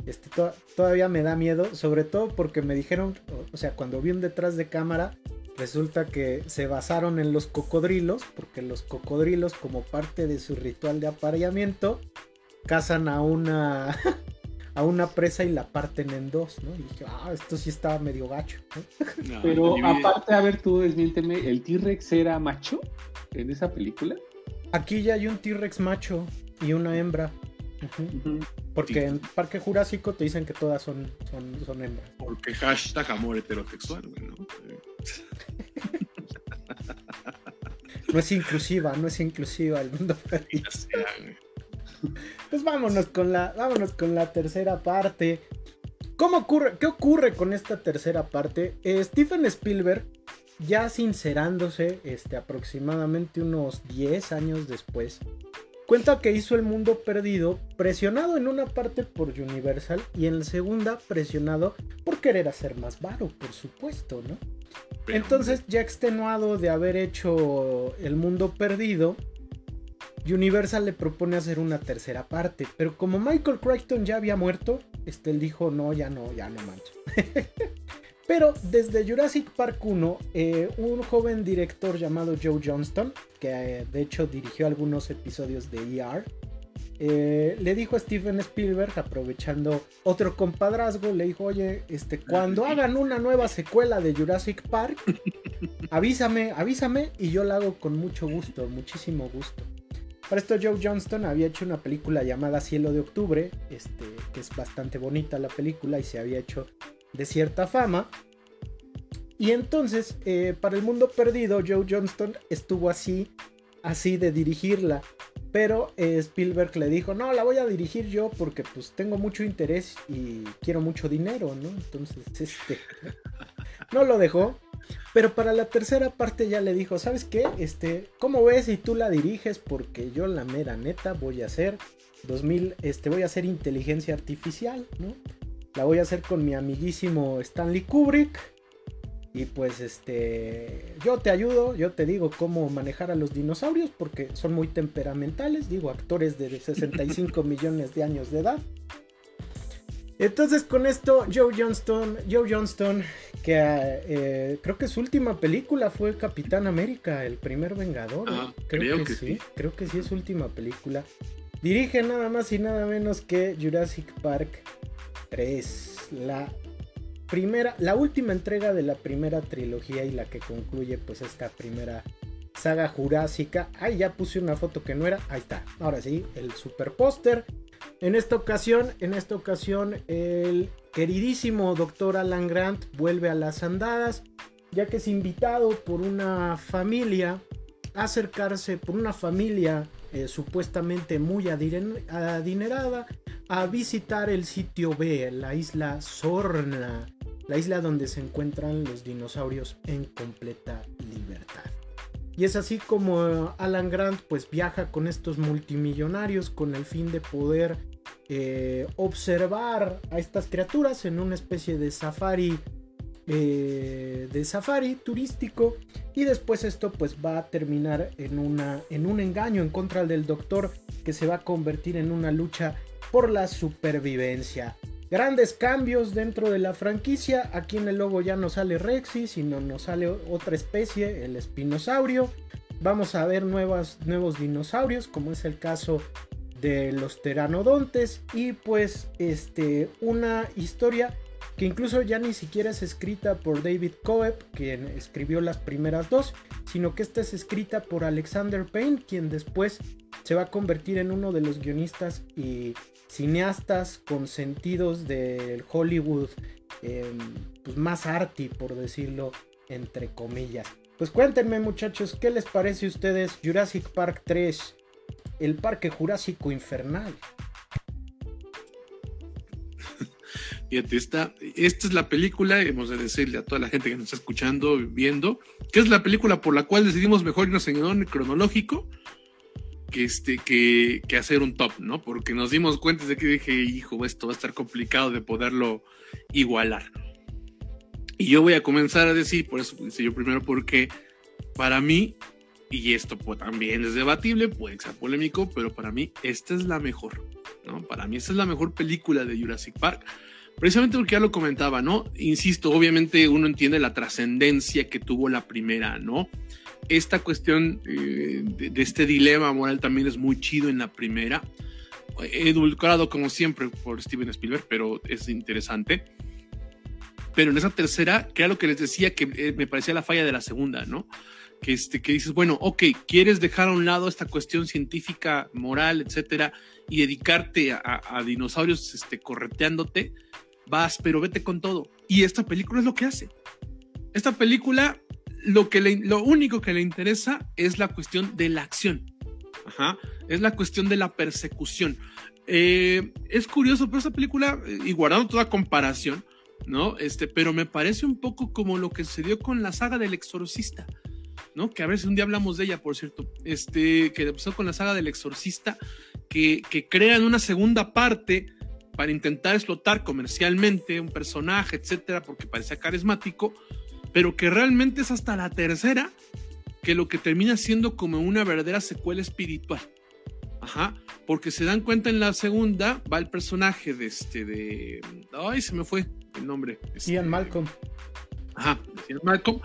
este, todavía me da miedo, sobre todo porque me dijeron, o, sea, cuando vi un detrás de cámara, resulta que se basaron en los cocodrilos, porque los cocodrilos, como parte de su ritual de apareamiento, cazan a una, a una presa y la parten en dos, ¿no? Y dije, ah, esto sí estaba medio gacho. Pero aparte, a ver, tú desmiénteme, ¿el T-Rex era macho en esa película? Aquí ya hay un T-Rex macho y una hembra. Porque en Parque Jurásico te dicen que todas son, son, son hembras. Porque hashtag amor heterosexual, güey, ¿no? no es inclusiva, no es inclusiva el mundo perdido. Pues vámonos con la, vámonos con la tercera parte. ¿Cómo ocurre, ¿Qué ocurre con esta tercera parte? Eh, Stephen Spielberg, ya sincerándose este, aproximadamente unos 10 años después, cuenta que hizo El Mundo Perdido presionado en una parte por Universal y en la segunda presionado por querer hacer más varo, por supuesto, ¿no? Entonces, ya extenuado de haber hecho El Mundo Perdido, Universal le propone hacer una tercera parte, pero como Michael Crichton ya había muerto, este, él dijo, no, ya no, ya no mancho. pero desde Jurassic Park 1, eh, un joven director llamado Joe Johnston, que eh, de hecho dirigió algunos episodios de ER, le dijo a Steven Spielberg, aprovechando otro compadrazgo, le dijo, oye, este, cuando hagan una nueva secuela de Jurassic Park, avísame, avísame y yo la hago con mucho gusto, muchísimo gusto. Para esto Joe Johnston había hecho una película llamada Cielo de Octubre, este, que es bastante bonita la película y se había hecho de cierta fama. Y entonces, eh, para el mundo perdido, Joe Johnston estuvo así, así de dirigirla. Pero eh, Spielberg le dijo, no, la voy a dirigir yo porque pues tengo mucho interés y quiero mucho dinero, ¿no? Entonces, este, no lo dejó. Pero para la tercera parte ya le dijo, ¿sabes qué? Este, ¿cómo ves si tú la diriges? Porque yo la mera neta voy a hacer 2000, este, voy a hacer inteligencia artificial, ¿no? La voy a hacer con mi amiguísimo Stanley Kubrick. Y pues este, yo te ayudo, yo te digo cómo manejar a los dinosaurios porque son muy temperamentales, digo, actores de 65 millones de años de edad. Entonces con esto Joe Johnston, Joe Johnston, que eh, creo que su última película fue Capitán América, el primer Vengador. Ah, creo, que, sí. Creo que sí es su última película. Dirige nada más y nada menos que Jurassic Park 3, la primera, la última entrega de la primera trilogía y la que concluye pues esta primera saga jurásica. Ahí ya puse una foto que no era. Ahí está. Ahora sí, el super póster. En esta ocasión, en esta ocasión, el queridísimo doctor Alan Grant vuelve a las andadas, ya que es invitado por una familia a acercarse, por una familia eh, supuestamente muy adinerada, a visitar el sitio B, la isla Sorna, la isla donde se encuentran los dinosaurios en completa libertad. Y es así como Alan Grant pues viaja con estos multimillonarios con el fin de poder eh, observar a estas criaturas en una especie de safari eh, de safari turístico. Y después esto pues va a terminar en, una, en un engaño en contra del doctor que se va a convertir en una lucha por la supervivencia Grandes cambios dentro de la franquicia. Aquí en el logo ya no sale Rexy, sino nos sale otra especie, el espinosaurio. Vamos a ver nuevos dinosaurios, como es el caso de los pteranodontes. Y pues este, una historia que incluso ya ni siquiera es escrita por David Coeb, quien escribió las primeras dos, sino que esta es escrita por Alexander Payne, quien después se va a convertir en uno de los guionistas y cineastas con sentidos del Hollywood em, pues más arty, por decirlo entre comillas. Pues cuéntenme muchachos, ¿qué les parece a ustedes Jurassic Park 3, el parque jurásico infernal? Fíjate, esta, esta es la película, hemos de decirle a toda la gente que nos está escuchando, viendo, que es la película por la cual decidimos mejor irnos en orden cronológico que, este, que, que, hacer un top, ¿no? Porque nos dimos cuenta de que dije, hijo, esto va a estar complicado de poderlo igualar. Y yo voy a comenzar a decir, por eso dice yo primero, porque para mí, y esto pues, también es debatible, puede ser polémico, pero para mí esta es la mejor, ¿no? Para mí esta es la mejor película de Jurassic Park. Precisamente porque ya lo comentaba, ¿no? Insisto, obviamente uno entiende la trascendencia que tuvo la primera, ¿no? Esta cuestión eh, de, este dilema moral también es muy chido en la primera. Edulcorado como siempre por Steven Spielberg, pero es interesante. Pero en esa tercera, que era lo que les decía que eh, me parecía la falla de la segunda, ¿no? que, este, que dices, bueno, ok, quieres dejar a un lado esta cuestión científica, moral, etcétera, y dedicarte a, dinosaurios este, correteándote, vas, pero vete con todo. Y esta película es lo que hace. Esta película, lo, que lo único que le interesa es la cuestión de la acción. Ajá. Es la cuestión de la persecución. Eh, es curioso, pero esta película, y guardando toda comparación, ¿no? Este, pero me parece un poco como lo que sucedió con la saga del exorcista. ¿no? Que a ver si un día hablamos de ella, por cierto, este, que empezó con la saga del exorcista, que, que crean una segunda parte para intentar explotar comercialmente un personaje, etcétera, porque parecía carismático, pero que realmente es hasta la tercera que lo que termina siendo como una verdadera secuela espiritual. Ajá, porque se dan cuenta en la segunda, va el personaje de este, de. Ay, se me fue el nombre. Este, Ian Malcolm. Ajá, Ian Malcolm.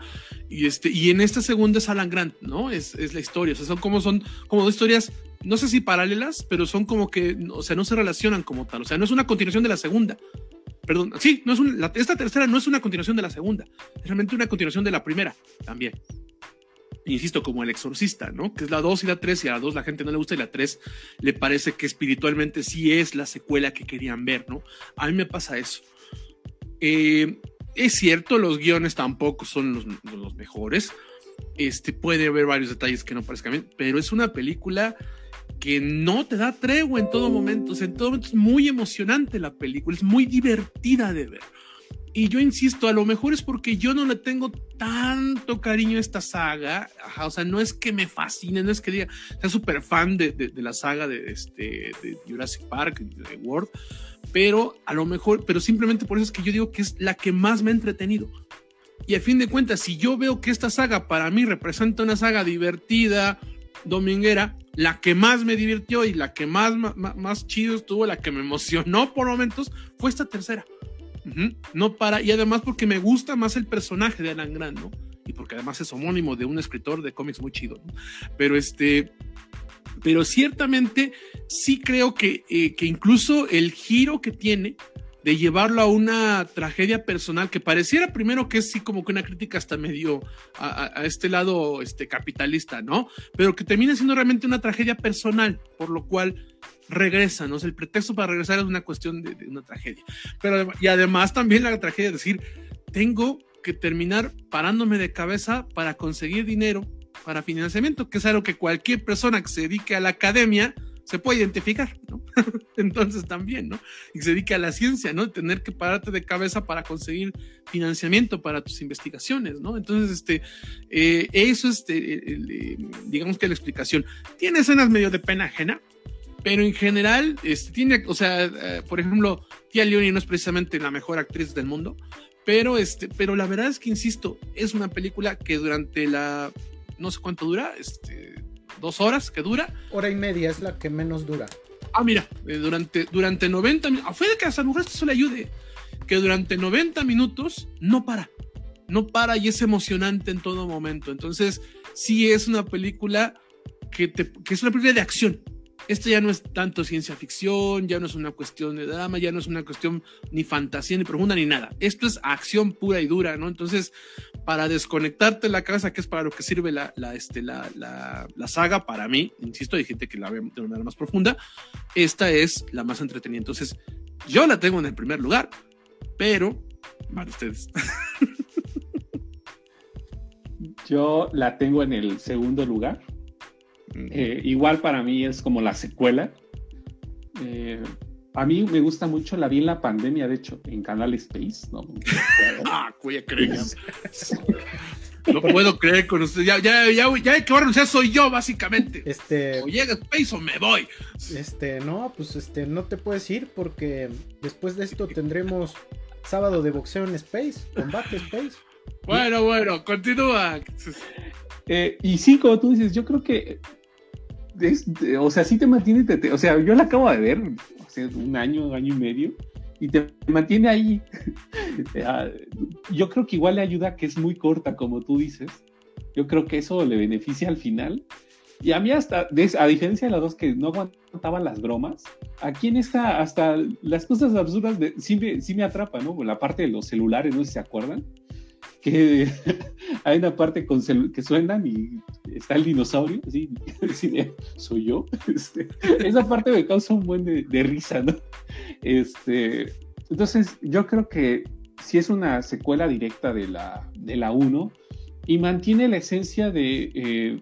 Y, este, y en esta segunda es Alan Grant, ¿no? Es, es la historia. O sea, son como, son como dos historias, no sé si paralelas, pero son como que, o sea, no se relacionan como tal. O sea, no es una continuación de la segunda. Perdón, sí, no es esta tercera no es una continuación de la segunda. Es realmente una continuación de la primera también. Insisto, como el exorcista, ¿no? Que es la 2 y la 3, y a la 2 la gente no le gusta y la 3 le parece que espiritualmente sí es la secuela que querían ver, ¿no? A mí me pasa eso. Eh, es cierto, los guiones tampoco son los, mejores. Este, puede haber varios detalles que no parezcan bien, pero es una película que no te da tregua en todo momento. O sea, en todo momento es muy emocionante la película, es muy divertida de ver. Y yo insisto, a lo mejor es porque yo no le tengo tanto cariño a esta saga. o sea, no es que me fascine, no es que diga, sea súper fan de, de, la saga de, este, de Jurassic Park, de World pero a lo mejor, pero simplemente por eso es que yo digo que es la que más me ha entretenido. Y a fin de cuentas, si yo veo que esta saga para mí representa una saga divertida, dominguera, la que más me divirtió y la que más, más, chido estuvo, la que me emocionó por momentos, fue esta tercera. No para, y además porque me gusta más el personaje de Alan Grant. Y porque además es homónimo de un escritor de cómics muy chido. Pero este, pero ciertamente sí creo que, eh, que incluso el giro que tiene de llevarlo a una tragedia personal que pareciera primero que es sí como que una crítica hasta medio a, este lado este, capitalista, ¿no? Pero que termina siendo realmente una tragedia personal, por lo cual regresa, ¿no? el pretexto para regresar es una cuestión de, de, una tragedia. Pero, y además también la tragedia es decir, tengo que terminar parándome de cabeza para conseguir dinero para financiamiento, que es algo que cualquier persona que se dedique a la academia se puede identificar, ¿no? Entonces también, ¿no? Y se dedique a la ciencia, ¿no? Tener que pararte de cabeza para conseguir financiamiento para tus investigaciones, ¿no? Entonces, este, eh, eso es, este, digamos que la explicación. Tiene escenas medio de pena ajena, pero en general, este, tiene, o sea, eh, por ejemplo, Tia Leoni no es precisamente la mejor actriz del mundo, pero, este, pero la verdad es que, insisto, es una película que durante la no sé cuánto dura, este, dos horas que dura. Hora y media es la que menos dura. Ah, mira, eh, durante, durante 90 minutos, fue de que a esa mujer esto le ayude, que durante 90 minutos no para, no para y es emocionante en todo momento. Entonces, sí es una película que, te, que es una película de acción, esto ya no es tanto ciencia ficción, ya no es una cuestión de drama, ya no es una cuestión ni fantasía ni profunda ni nada. Esto es acción pura y dura, ¿no? Entonces, para desconectarte la cabeza, que es para lo que sirve la, este, la, la, saga, para mí, insisto, hay gente que la ve de una manera más profunda, esta es la más entretenida. Entonces, yo la tengo en el primer lugar, pero para ustedes. Yo la tengo en el segundo lugar. Eh, igual para mí es como la secuela. Eh, a mí me gusta mucho, la vi en la pandemia, de hecho, en Canal Space, ¿no? ah, cuya No puedo creer con usted. Ya, ya, ya, ya que va a renunciar soy yo, básicamente. Este. O llega Space o me voy. Este, no, pues este, no te puedes ir porque después de esto tendremos sábado de boxeo en Space, combate Space. Bueno, bueno, continúa. Eh, y sí, como tú dices, yo creo que o sea, sí te mantiene, o sea, yo la acabo de ver, un año, año y medio, y te mantiene ahí. Ah, yo creo que igual le ayuda que es muy corta, como tú dices. Yo creo que eso le beneficia al final. Y a mí hasta, a diferencia de las dos que no aguantaban las bromas, aquí en esta, hasta las cosas absurdas de, sí, me, sí me atrapan, ¿no? La parte de los celulares, no sé si se acuerdan que hay una parte con que suenan y está el dinosaurio, así, soy yo. Este, esa parte me causa un buen de, risa, ¿no? Este, entonces, yo creo que si es una secuela directa de la, de la 1 y mantiene la esencia de eh,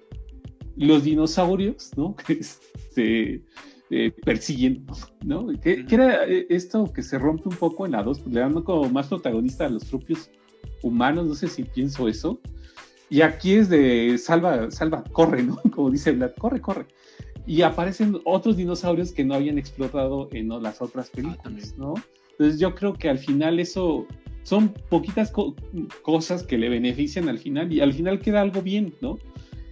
los dinosaurios, ¿no? Que se eh, persiguen, ¿no? Que, era eh, esto que se rompe un poco en la 2, le dan como más protagonista a los propios humanos, no sé si pienso eso. Y aquí es de salva, salva, corre, ¿no? Como dice Vlad, corre, corre. Y aparecen otros dinosaurios que no habían explotado en las otras ah, películas, ¿no? Entonces yo creo que al final eso son poquitas cosas que le benefician al final y al final queda algo bien, ¿no?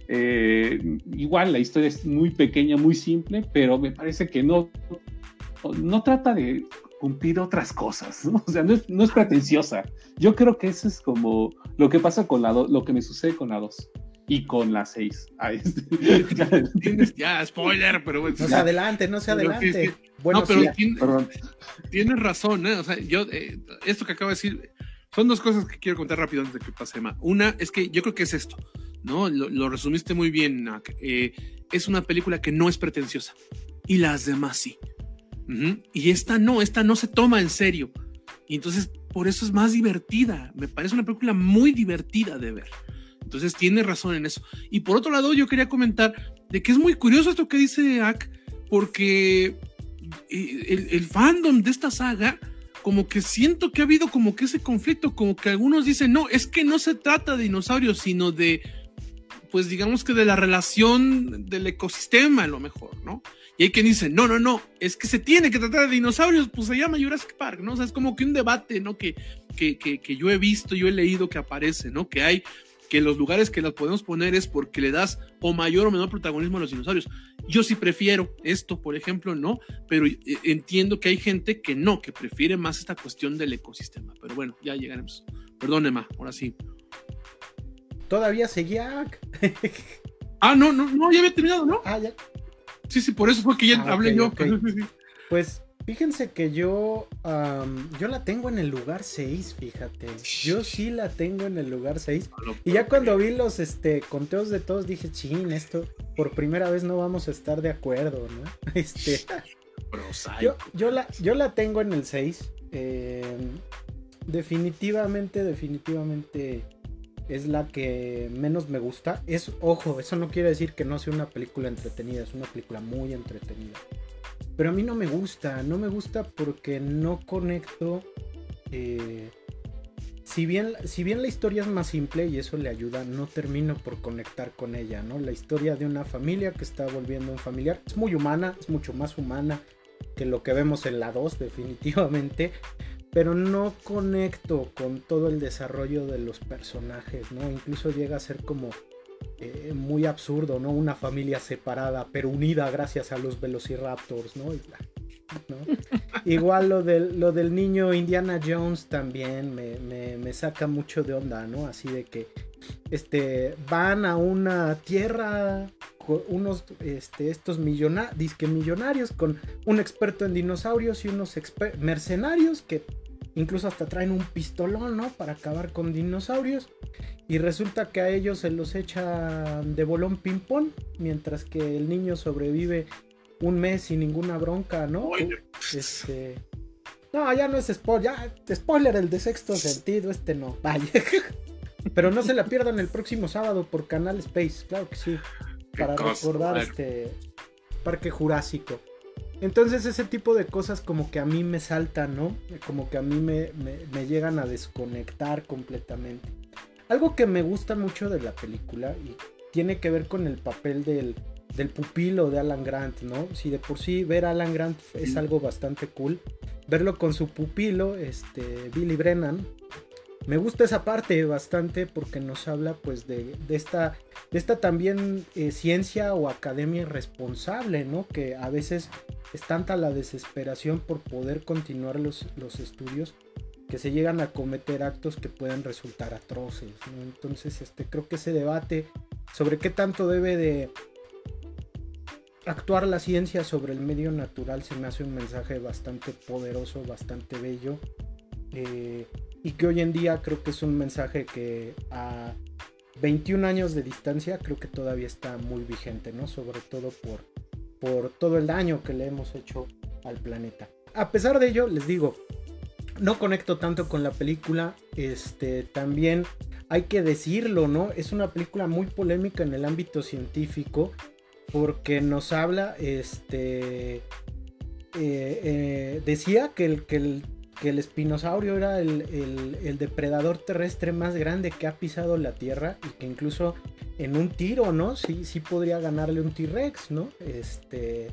Eh, igual la historia es muy pequeña, muy simple, pero me parece que no, no trata de cumplir otras cosas, ¿no? O sea, no es, no es pretenciosa. Yo creo que eso es como lo que pasa con la lo que me sucede con la 2 y con la 6. Este, ya, spoiler, pero bueno. No se adelante, no se adelante. bueno, no, pero tienes razón, ¿eh? O sea, yo, eh, esto que acabo de decir, son dos cosas que quiero contar rápido antes de que pase, Ma. Una es que yo creo que es esto, ¿no? Lo, resumiste muy bien, eh, es una película que no es pretenciosa y las demás sí. Y esta no, esta no se toma en serio. Y entonces, por eso es más divertida. Me parece una película muy divertida de ver. Entonces, tiene razón en eso. Y por otro lado, yo quería comentar de que es muy curioso esto que dice Ak, porque eh, el, el fandom de esta saga como que siento que ha habido como que ese conflicto, como que algunos dicen, no, es que no se trata de dinosaurios, sino de, pues digamos que de la relación del ecosistema a lo mejor, ¿no? Y hay quien dice, no, no, no, es que se tiene que tratar de dinosaurios, pues se llama Jurassic Park, ¿no? O sea, es como que un debate, ¿no? Que, que, que, yo he visto, yo he leído que aparece, ¿no? Que hay, que los lugares que las podemos poner es porque le das o mayor o menor protagonismo a los dinosaurios. Yo sí prefiero esto, por ejemplo, ¿no? Pero eh, entiendo que hay gente que no, que prefiere más esta cuestión del ecosistema. Pero bueno, ya llegaremos. Perdón, Emma, ahora sí. Todavía seguía. ah, no, no, no, ya había terminado, ¿no? Ah, ya. Sí, sí, por eso fue que ya ah, hablé yo. Pues fíjense que yo, yo la tengo en el lugar 6, fíjate. Yo sí la tengo en el lugar 6. y ya cuando vi los este, conteos de todos dije, chin, esto por primera vez no vamos a estar de acuerdo, ¿no? Este, yo, yo, la, yo la tengo en el 6. Em, definitivamente, definitivamente es la que menos me gusta. Es, ojo, eso no quiere decir que no sea una película entretenida, es una película muy entretenida. Pero a mí no me gusta, no me gusta porque no conecto. Eh, si, bien, si bien la historia es más simple y eso le ayuda, no termino por conectar con ella, ¿no? La historia de una familia que está volviendo un familiar es muy humana, es mucho más humana que lo que vemos en la 2, definitivamente pero no conecto con todo el desarrollo de los personajes, ¿no? Incluso llega a ser como eh, muy absurdo, ¿no? Una familia separada, pero unida gracias a los velociraptors, ¿no? Igual lo del, lo del niño Indiana Jones también me, saca mucho de onda, ¿no? Así de que este, van a una tierra unos este, estos millonarios con un experto en dinosaurios y unos mercenarios que Incluso hasta traen un pistolón, ¿no? Para acabar con dinosaurios. Y resulta que a ellos se los echa de bolón ping-pong. Mientras que el niño sobrevive un mes sin ninguna bronca, ¿no? Este. No, ya no es spoiler. Ya, spoiler el de sexto sentido. Este no. Vaya. Pero no se la pierdan el próximo sábado por Canal Space. Claro que sí. Para recordar este Parque Jurásico. Entonces ese tipo de cosas como que a mí me saltan, ¿no? Como que a mí me, llegan a desconectar completamente. Algo que me gusta mucho de la película y tiene que ver con el papel del, del pupilo de Alan Grant, ¿no? Si de por sí ver a Alan Grant es algo bastante cool, verlo con su pupilo, este, Billy Brennan, me gusta esa parte bastante porque nos habla pues de, esta, de esta también eh, ciencia o academia irresponsable, ¿no? Que a veces es tanta la desesperación por poder continuar los, los estudios que se llegan a cometer actos que pueden resultar atroces. Entonces este, creo que ese debate sobre qué tanto debe de actuar la ciencia sobre el medio natural se me hace un mensaje bastante poderoso, bastante bello. Eh, y que hoy en día creo que es un mensaje que a 21 años de distancia creo que todavía está muy vigente, ¿no? Sobre todo por, por todo el daño que le hemos hecho al planeta. A pesar de ello, les digo, no conecto tanto con la película, este, también hay que decirlo, ¿no? Es una película muy polémica en el ámbito científico porque nos habla, este, eh, eh, decía que el, que el que el espinosaurio era el, depredador terrestre más grande que ha pisado la Tierra y que incluso en un tiro, ¿no? Sí, sí podría ganarle un T-Rex, ¿no? Este...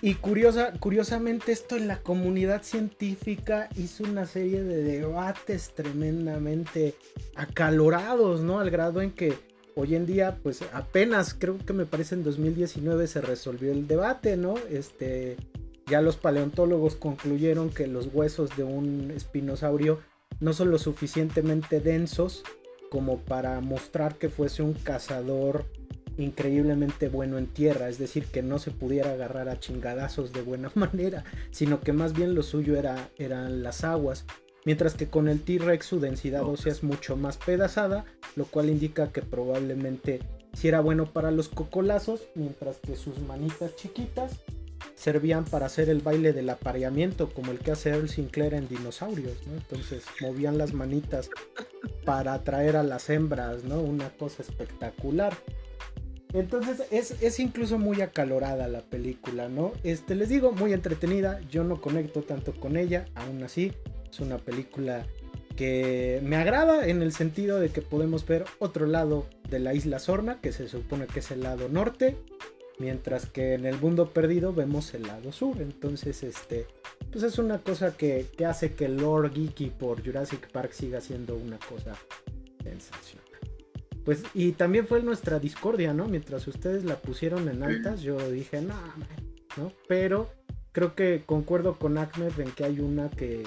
Y curiosa, curiosamente esto en la comunidad científica hizo una serie de debates tremendamente acalorados, ¿no? Al grado en que hoy en día, pues apenas creo que me parece en 2019 se resolvió el debate, ¿no? Este, ya los paleontólogos concluyeron que los huesos de un espinosaurio no son lo suficientemente densos como para mostrar que fuese un cazador increíblemente bueno en tierra, es decir, que no se pudiera agarrar a chingadazos de buena manera, sino que más bien lo suyo era, eran las aguas, mientras que con el T-Rex su densidad ósea es mucho más pedazada, lo cual indica que probablemente si era bueno para los cocolazos, mientras que sus manitas chiquitas servían para hacer el baile del apareamiento, como el que hace Earl Sinclair en Dinosaurios, ¿no? Entonces movían las manitas para atraer a las hembras, ¿no? Una cosa espectacular. Entonces es, incluso muy acalorada la película, ¿no? Este, les digo, muy entretenida, yo no conecto tanto con ella, aún así, es una película que me agrada en el sentido de que podemos ver otro lado de la isla Sorna, que se supone que es el lado norte, Mientras que en el mundo perdido vemos el lado sur. Entonces, este, pues es una cosa que, hace que el lore geeky por Jurassic Park siga siendo una cosa sensacional. Pues, y también fue nuestra discordia, ¿no? Mientras ustedes la pusieron en altas, yo dije, no, ¿no? Pero creo que concuerdo con Ahmed en que hay una que,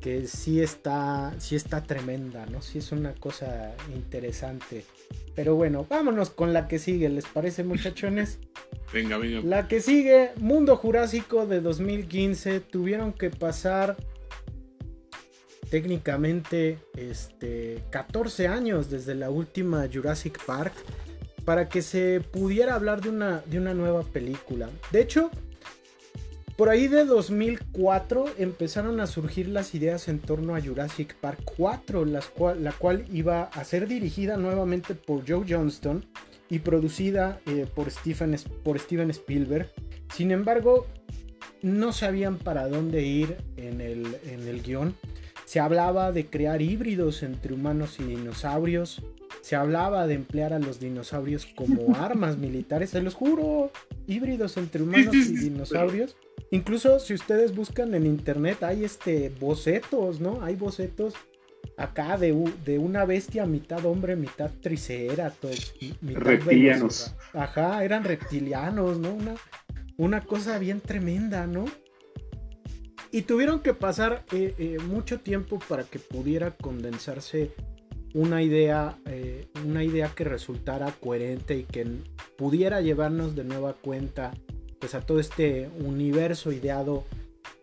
que sí está, sí está tremenda, ¿no? Sí es una cosa interesante. Pero bueno, vámonos con la que sigue, ¿les parece muchachones? Venga, venga. La que sigue, Mundo Jurásico de 2015, tuvieron que pasar técnicamente este 14 años desde la última Jurassic Park para que se pudiera hablar de una, de una nueva película. De hecho, por ahí de 2004 empezaron a surgir las ideas en torno a Jurassic Park 4, la cual iba a ser dirigida nuevamente por Joe Johnston y producida eh, por, Steven, por Steven Spielberg. Sin embargo, no sabían para dónde ir en el, en el guion. Se hablaba de crear híbridos entre humanos y dinosaurios. Se hablaba de emplear a los dinosaurios como armas militares. Se los juro, híbridos entre humanos y dinosaurios. Incluso si ustedes buscan en internet hay este bocetos, ¿no? Hay bocetos acá de, de una bestia mitad hombre, mitad triceratops, mitad reptilianos. Ajá, eran reptilianos, ¿no? Una, una cosa bien tremenda, ¿no? Y tuvieron que pasar eh, eh, mucho tiempo para que pudiera condensarse una idea, eh, una idea que resultara coherente y que pudiera llevarnos de nueva cuenta pues a todo este universo ideado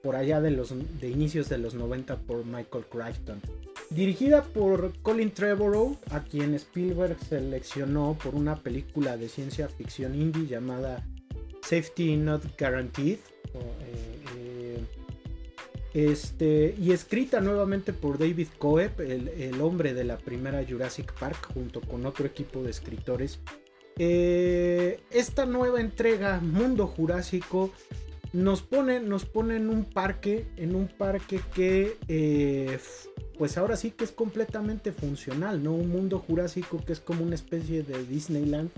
por allá de los de inicios de los 90 por Michael Crichton. Dirigida por Colin Trevorrow, a quien Spielberg seleccionó por una película de ciencia ficción indie llamada Safety Not Guaranteed. Eh, eh, este, y escrita nuevamente por David Coeb, el, el, hombre de la primera Jurassic Park, junto con otro equipo de escritores eh, esta nueva entrega, Mundo Jurásico, nos pone, nos pone en un parque, en un parque que, eh, pues ahora sí que es completamente funcional, ¿no? Un mundo jurásico que es como una especie de Disneyland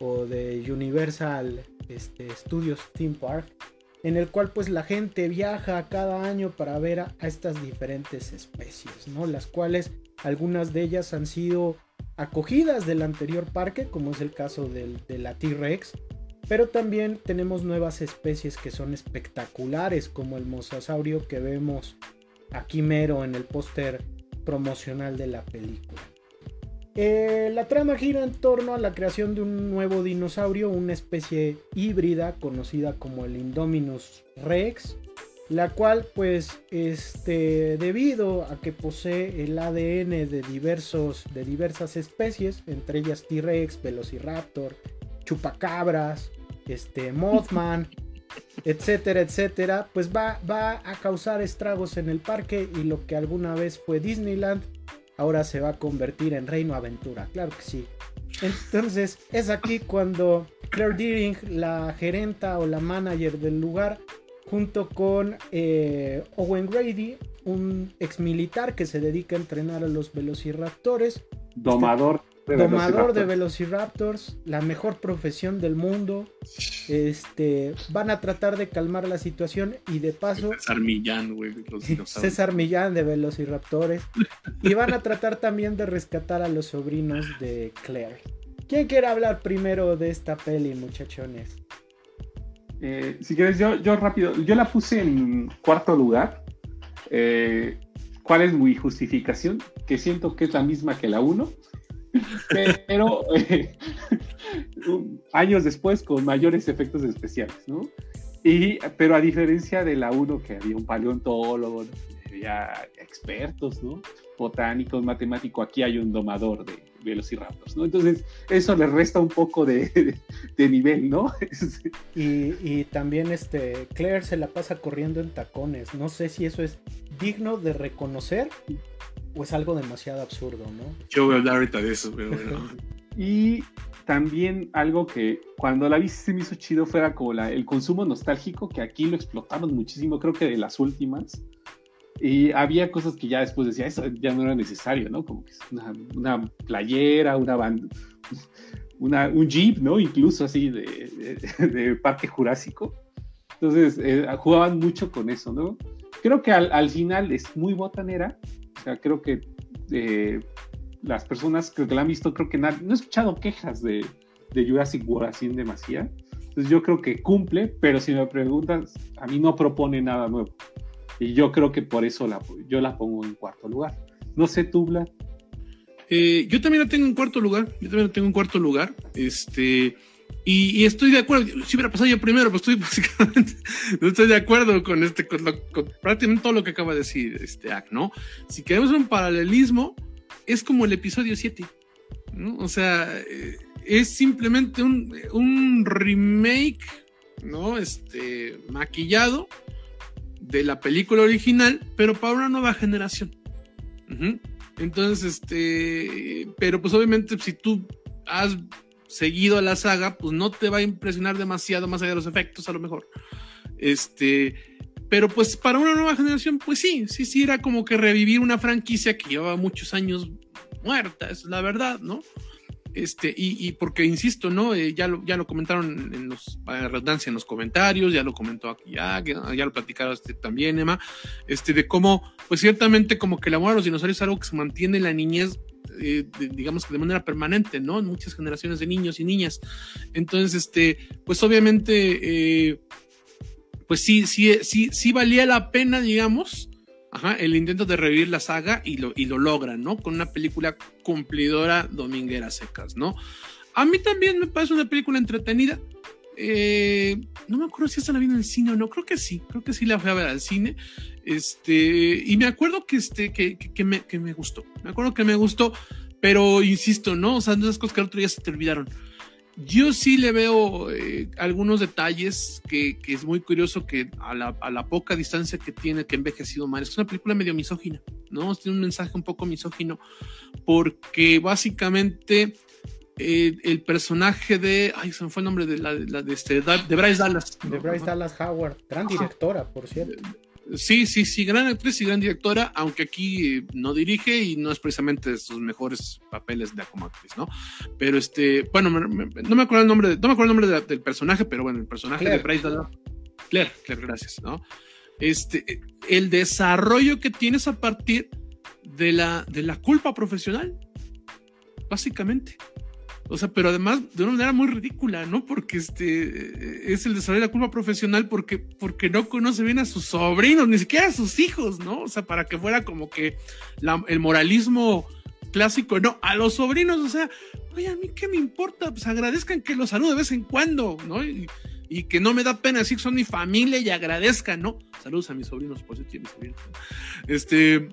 o de Universal este, Studios Theme Park, en el cual pues la gente viaja cada año para ver a, a estas diferentes especies, ¿no? Las cuales algunas de ellas han sido acogidas del anterior parque, como es el caso del, de la T-Rex, pero también tenemos nuevas especies que son espectaculares, como el mosasaurio que vemos aquí mero en el póster promocional de la película. Eh, la trama gira en torno a la creación de un nuevo dinosaurio, una especie híbrida conocida como el Indominus Rex, la cual pues este debido a que posee el ADN de diversos de diversas especies entre ellas T-Rex, Velociraptor, chupacabras, este Mothman, etcétera, etcétera, pues va, va a causar estragos en el parque y lo que alguna vez fue Disneyland ahora se va a convertir en Reino Aventura, claro que sí. Entonces es aquí cuando Claire Deering, la gerenta o la manager del lugar, junto con eh, Owen Grady, un ex militar que se dedica a entrenar a los velociraptores. Domador. De domador de velociraptors, la mejor profesión del mundo. Este, van a tratar de calmar la situación y de paso. César Millán, güey. César Millán de velociraptores. y van a tratar también de rescatar a los sobrinos de Claire. ¿Quién quiere hablar primero de esta peli, muchachones? Eh, si quieres, yo, yo rápido, yo la puse en cuarto lugar. Eh, ¿Cuál es mi justificación? Que siento que es la misma que la 1, pero eh, años después con mayores efectos especiales, ¿no? Y, pero a diferencia de la 1, que había un paleontólogo, había expertos, ¿no? Botánicos, matemáticos, aquí hay un domador de, Velociraptors, ¿no? Entonces, eso le resta un poco de, nivel, ¿no? y, también este, Claire se la pasa corriendo en tacones. No sé si eso es digno de reconocer o es algo demasiado absurdo, ¿no? Yo voy a hablar ahorita de eso, pero bueno. y también algo que cuando la vi se me hizo chido fuera como la, el consumo nostálgico, que aquí lo explotaron muchísimo, creo que de las últimas. Y había cosas que ya después decía, eso ya no era necesario, ¿no? Como que una, una playera, una banda, una, un jeep, ¿no? Incluso así de, de, parque jurásico. Entonces, eh, jugaban mucho con eso, ¿no? Creo que al, al, final es muy botanera. O sea, creo que eh, las personas que la han visto, creo que no he escuchado quejas de, de Jurassic World así en demasía. Entonces, yo creo que cumple, pero si me preguntas, a mí no propone nada nuevo. Y yo creo que por eso la, yo la pongo en cuarto lugar. No sé tú. Eh, yo también la tengo en cuarto lugar. Yo también la tengo en cuarto lugar. Este. Y, estoy de acuerdo. Si hubiera pasado yo primero, pues estoy básicamente. no estoy de acuerdo con este. Con, prácticamente todo lo que acaba de decir este act, ¿no? Si queremos un paralelismo, es como el episodio 7. ¿no? O sea, eh, es simplemente un, un remake, ¿no? Este. maquillado de la película original, pero para una nueva generación. Entonces, este, pero pues obviamente si tú has seguido a la saga, pues no te va a impresionar demasiado más allá de los efectos a lo mejor. Este, pero pues para una nueva generación, pues sí, sí, sí, era como que revivir una franquicia que llevaba muchos años muerta, es la verdad, ¿no? Este, y, porque, insisto, ¿no? Eh, ya, lo, ya lo comentaron en los, redundancia en los comentarios, ya lo comentó aquí, ya, ya lo platicaron este, también, Emma, este, de cómo, pues ciertamente como que el amor a los dinosaurios es algo que se mantiene en la niñez eh, digamos que de manera permanente, ¿no? En muchas generaciones de niños y niñas. Entonces, este, pues obviamente, eh, pues sí, sí, sí, sí valía la pena, digamos, Ajá, el intento de revivir la saga y lo, y lo logran, ¿no? Con una película cumplidora dominguera secas, ¿no? A mí también me parece una película entretenida. Eh, no me acuerdo si esta la vi en el cine o no, creo que sí, creo que sí la fui a ver al cine. Este, y me acuerdo que, este, que, que, me, que me gustó, me acuerdo que me gustó, pero insisto, ¿no? O sea, esas cosas que el otro día se te olvidaron. Yo sí le veo eh, algunos detalles que, es muy curioso que a la, poca distancia que tiene, que envejecido mal, es una película medio misógina, ¿no? Tiene un mensaje un poco misógino, porque básicamente eh, el personaje de, ay, se me fue el nombre de la, de, este, de Bryce Dallas. De Bryce Dallas Howard, gran directora, por cierto. Sí, sí, sí, gran actriz y gran directora, aunque aquí eh, no dirige y no es precisamente de sus mejores papeles de como actriz, ¿no? Pero este, bueno, no me acuerdo el nombre, no me acuerdo el nombre del personaje, pero bueno, el personaje de Bryce Dallas. Claire, Claire, gracias, ¿no? Este, el desarrollo que tienes a partir de la, de la culpa profesional, básicamente. O sea, pero además de una manera muy ridícula, ¿no? Porque este es el desarrollo de la culpa profesional porque, porque no conoce bien a sus sobrinos, ni siquiera a sus hijos, ¿no? O sea, para que fuera como que el moralismo clásico, no, a los sobrinos, o sea, oye, a mí qué me importa, pues agradezcan que los salude de vez en cuando, ¿no? Y, que no me da pena decir que son mi familia y agradezcan, ¿no? Saludos a mis sobrinos, por cierto, mis sobrinos. Este,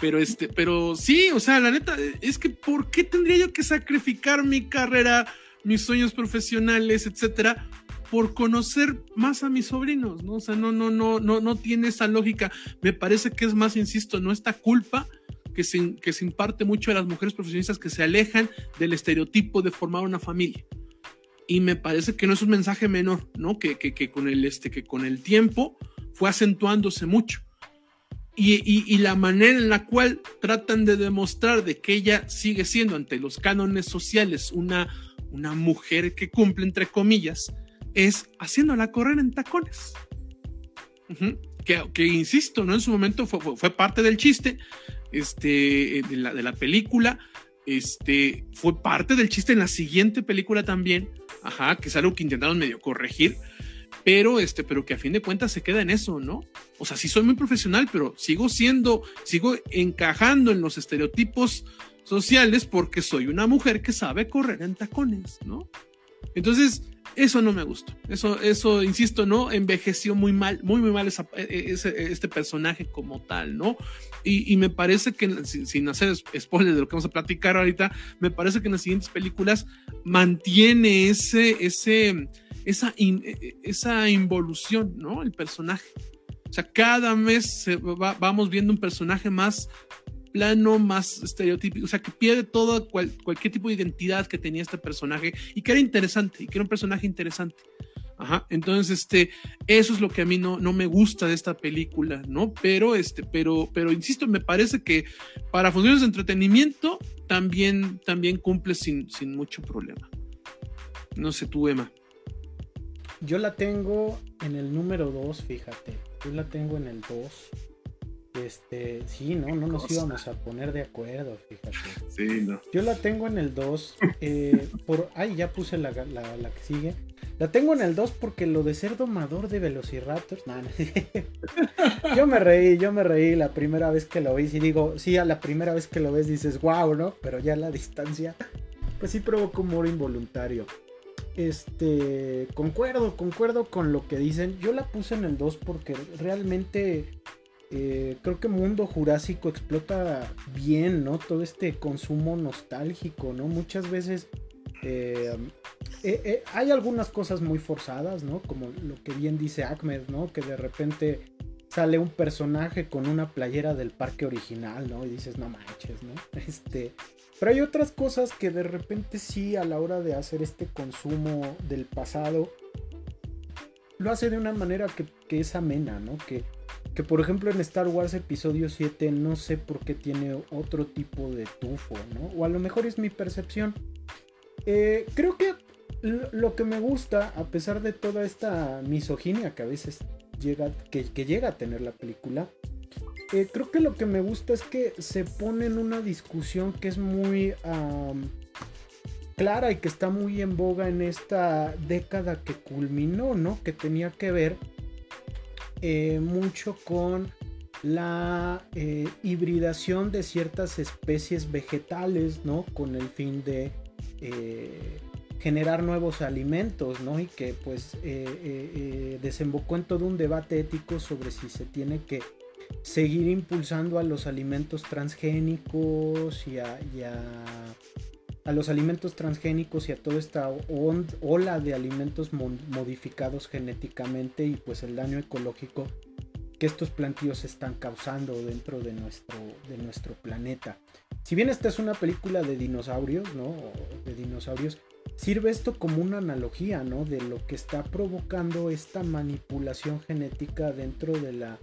pero este, pero sí, o sea, la neta, es que ¿por qué tendría yo que sacrificar mi carrera, mis sueños profesionales, etcétera? por conocer más a mis sobrinos, ¿no? O sea, no, no, no, no, no tiene esa lógica. Me parece que es más, insisto, no esta culpa que se, que se imparte mucho a las mujeres profesionistas que se alejan del estereotipo de formar una familia. Y me parece que no es un mensaje menor, ¿no? Que, que, que con, el, este, que con el tiempo fue acentuándose mucho. Y, y, y, la manera en la cual tratan de demostrar de que ella sigue siendo ante los cánones sociales una, una mujer que cumple, entre comillas, es haciéndola correr en tacones. que, que, insisto, ¿no? En su momento fue, fue, parte del chiste este, de, la, de la película. Este, fue parte del chiste en la siguiente película también. Ajá, que es algo que intentaron medio corregir. Pero, este, pero que a fin de cuentas se queda en eso, ¿no? O sea, sí soy muy profesional, pero sigo siendo, sigo encajando en los estereotipos sociales porque soy una mujer que sabe correr en tacones, ¿no? Entonces, eso no me gustó. Eso, eso, insisto, ¿no? Envejeció muy mal, muy, muy mal e, e, este personaje como tal, ¿no? Y, me parece que, sin, hacer spoilers de lo que vamos a platicar ahorita, me parece que en las siguientes películas mantiene ese, ese, esa, e, esa involución, ¿no? El personaje. O sea, cada mes vamos viendo un personaje más plano, más estereotípico, o sea, que pierde todo cualquier tipo de identidad que tenía este personaje y que era interesante, y que era un personaje interesante. Ajá, entonces, este, eso es lo que a mí no, no me gusta de esta película, ¿no? Pero, este, pero, pero insisto, me parece que para funciones de entretenimiento también, también cumple sin, sin mucho problema. No sé tú, Emma. Yo la tengo en el número 2, fíjate. Yo la tengo en el 2. Este, sí, no, no nos íbamos a poner de acuerdo, fíjate. Sí, no. Yo la tengo en el 2. Eh, por, ay, ya puse la, la, que sigue. La tengo en el 2 porque lo de ser domador de Velociraptors. No, yo me reí, yo me reí la primera vez que lo vi. Y digo, sí, a la primera vez que lo ves dices, wow, ¿no? Pero ya a la distancia, pues sí provoca humor involuntario. Este, concuerdo, concuerdo con lo que dicen. Yo la puse en el 2 porque realmente eh, creo que Mundo Jurásico explota bien, ¿no? Todo este consumo nostálgico, ¿no? Muchas veces eh, eh, hay algunas cosas muy forzadas, ¿no? Como lo que bien dice Ahmed, ¿no? Que de repente sale un personaje con una playera del parque original, ¿no? Y dices, no manches, ¿no? Este, pero hay otras cosas que de repente sí a la hora de hacer este consumo del pasado, lo hace de una manera que, es amena, ¿no? Que, que por ejemplo en Star Wars episodio 7 no sé por qué tiene otro tipo de tufo, ¿no? O a lo mejor es mi percepción. Eh, creo que lo que me gusta, a pesar de toda esta misoginia que a veces llega, que, llega a tener la película, eh, creo que lo que me gusta es que se pone en una discusión que es muy clara y que está muy en boga en esta década que culminó, ¿no? Que tenía que ver eh, mucho con la eh, hibridación de ciertas especies vegetales, ¿no? Con el fin de generar nuevos alimentos, ¿no? Y que pues desembocó en todo un debate ético sobre si se tiene que seguir impulsando a los alimentos transgénicos y a a los alimentos transgénicos y a toda esta ola de alimentos modificados genéticamente y pues el daño ecológico que estos plantíos están causando dentro de nuestro, de nuestro planeta. Si bien esta es una película de dinosaurios, ¿no? De dinosaurios, sirve esto como una analogía, ¿no? De lo que está provocando esta manipulación genética dentro de la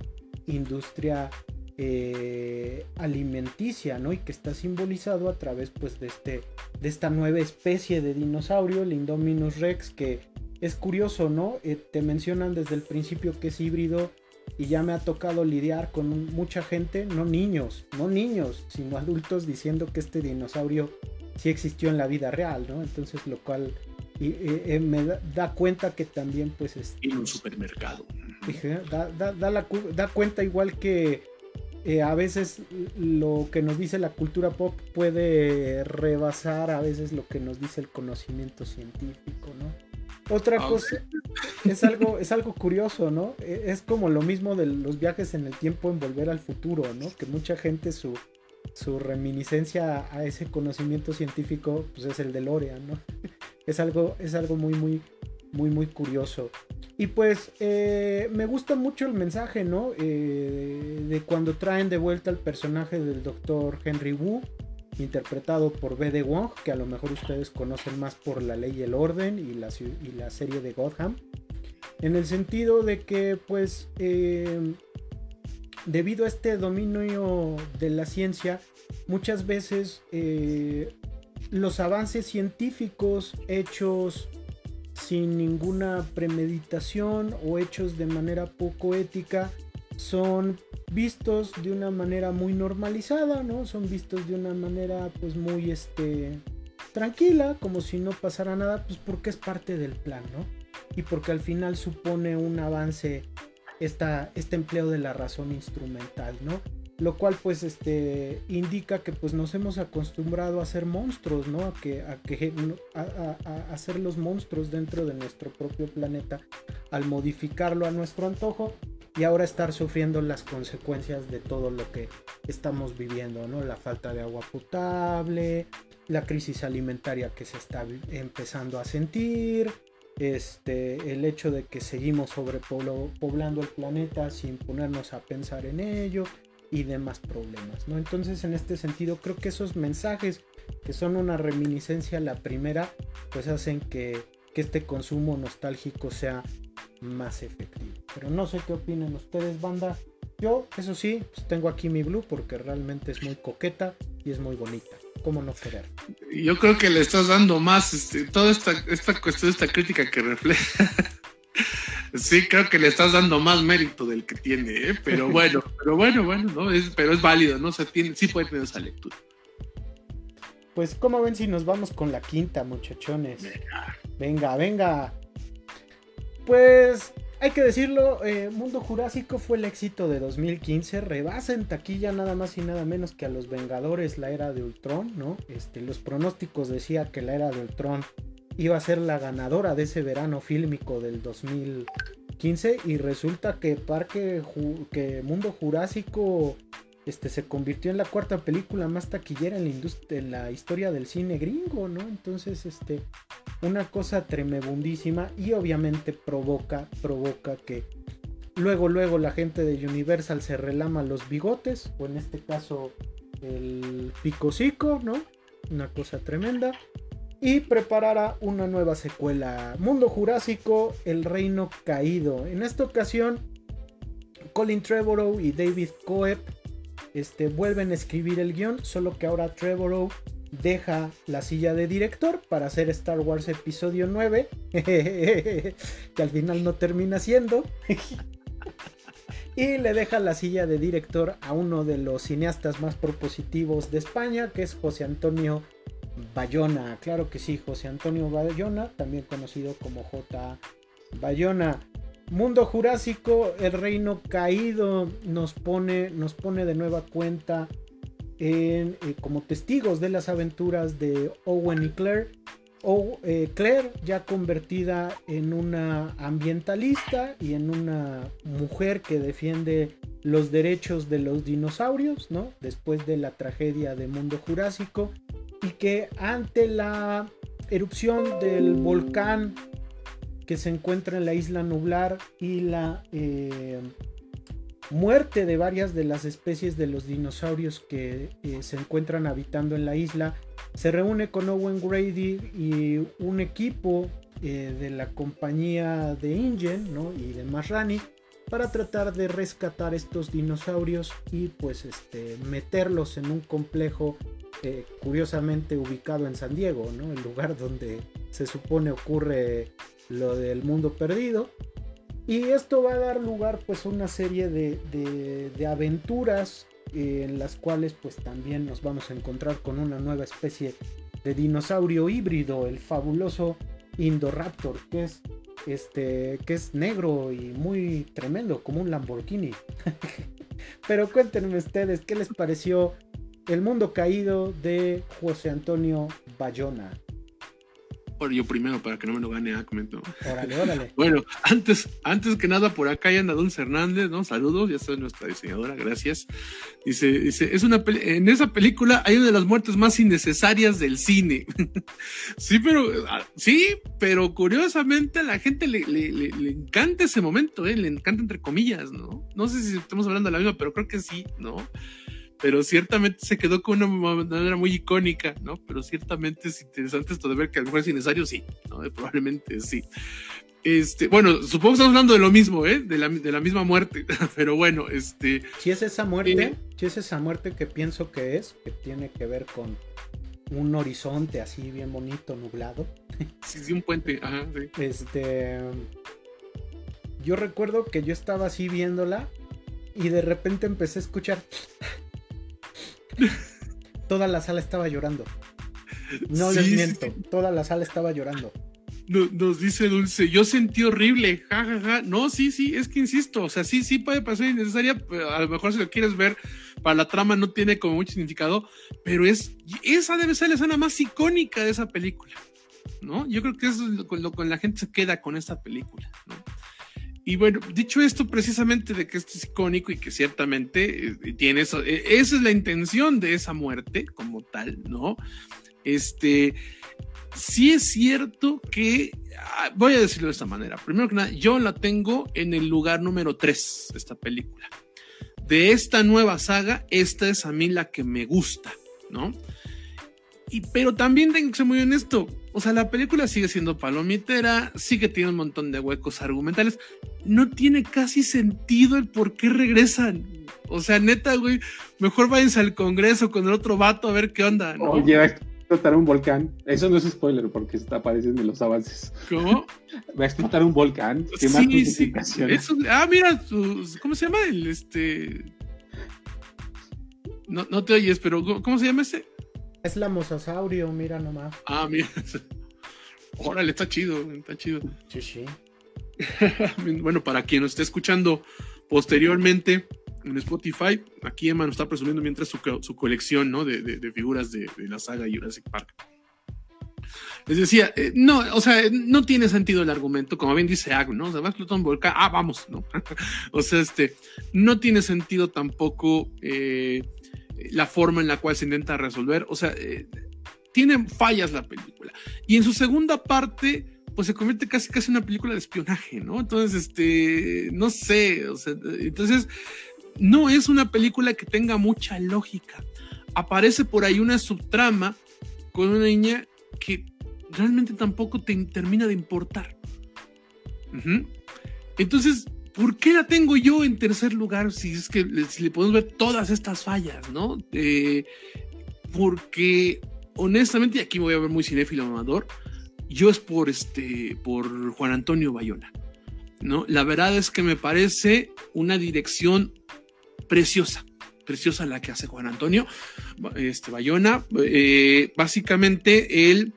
industria eh, alimenticia, ¿no? Y que está simbolizado a través, pues, de, este, de esta nueva especie de dinosaurio, el Indominus Rex, que es curioso, ¿no? Eh, te mencionan desde el principio que es híbrido y ya me ha tocado lidiar con mucha gente, no niños, no niños, sino adultos diciendo que este dinosaurio sí existió en la vida real, ¿no? Entonces, lo cual eh, me da, cuenta que también, pues, es... En un supermercado. da cuenta igual que eh, a veces lo que nos dice la cultura pop puede rebasar a veces lo que nos dice el conocimiento científico, ¿no? Otra cosa. es algo, es algo curioso, ¿no? E, es como lo mismo de los viajes en el tiempo en volver al futuro, ¿no? Que mucha gente su, su reminiscencia a ese conocimiento científico pues es el de Lorean, ¿no? Es algo, es algo muy, muy, muy, muy curioso. Y pues eh, me gusta mucho el mensaje, ¿no? Eh, de cuando traen de vuelta el personaje del doctor Henry Wu, interpretado por B.D. Wong, que a lo mejor ustedes conocen más por La Ley y el Orden y la, y la serie de Gotham. En el sentido de que, pues, eh, debido a este dominio de la ciencia, muchas veces los avances científicos hechos sin ninguna premeditación o hechos de manera poco ética son vistos de una manera muy normalizada, ¿no? Son vistos de una manera pues muy este tranquila, como si no pasara nada, pues porque es parte del plan, ¿no? Y porque al final supone un avance esta, este empleo de la razón instrumental, ¿no? Lo cual pues este indica que pues nos hemos acostumbrado a ser monstruos, ¿no? A que a que a, a, ser los monstruos dentro de nuestro propio planeta al modificarlo a nuestro antojo y ahora estar sufriendo las consecuencias de todo lo que estamos viviendo, ¿no? La falta de agua potable, la crisis alimentaria que se está empezando a sentir, este, el hecho de que seguimos sobrepoblando el planeta sin ponernos a pensar en ello, y demás problemas, ¿no? Entonces, en este sentido, creo que esos mensajes que son una reminiscencia a la primera, pues hacen que, este consumo nostálgico sea más efectivo. Pero no sé qué opinan ustedes, banda. Yo, eso sí, pues tengo aquí mi blue porque realmente es muy coqueta y es muy bonita. ¿Cómo no querer? Yo creo que le estás dando más, este, toda esta, esta cuestión, esta crítica que refleja Sí, creo que le estás dando más mérito del que tiene, ¿eh? pero bueno, pero bueno, bueno, ¿no? Es, pero es válido, ¿no? O sea, tiene, sí puede tener esa lectura. Pues, ¿cómo ven si nos vamos con la quinta, muchachones? Venga, venga. Pues, hay que decirlo, eh, Mundo Jurásico fue el éxito de 2015. Rebasa en taquilla nada más y nada menos que a los Vengadores, la era de Ultron, ¿no? Este, los pronósticos decían que la era de Ultron iba a ser la ganadora de ese verano fílmico del 2015 y resulta que Parque que Mundo Jurásico este, se convirtió en la cuarta película más taquillera en la, en la historia del cine gringo, ¿no? Entonces, este, una cosa tremebundísima y obviamente provoca, provoca que luego, luego la gente de Universal se relama los bigotes, o en este caso el picocico, ¿no? Una cosa tremenda y preparará una nueva secuela, Mundo Jurásico, El Reino Caído. En esta ocasión, Colin Trevorrow y David Coeb este, vuelven a escribir el guion, solo que ahora Trevorrow deja la silla de director para hacer Star Wars Episodio 9, que al final no termina siendo. y le deja la silla de director a uno de los cineastas más propositivos de España, que es José Antonio Bayona, claro que sí, José Antonio Bayona, también conocido como J. Bayona. Mundo Jurásico, el reino caído, nos pone, nos pone de nueva cuenta en, eh, como testigos de las aventuras de Owen y Claire. O, eh, Claire ya convertida en una ambientalista y en una mujer que defiende los derechos de los dinosaurios, ¿no? Después de la tragedia de Mundo Jurásico y que ante la erupción del volcán que se encuentra en la isla nublar y la eh, muerte de varias de las especies de los dinosaurios que eh, se encuentran habitando en la isla, se reúne con Owen Grady y un equipo eh, de la compañía de Ingen y de Masrani para tratar de rescatar estos dinosaurios y pues este meterlos en un complejo eh, curiosamente ubicado en San Diego, ¿no? El lugar donde se supone ocurre lo del mundo perdido. Y esto va a dar lugar pues a una serie de, aventuras eh, en las cuales pues también nos vamos a encontrar con una nueva especie de dinosaurio híbrido, el fabuloso Indoraptor, que es este que es negro y muy tremendo, como un Lamborghini. Pero cuéntenme ustedes qué les pareció el mundo caído de José Antonio Bayona. Ahora yo primero para que no me lo gane, ah, comento. Órale, órale. Bueno, antes, antes que nada, por acá hay anda Dulce Hernández, ¿no? Saludos, ya soy nuestra diseñadora, gracias. Dice, dice, es una en esa película hay una de las muertes más innecesarias del cine. sí, pero, ah, sí, pero curiosamente a la gente le, le, le, encanta ese momento, ¿eh? Le encanta entre comillas, ¿no? No sé si estamos hablando de la misma, pero creo que sí, ¿no? Pero ciertamente se quedó con una manera muy icónica, ¿no? Pero ciertamente es interesante esto de ver que a lo mejor es sí, ¿no? Probablemente sí. Este, bueno, supongo que estamos hablando de lo mismo, ¿eh? De la, de la misma muerte, pero bueno, este... Si es esa muerte, eh, si es esa muerte que pienso que es, que tiene que ver con un horizonte así bien bonito, nublado. Sí, sí, un puente, ajá, sí. Este... Yo recuerdo que yo estaba así viéndola y de repente empecé a escuchar Toda la sala estaba llorando. No les miento, toda la sala estaba llorando. nos dice Dulce, yo sentí horrible, jajaja. No, sí, sí, es que insisto, o sea, sí, sí puede pasar innecesaria, a lo mejor si lo quieres ver, para la trama no tiene como mucho significado, pero es, esa debe ser la escena más icónica de esa película, ¿no? Yo creo que es lo, lo que la gente se queda con esta película, ¿no? Y bueno, dicho esto precisamente de que esto es icónico y que ciertamente eh, tiene eso, eh, esa es la intención de esa muerte como tal, ¿no? Este, sí es cierto que, ah, voy a decirlo de esta manera, primero que nada, yo la tengo en el lugar número 3, esta película. De esta nueva saga, esta es a mí la que me gusta, ¿no? Y, pero también tengo que ser muy honesto, o sea, la película sigue siendo palomitera, sigue teniendo un montón de huecos argumentales. No tiene casi sentido el por qué regresan. O sea, neta, güey, mejor váyanse al Congreso con el otro vato a ver qué onda. ¿no? Oye, va a explotar un volcán. Eso no es spoiler porque está apareciendo en los avances. ¿Cómo? va a explotar un volcán. ¿Qué sí, sí. ah, mira, ¿cómo se llama? El este. No, no te oyes, pero ¿cómo se llama ese? Es la mosasaurio, mira nomás. Ah, mira. Órale, está chido, está chido. Sí, sí. bueno, para quien nos esté escuchando posteriormente en Spotify, aquí Emma nos está presumiendo mientras su, colección ¿no? de, figuras de, la saga Jurassic Park. Les decía, eh, no, o sea, no tiene sentido el argumento, como bien dice Ag, ¿no? O sea, va un volcán, ah, vamos, ¿no? o sea, este, no tiene sentido tampoco eh, la forma en la cual se intenta resolver. O sea, eh, tiene fallas la película. Y en su segunda parte, pues se convierte casi casi una película de espionaje, ¿no? Entonces, este, no sé, o sea, entonces, no es una película que tenga mucha lógica. Aparece por ahí una subtrama con una niña que realmente tampoco te termina de importar. Entonces, ¿por qué la tengo yo en tercer lugar si es que si le podemos ver todas estas fallas, ¿no? Eh, porque honestamente, y aquí voy a ver muy cinéfilo amador, yo es por este, por Juan Antonio Bayona, ¿no? La verdad es que me parece una dirección preciosa, preciosa la que hace Juan Antonio este, Bayona. Eh, básicamente él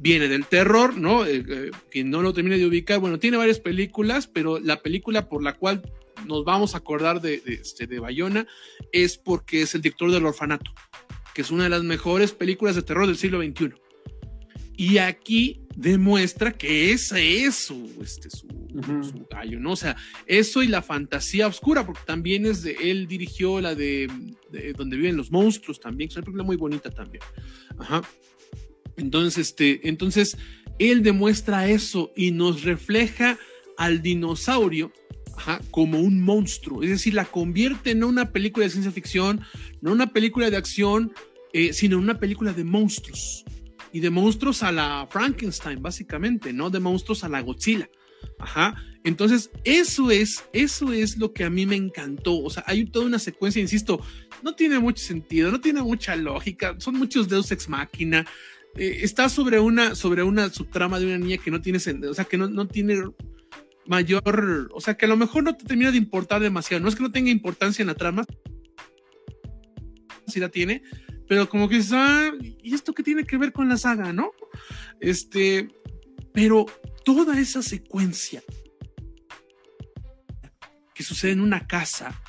viene del terror, ¿no? Eh, eh, quien no lo termine de ubicar, bueno, tiene varias películas, pero la película por la cual nos vamos a acordar de, de, este, de Bayona es porque es el director del orfanato, que es una de las mejores películas de terror del siglo XXI. Y aquí demuestra que ese es su, este, su, gallo, ¿no? O sea, eso y la fantasía oscura, porque también es de, él dirigió la de, de Donde viven los monstruos también, que es una película muy bonita también. Ajá. Entonces, este, entonces, él demuestra eso y nos refleja al dinosaurio como un monstruo. Es decir, la convierte no en una película de ciencia ficción, no una película de acción, eh, sino una película de monstruos. Y de monstruos a la Frankenstein, básicamente, ¿no? De monstruos a la Godzilla. Ajá. Entonces, eso es, eso es lo que a mí me encantó. O sea, hay toda una secuencia, insisto, no tiene mucho sentido, no tiene mucha lógica, son muchos Deus ex máquina, eh, está sobre una, sobre una subtrama de una niña que no tiene, o sea, que no, no tiene mayor, o sea, que a lo mejor no te termina de importar demasiado. No es que no tenga importancia en la trama, si la tiene, pero como que ah, ¿y esto qué tiene que ver con la saga, no? Este, pero toda esa secuencia que sucede en una casa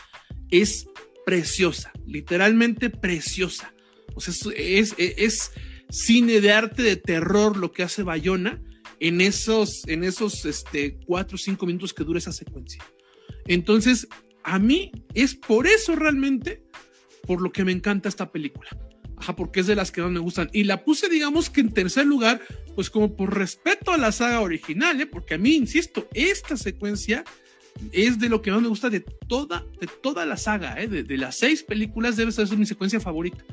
es preciosa, literalmente preciosa. O sea, es, es, cine de arte de terror lo que hace Bayona en esos, en esos este, cuatro o cinco minutos que dura esa secuencia. Entonces, a mí es por eso realmente por lo que me encanta esta película. Ajá, porque es de las que más me gustan. Y la puse, digamos que en tercer lugar, pues como por respeto a la saga original, ¿eh? porque a mí, insisto, esta secuencia es de lo que más me gusta de toda, de toda la saga, ¿eh? de, las seis películas debe ser mi secuencia favorita.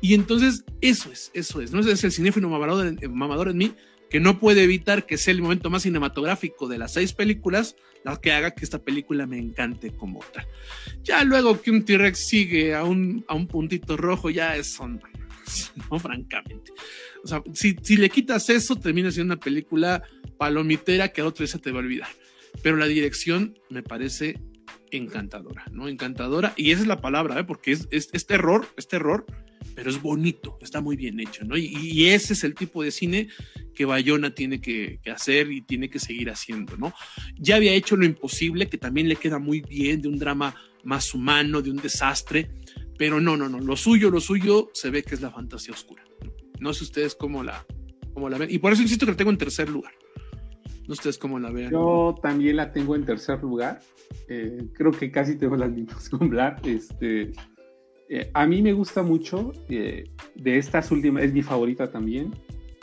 Y entonces, eso es, eso es, ¿no? es el cinéfilo mamador, mamador en mí que no puede evitar que sea el momento más cinematográfico de las seis películas, la que haga que esta película me encante como tal. Ya luego que un T-Rex sigue a un, a un puntito rojo, ya es son, no francamente. O sea, si, si, le quitas eso, termina siendo una película palomitera que a otra vez se te va a olvidar. Pero la dirección me parece encantadora, ¿no? Encantadora. Y esa es la palabra, ¿eh? Porque es, es, terror, pero es bonito, está muy bien hecho, ¿no? Y, ese es el tipo de cine que Bayona tiene que, hacer y tiene que seguir haciendo, ¿no? Ya había hecho lo imposible, que también le queda muy bien, de un drama más humano, de un desastre, pero no, no, no, lo suyo, lo suyo se ve que es la fantasía oscura. No sé ustedes cómo la, cómo la ven, y por eso insisto que la tengo en tercer lugar. No sé ustedes cómo la ven. Yo también la tengo en tercer lugar. Eh, creo que casi tengo las mismas con Black. Este, eh, a mí me gusta mucho, eh, de estas últimas, es mi favorita también,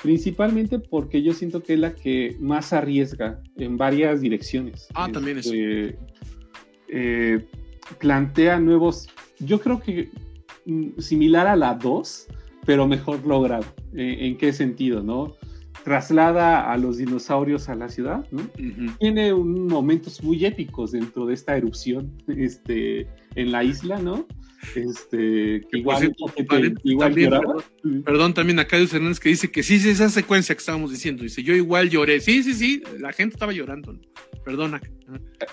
principalmente porque yo siento que es la que más arriesga en varias direcciones. Ah, también es. Este, plantea nuevos, yo creo que mm, similar a la 2, pero mejor logrado. ¿En qué sentido, no? Traslada a los dinosaurios a la ciudad, ¿no? Tiene un, momentos muy épicos dentro de esta erupción este, en la isla, ¿no? Este, que igual, perdón, también acá Luis Hernández que dice que sí, sí, esa secuencia que estábamos diciendo. Dice, yo igual lloré. Sí, sí, sí, la gente estaba llorando. Perdona.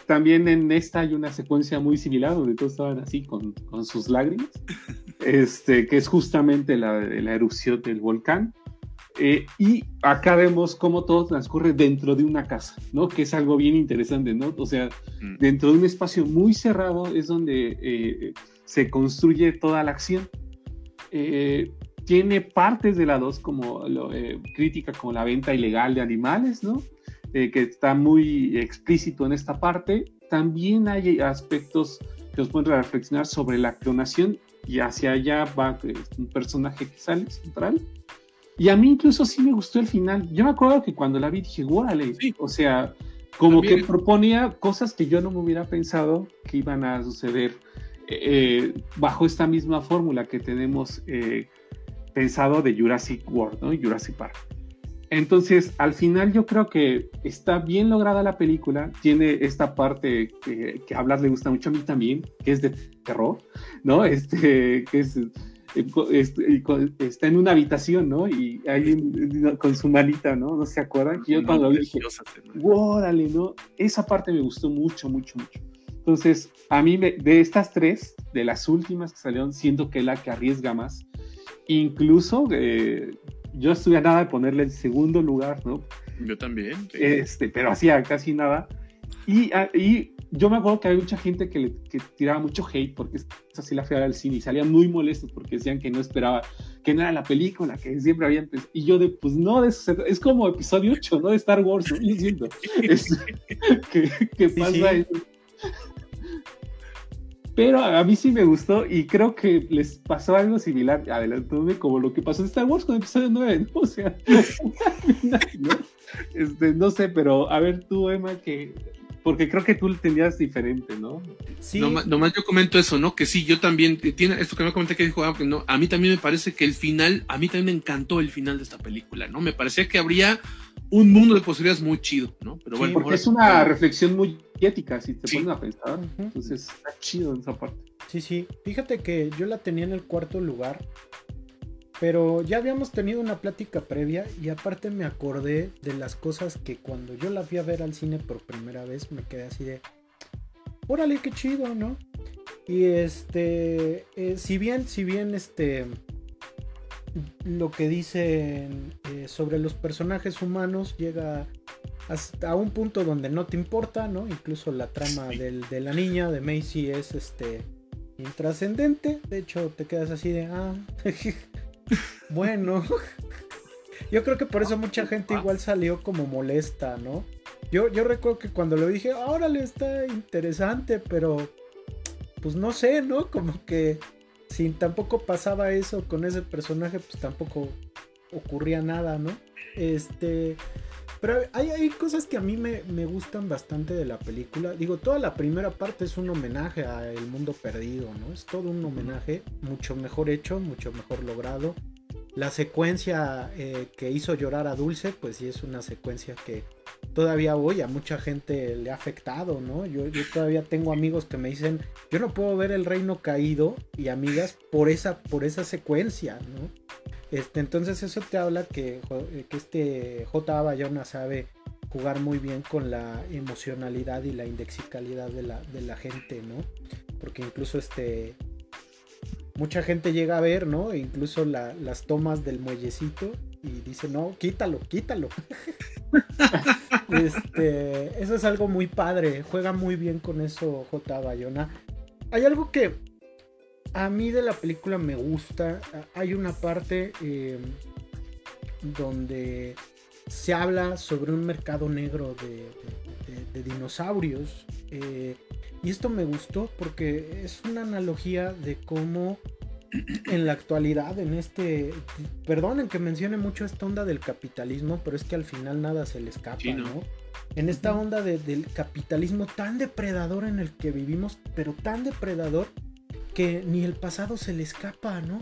También en esta hay una secuencia muy similar donde todos estaban así con, con sus lágrimas, este, que es justamente la, la erupción del volcán. Eh, y acá vemos cómo todo transcurre dentro de una casa, ¿no? Que es algo bien interesante, ¿no? O sea, mm. dentro de un espacio muy cerrado es donde eh, se construye toda la acción. Eh, tiene partes de la 2 como lo, eh, crítica como la venta ilegal de animales, ¿no? Eh, que está muy explícito en esta parte. También hay aspectos que nos pueden reflexionar sobre la clonación y hacia allá va un personaje que sale central. Y a mí incluso sí me gustó el final. Yo me acuerdo que cuando la vi dije, órale, o sea, como que proponía cosas que yo no me hubiera pensado que iban a suceder eh, bajo esta misma fórmula que tenemos eh, pensado de Jurassic World, ¿no? Jurassic Park. Entonces, al final yo creo que está bien lograda la película, tiene esta parte que, que a hablar le gusta mucho a mí también, que es de terror, ¿no? Este, que es, está en una habitación, ¿no? Y ahí con su malita, ¿no? ¿No se acuerdan? yo cuando lo dije, órale, ¿no? Esa parte me gustó mucho, mucho, mucho. Entonces, a mí de estas tres, de las últimas que salieron, siento que es la que arriesga más. Incluso eh, yo estuve a nada de ponerle el segundo lugar, ¿no? Yo también. Este, pero hacía casi nada. Y, ah, y, yo me acuerdo que había mucha gente que, le, que tiraba mucho hate porque esa sí la fui al cine y salían muy molestos porque decían que no esperaba, que no era la película, que siempre habían. Y yo de, pues no, de es como episodio 8, ¿no? De Star Wars, ¿no? Diciendo, que, pasa eso. Pero a mí sí me gustó y creo que les pasó algo similar, adelantándome, como lo que pasó en Star Wars con el episodio 9, ¿no? O sea, ¿no? Este, no sé, pero a ver tú, Emma, que porque creo que tú lo tenías diferente, ¿no? Sí. Nomás, yo comento eso, ¿no? Que sí, yo también, eh, tiene esto que me comenté que dijo, ah, no, a mí también me parece que el final, a mí también me encantó el final de esta película, ¿no? Me parecía que habría un mundo de posibilidades muy chido, ¿no? Pero bueno, porque es una reflexión muy ética, si te pones a pensar. Entonces, está chido en esa parte. Sí, sí. Fíjate que yo la tenía en el cuarto lugar, pero ya habíamos tenido una plática previa y aparte me acordé de las cosas que cuando yo la fui a ver al cine por primera vez me quedé así de, órale, qué chido, ¿no? Y este, eh, si bien, si bien este lo que dicen eh, sobre los personajes humanos llega hasta un punto donde no te importa, ¿no? Incluso la trama de la niña, de Macy, es este intrascendente. De hecho, te quedas así de, ah, bueno. Yo creo que por eso mucha gente igual salió como molesta, ¿no? Yo, yo recuerdo que cuando lo dije, ahora le está interesante, pero pues no sé, ¿no? Como que si tampoco pasaba eso con ese personaje, pues tampoco ocurría nada, ¿no? Este. Pero hay, hay cosas que a mí me, me, gustan bastante de la película. Digo, toda la primera parte es un homenaje a El Mundo Perdido, ¿no? Es todo un homenaje, mucho mejor hecho, mucho mejor logrado. La secuencia eh, que hizo llorar a Dulce, pues sí es una secuencia que todavía hoy a mucha gente le ha afectado, ¿no? Yo, todavía tengo amigos que me dicen, yo no puedo ver el reino caído y amigas por esa, por esa secuencia, ¿no? Este, entonces eso te habla que, que este J. Bayona sabe jugar muy bien con la emocionalidad y la indexicalidad de la, de la gente, ¿no? Porque incluso este mucha gente llega a ver, ¿no? Incluso las tomas del muellecito y dice, no, quítalo, quítalo. este, eso es algo muy padre, juega muy bien con eso J. Bayona. Hay algo que a mí de la película me gusta, hay una parte eh, donde se habla sobre un mercado negro de, dinosaurios. Eh, y esto me gustó porque es una analogía de cómo en la actualidad, en este, perdonen que mencione mucho esta onda del capitalismo, pero es que al final nada se le escapa, ¿no? En esta onda del capitalismo tan depredador en el que vivimos, pero tan depredador que ni el pasado se le escapa, ¿no?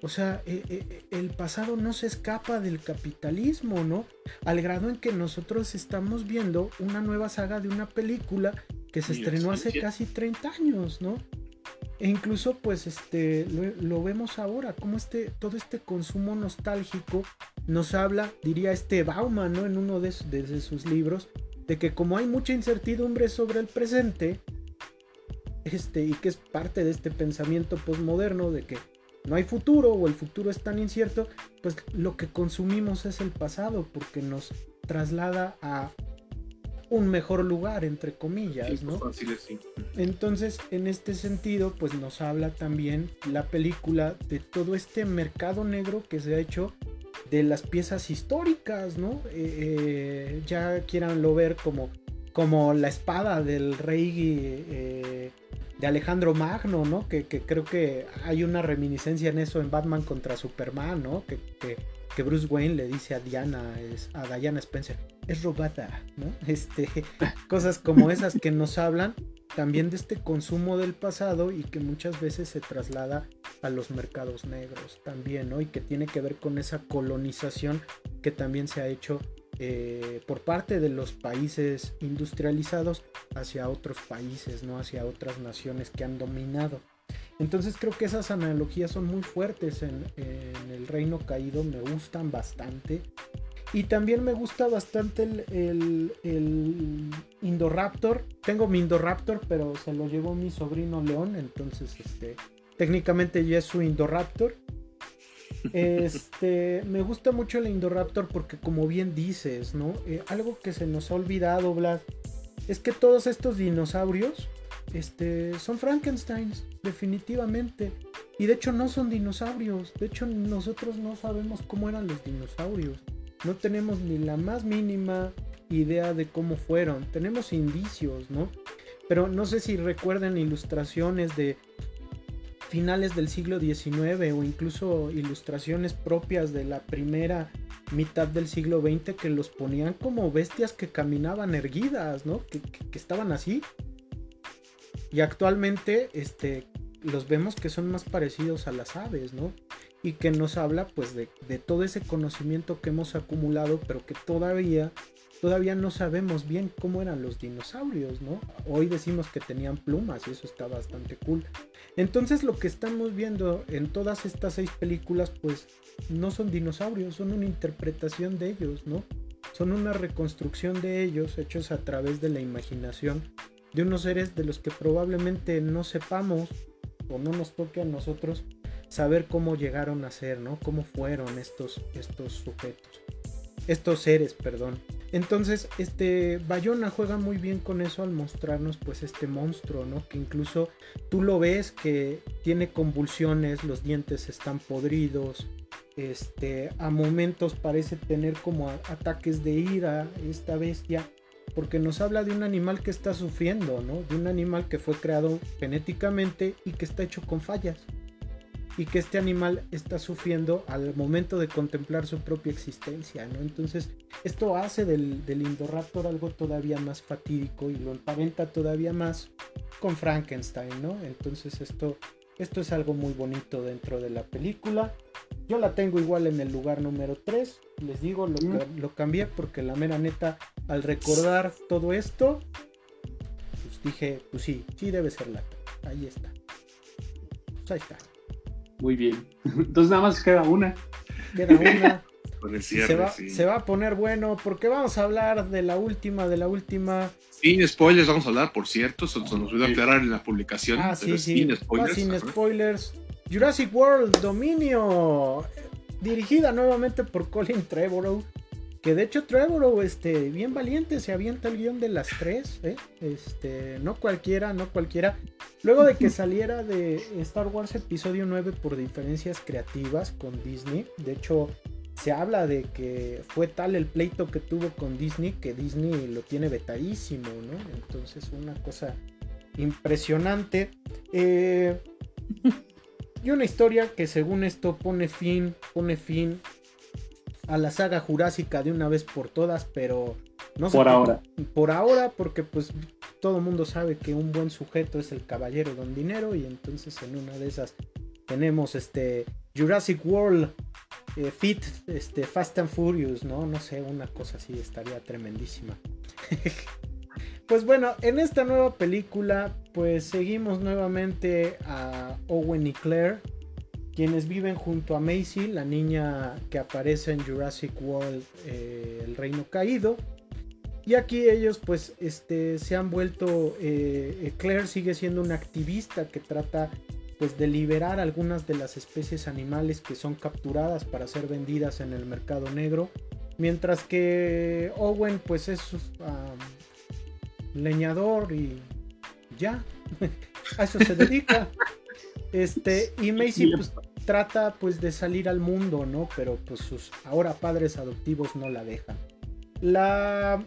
O sea, eh, eh, el pasado no se escapa del capitalismo, ¿no? Al grado en que nosotros estamos viendo una nueva saga de una película que se estrenó hace casi 30 años, ¿no? E incluso pues este lo, vemos ahora, como este, todo este consumo nostálgico nos habla, diría este Bauman, ¿no? En uno de, de sus libros, de que como hay mucha incertidumbre sobre el presente, este, y que es parte de este pensamiento postmoderno de que no hay futuro o el futuro es tan incierto, pues lo que consumimos es el pasado porque nos traslada a un mejor lugar, entre comillas, ¿no? Entonces, en este sentido, pues nos habla también la película de todo este mercado negro que se ha hecho de las piezas históricas, ¿no? Eh, eh, ya quieran lo ver como, como la espada del rey eh, de Alejandro Magno, ¿no? Que, creo que hay una reminiscencia en eso en Batman contra Superman, ¿no? Que, que, Bruce Wayne le dice a Diana, a Diana Spencer, es robada, ¿no? Este, cosas como esas que nos hablan también de este consumo del pasado y que muchas veces se traslada a los mercados negros también, ¿no? Y que tiene que ver con esa colonización que también se ha hecho eh, por parte de los países industrializados hacia otros países, ¿no? Hacia otras naciones que han dominado. Entonces creo que esas analogías son muy fuertes en, el reino caído, me gustan bastante. Y también me gusta bastante el, Indoraptor. Tengo mi Indoraptor, pero se lo llevó mi sobrino León. Entonces, este, técnicamente ya es su Indoraptor. Este, me gusta mucho el Indoraptor porque como bien dices, ¿no? Eh, algo que se nos ha olvidado, Vlad, es que todos estos dinosaurios este, son Frankensteins, definitivamente. Y de hecho no son dinosaurios. De hecho nosotros no sabemos cómo eran los dinosaurios. No tenemos ni la más mínima idea de cómo fueron. Tenemos indicios, ¿no? Pero no sé si recuerdan ilustraciones de finales del siglo XIX o incluso ilustraciones propias de la primera mitad del siglo XX que los ponían como bestias que caminaban erguidas, ¿no? Que, estaban así. Y actualmente este, los vemos que son más parecidos a las aves, ¿no? Y que nos habla pues de, de todo ese conocimiento que hemos acumulado, pero que todavía todavía no sabemos bien cómo eran los dinosaurios, ¿no? Hoy decimos que tenían plumas y eso está bastante cool. Entonces lo que estamos viendo en todas estas seis películas, pues no son dinosaurios, son una interpretación de ellos, ¿no? Son una reconstrucción de ellos hechos a través de la imaginación de unos seres de los que probablemente no sepamos o no nos toque a nosotros saber cómo llegaron a ser, ¿no? Cómo fueron estos, estos sujetos, estos seres, perdón. Entonces, este Bayona juega muy bien con eso al mostrarnos pues este monstruo, ¿no? Que incluso tú lo ves que tiene convulsiones, los dientes están podridos, este, a momentos parece tener como ataques de ira esta bestia, porque nos habla de un animal que está sufriendo, ¿no? De un animal que fue creado genéticamente y que está hecho con fallas. Y que este animal está sufriendo al momento de contemplar su propia existencia, ¿no? Entonces, esto hace del, del Indoraptor algo todavía más fatídico y lo emparenta todavía más con Frankenstein, ¿no? Entonces, esto, esto es algo muy bonito dentro de la película. Yo la tengo igual en el lugar número 3. Les digo, lo, lo cambié porque la mera neta, al recordar todo esto, pues dije, pues sí, sí debe ser la. Ahí está. Pues ahí está. Muy bien. Entonces nada más queda una. Queda una. Cierre, se, va, sí. se va a poner bueno porque vamos a hablar de la última, de la última. Sin spoilers vamos a hablar, por cierto, eso se nos olvidó aclarar en la publicación. Ah, pero sí, sí. Sin Va spoilers. sin spoilers. Jurassic World Dominio. Dirigida nuevamente por Colin Trevorrow. Que de hecho Trevorrow, este, bien valiente, se avienta el guion de las tres. ¿eh? Este, no cualquiera, no cualquiera. Luego de que saliera de Star Wars Episodio 9 por diferencias creativas con Disney. De hecho, se habla de que fue tal el pleito que tuvo con Disney que Disney lo tiene vetadísimo, ¿no? Entonces, una cosa impresionante. Eh, y una historia que según esto pone fin, pone fin a la saga jurásica de una vez por todas, pero no Por por- ahora. Por ahora, porque pues todo mundo sabe que un buen sujeto es el caballero don dinero y entonces en una de esas tenemos este Jurassic World eh, Fit, este Fast and Furious, ¿no? No sé, una cosa así estaría tremendísima. Pues bueno, en esta nueva película, pues seguimos nuevamente a Owen y Claire, quienes viven junto a Macy, la niña que aparece en Jurassic World, eh, El Reino Caído. Y aquí ellos, pues, este, se han vuelto. eh, eh, Claire sigue siendo una activista que trata, pues, de liberar algunas de las especies animales que son capturadas para ser vendidas en el mercado negro. Mientras que Owen, pues, es um, leñador y ya. a eso se dedica. Este, y Macy, pues, trata, pues, de salir al mundo, ¿no? Pero, pues, sus ahora padres adoptivos no la dejan. La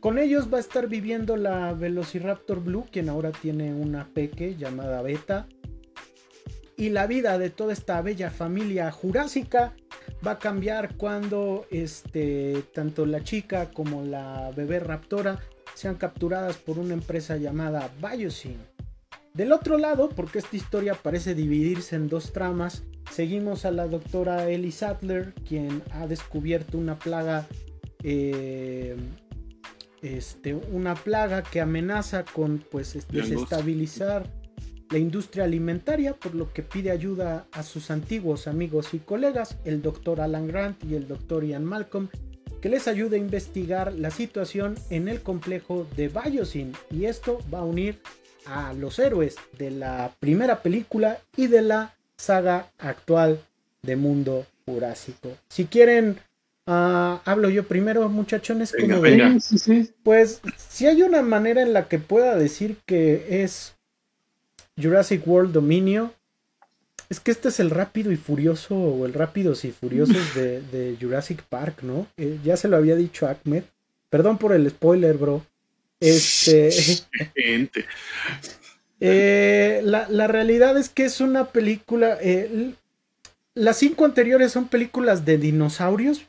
con ellos va a estar viviendo la Velociraptor Blue, quien ahora tiene una peque llamada Beta. Y la vida de toda esta bella familia jurásica va a cambiar cuando este, tanto la chica como la bebé raptora sean capturadas por una empresa llamada Biosyn. Del otro lado, porque esta historia parece dividirse en dos tramas, seguimos a la doctora Ellie Sattler, quien ha descubierto una plaga eh, este, una plaga que amenaza con pues este, desestabilizar la industria alimentaria, por lo que pide ayuda a sus antiguos amigos y colegas, el doctor Alan Grant y el doctor Ian Malcolm, que les ayude a investigar la situación en el complejo de Biosyn. Y esto va a unir a los héroes de la primera película y de la saga actual de Mundo Jurásico. Si quieren, ah, hablo yo primero, muchachones. Venga, venga. Sí, sí, sí. Pues si hay una manera en la que pueda decir que es Jurassic World Dominio, es que este es el rápido y furioso o el rápidos y furiosos de, de Jurassic Park, ¿no? Eh, ya se lo había dicho Ahmed. Perdón por el spoiler, bro. Este, Gente. eh, la, la realidad es que es una película. eh, las cinco anteriores son películas de dinosaurios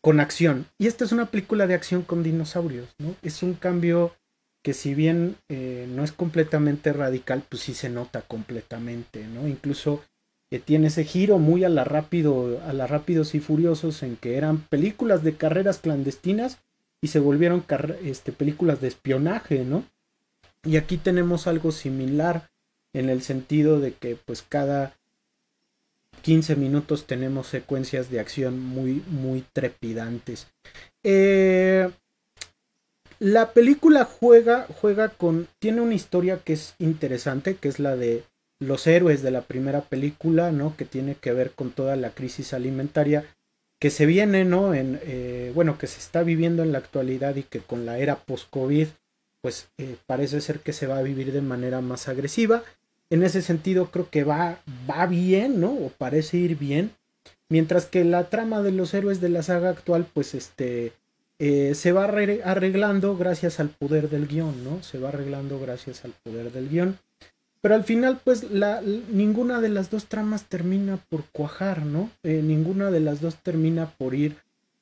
con acción. Y esta es una película de acción con dinosaurios, ¿no? Es un cambio que si bien eh, no es completamente radical, pues sí se nota completamente, ¿no? Incluso que tiene ese giro muy a la rápido, a la rápidos y furiosos en que eran películas de carreras clandestinas y se volvieron este, películas de espionaje, ¿no? Y aquí tenemos algo similar en el sentido de que pues cada 15 minutos tenemos secuencias de acción muy, muy trepidantes. Eh, la película juega, juega con. Tiene una historia que es interesante, que es la de los héroes de la primera película, ¿no? Que tiene que ver con toda la crisis alimentaria que se viene, ¿no? En, eh, bueno, que se está viviendo en la actualidad y que con la era post-COVID, pues eh, parece ser que se va a vivir de manera más agresiva. En ese sentido creo que va, va bien, ¿no? O parece ir bien. Mientras que la trama de los héroes de la saga actual, pues este, eh, se va arreglando gracias al poder del guion, ¿no? Se va arreglando gracias al poder del guion. Pero al final, pues, la, ninguna de las dos tramas termina por cuajar, ¿no? Eh, ninguna de las dos termina por ir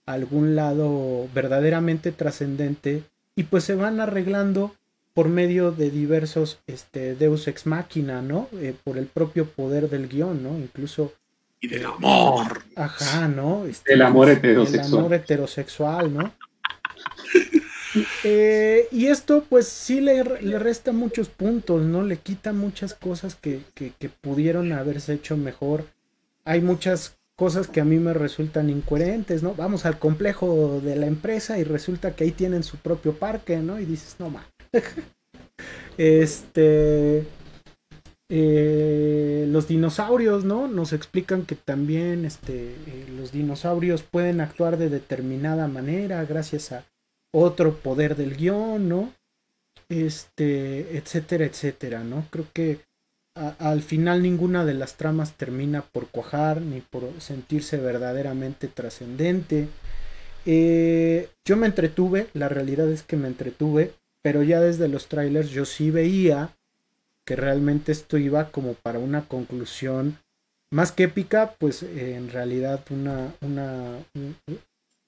a algún lado verdaderamente trascendente. Y pues se van arreglando por medio de diversos este, Deus ex machina, ¿no? Eh, por el propio poder del guion, ¿no? Incluso y del amor. Ajá, ¿no? Este, el amor heterosexual. El amor heterosexual, ¿no? Eh, y esto pues sí le, le, resta muchos puntos, ¿no? Le quita muchas cosas que, que, pudieron haberse hecho mejor. Hay muchas cosas que a mí me resultan incoherentes, ¿no? Vamos al complejo de la empresa y resulta que ahí tienen su propio parque, ¿no? Y dices, no, ma. este... Eh, los dinosaurios, ¿no? Nos explican que también este, eh, los dinosaurios pueden actuar de determinada manera gracias a otro poder del guion, ¿no? Este, etcétera, etcétera, ¿no? Creo que al final ninguna de las tramas termina por cuajar ni por sentirse verdaderamente trascendente. Eh, yo me entretuve, la realidad es que me entretuve, pero ya desde los trailers yo sí veía que realmente esto iba como para una conclusión más que épica, pues en realidad una, una,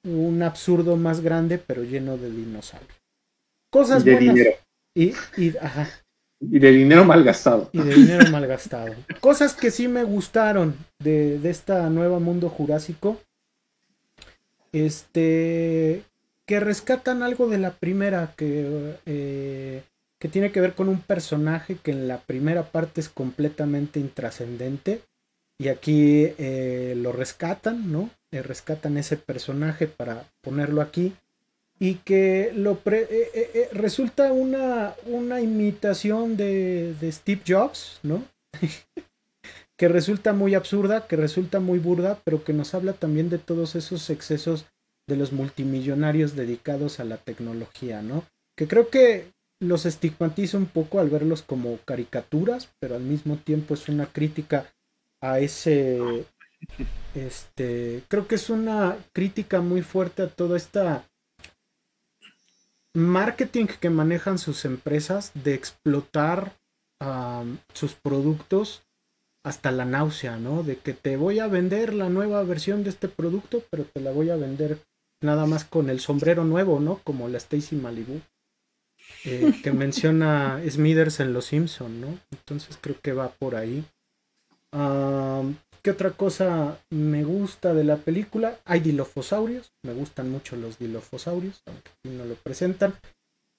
un, absurdo más grande, pero lleno de dinosaurios. Cosas de buenas. Dinero. Y, y, ajá. y de dinero mal gastado. Y de dinero mal gastado. Cosas que sí me gustaron de, de esta nueva mundo jurásico. Este. Que rescatan algo de la primera. Que. Eh, que tiene que ver con un personaje que en la primera parte es completamente intrascendente y aquí eh, lo rescatan, ¿no? Eh, rescatan ese personaje para ponerlo aquí y que lo eh, resulta una, una imitación de, de Steve Jobs, ¿no? que resulta muy absurda, que resulta muy burda, pero que nos habla también de todos esos excesos de los multimillonarios dedicados a la tecnología, ¿no? Que creo que, los estigmatiza un poco al verlos como caricaturas, pero al mismo tiempo es una crítica a ese este creo que es una crítica muy fuerte a toda esta marketing que manejan sus empresas de explotar sus productos hasta la náusea, ¿no? De que te voy a vender la nueva versión de este producto, pero te la voy a vender nada más con el sombrero nuevo, ¿no? Como la Stacy Malibu. Eh, que menciona Smithers en Los Simpson, ¿no? Entonces creo que va por ahí. ¿Qué otra cosa me gusta de la película? Hay dilofosaurios, me gustan mucho los dilofosaurios, aunque aquí no lo presentan.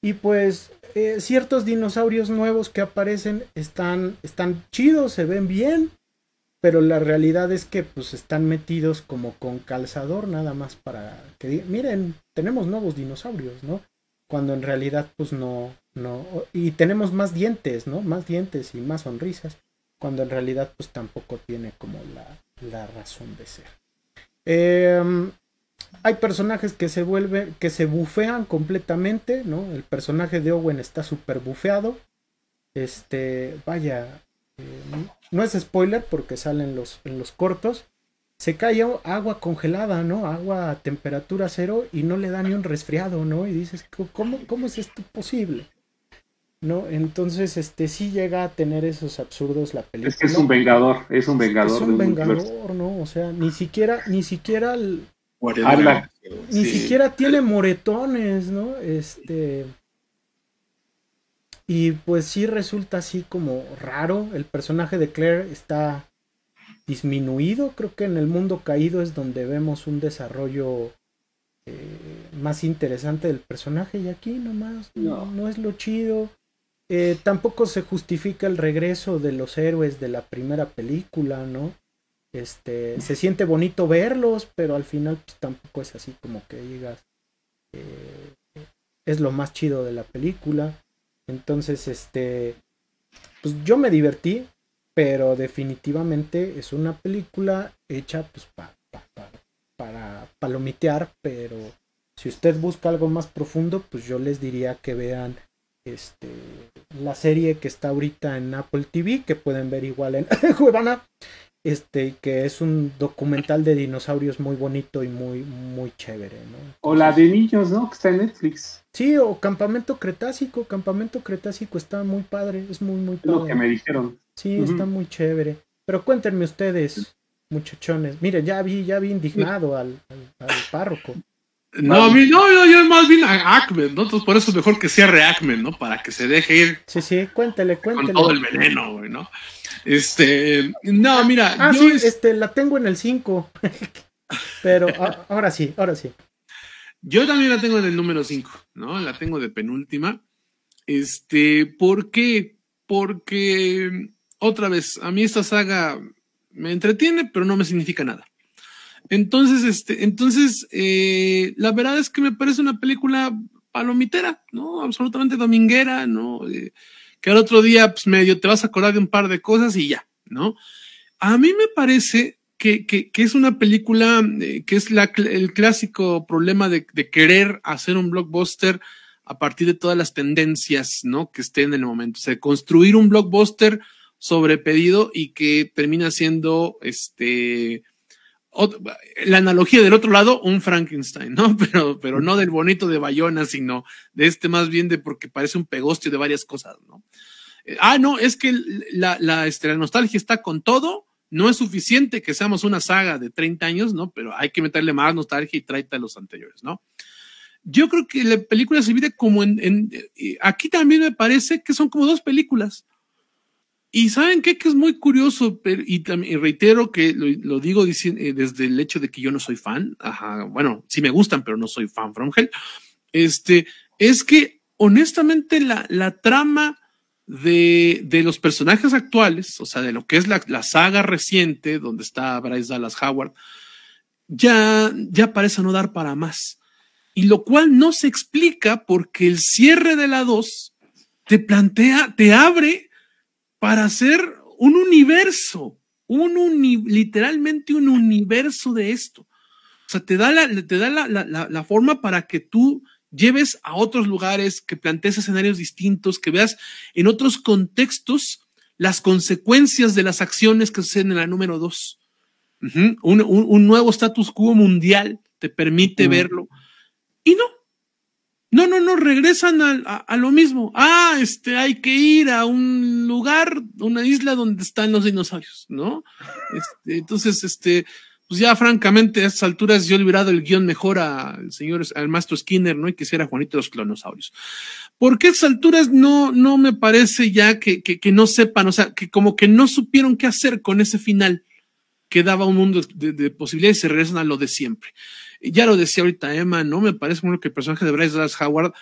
Y pues eh, ciertos dinosaurios nuevos que aparecen están, están chidos, se ven bien, pero la realidad es que pues están metidos como con calzador nada más para que miren, tenemos nuevos dinosaurios, ¿no? cuando en realidad pues no, no, y tenemos más dientes, ¿no? Más dientes y más sonrisas, cuando en realidad pues tampoco tiene como la, la razón de ser. Em, hay personajes que se vuelven, que se bufean completamente, ¿no? El personaje de Owen está súper bufeado. Este, vaya, eh, no es spoiler porque salen los, en los cortos, se cae agua congelada, ¿no? Agua a temperatura cero y no le da ni un resfriado, ¿no? Y dices, ¿cómo, cómo es esto posible? ¿No? Entonces, este sí llega a tener esos absurdos la película. Es que es un vengador, es un vengador. Es un vengador, ¿no? O sea, ni siquiera, ni siquiera el, ni siquiera tiene moretones, ¿no? Este. Y pues sí resulta así como raro. El personaje de Claire está disminuido. Creo que en el mundo caído es donde vemos un desarrollo eh, más interesante del personaje y aquí nomás no, no es lo chido. Eh, tampoco se justifica el regreso de los héroes de la primera película, ¿no? Este, se siente bonito verlos, pero al final pues, tampoco es así como que digas eh, es lo más chido de la película. Entonces, este, pues yo me divertí, pero definitivamente es una película hecha pues para palomitear, pero si usted busca algo más profundo, pues yo les diría que vean este la serie que está ahorita en Apple TV, que pueden ver igual en Cuevana, este, que es un documental de dinosaurios muy bonito y muy, muy chévere, ¿no? o la de niños, ¿no? Que está en Netflix. Sí, o Campamento Cretácico, Campamento Cretácico está muy padre, es muy, muy padre. Es lo que me dijeron. Sí, está muy chévere. Pero cuéntenme ustedes, muchachones. Miren, ya vi, ya vi indignado al, al, párroco. No, a mí, no, yo, más bien a Ackman, ¿no? Entonces por eso es mejor que cierre Ackman, ¿no? Para que se deje ir. Sí, sí, cuéntele, cuéntele. Con todo el veneno, güey, ¿no? Este, no, mira. Ah, sí, este, la tengo en el 5. Pero ahora sí, ahora sí. Yo también la tengo en el número 5, ¿no? La tengo de penúltima. Este, ¿por qué? Porque, otra vez, a mí esta saga me entretiene, pero no me significa nada. Entonces, este, entonces, eh, la verdad es que me parece una película palomitera, ¿no? Absolutamente dominguera, ¿no? Eh, que al otro día, pues medio te vas a acordar de un par de cosas y ya, ¿no? A mí me parece que, que, que es una película eh, que es la, el clásico problema de, de, querer hacer un blockbuster a partir de todas las tendencias, ¿no? Que estén en el momento. O sea, construir un blockbuster sobre pedido y que termina siendo, este, la analogía del otro lado, un Frankenstein, ¿no? Pero, pero no del bonito de Bayona, sino de este más bien de porque parece un pegostio de varias cosas, ¿no? Eh, ah, no, es que la, este, la nostalgia está con todo, no es suficiente que seamos una saga de 30 años, ¿no? Pero hay que meterle más nostalgia y tráete a los anteriores, ¿no? Yo creo que la película se divide como en, en, eh, aquí también me parece que son como dos películas. Y saben qué? que es muy curioso, y, también, reitero que lo, digo eh, desde el hecho de que yo no soy fan, ajá, bueno, sí me gustan, pero no soy fan from hell, este, es que honestamente la, la trama de, de los personajes actuales, o sea, de lo que es la, la saga reciente, donde está Bryce Dallas Howard, ya, ya parece no dar para más. Y lo cual no se explica porque el cierre de la 2 te plantea, te abre para hacer un universo, un literalmente un universo de esto. O sea, te da, la, te da la, la, la, forma para que tú lleves a otros lugares, que plantees escenarios distintos, que veas en otros contextos las consecuencias de las acciones que suceden en la número dos. Uh -huh. un, un, un, nuevo status quo mundial te permite uh -huh. verlo. Y no, no, no, no, regresan a, a, a, lo mismo. Ah, este, hay que ir a un lugar, una isla donde están los dinosaurios, ¿no? Este, entonces, este, pues ya francamente a estas alturas yo he liberado el guion mejor al señor, al maestro Skinner, ¿no? Y que era Juanito los clonosaurios. Porque a estas alturas no, no me parece ya que, que, que no sepan, o sea, que como que no supieron qué hacer con ese final que daba un mundo de, de posibilidades y se regresan a lo de siempre ya lo decía ahorita Emma, ¿no? Me parece bueno que el personaje de Bryce Dallas Howard,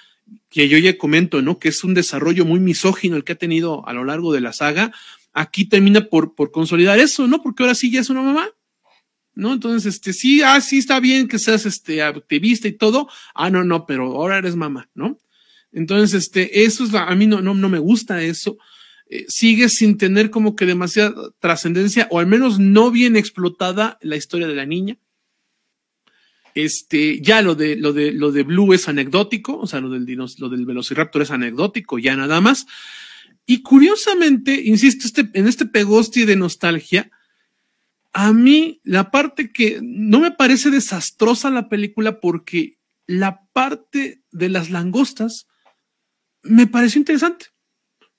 que yo ya comento, ¿no? Que es un desarrollo muy misógino el que ha tenido a lo largo de la saga, aquí termina por, por consolidar eso, ¿no? Porque ahora sí ya es una mamá, ¿no? Entonces, este, sí, ah, sí está bien que seas este activista y todo, ah, no, no, pero ahora eres mamá, ¿no? Entonces, este, eso es, a mí no, no, no me gusta eso. Eh, sigue sin tener como que demasiada trascendencia, o al menos no bien explotada la historia de la niña. Este, ya lo de, lo de, lo de Blue es anecdótico, o sea, lo del, lo del Velociraptor es anecdótico, ya nada más. Y curiosamente, insisto, este, en este pegosti de nostalgia, a mí la parte que no me parece desastrosa la película porque la parte de las langostas me pareció interesante,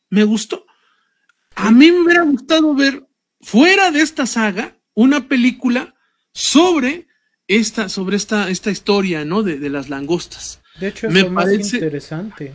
me gustó. A mí me hubiera gustado ver fuera de esta saga una película sobre esta, sobre esta, esta historia, ¿no? De, de las langostas. De hecho, es me lo parece más interesante.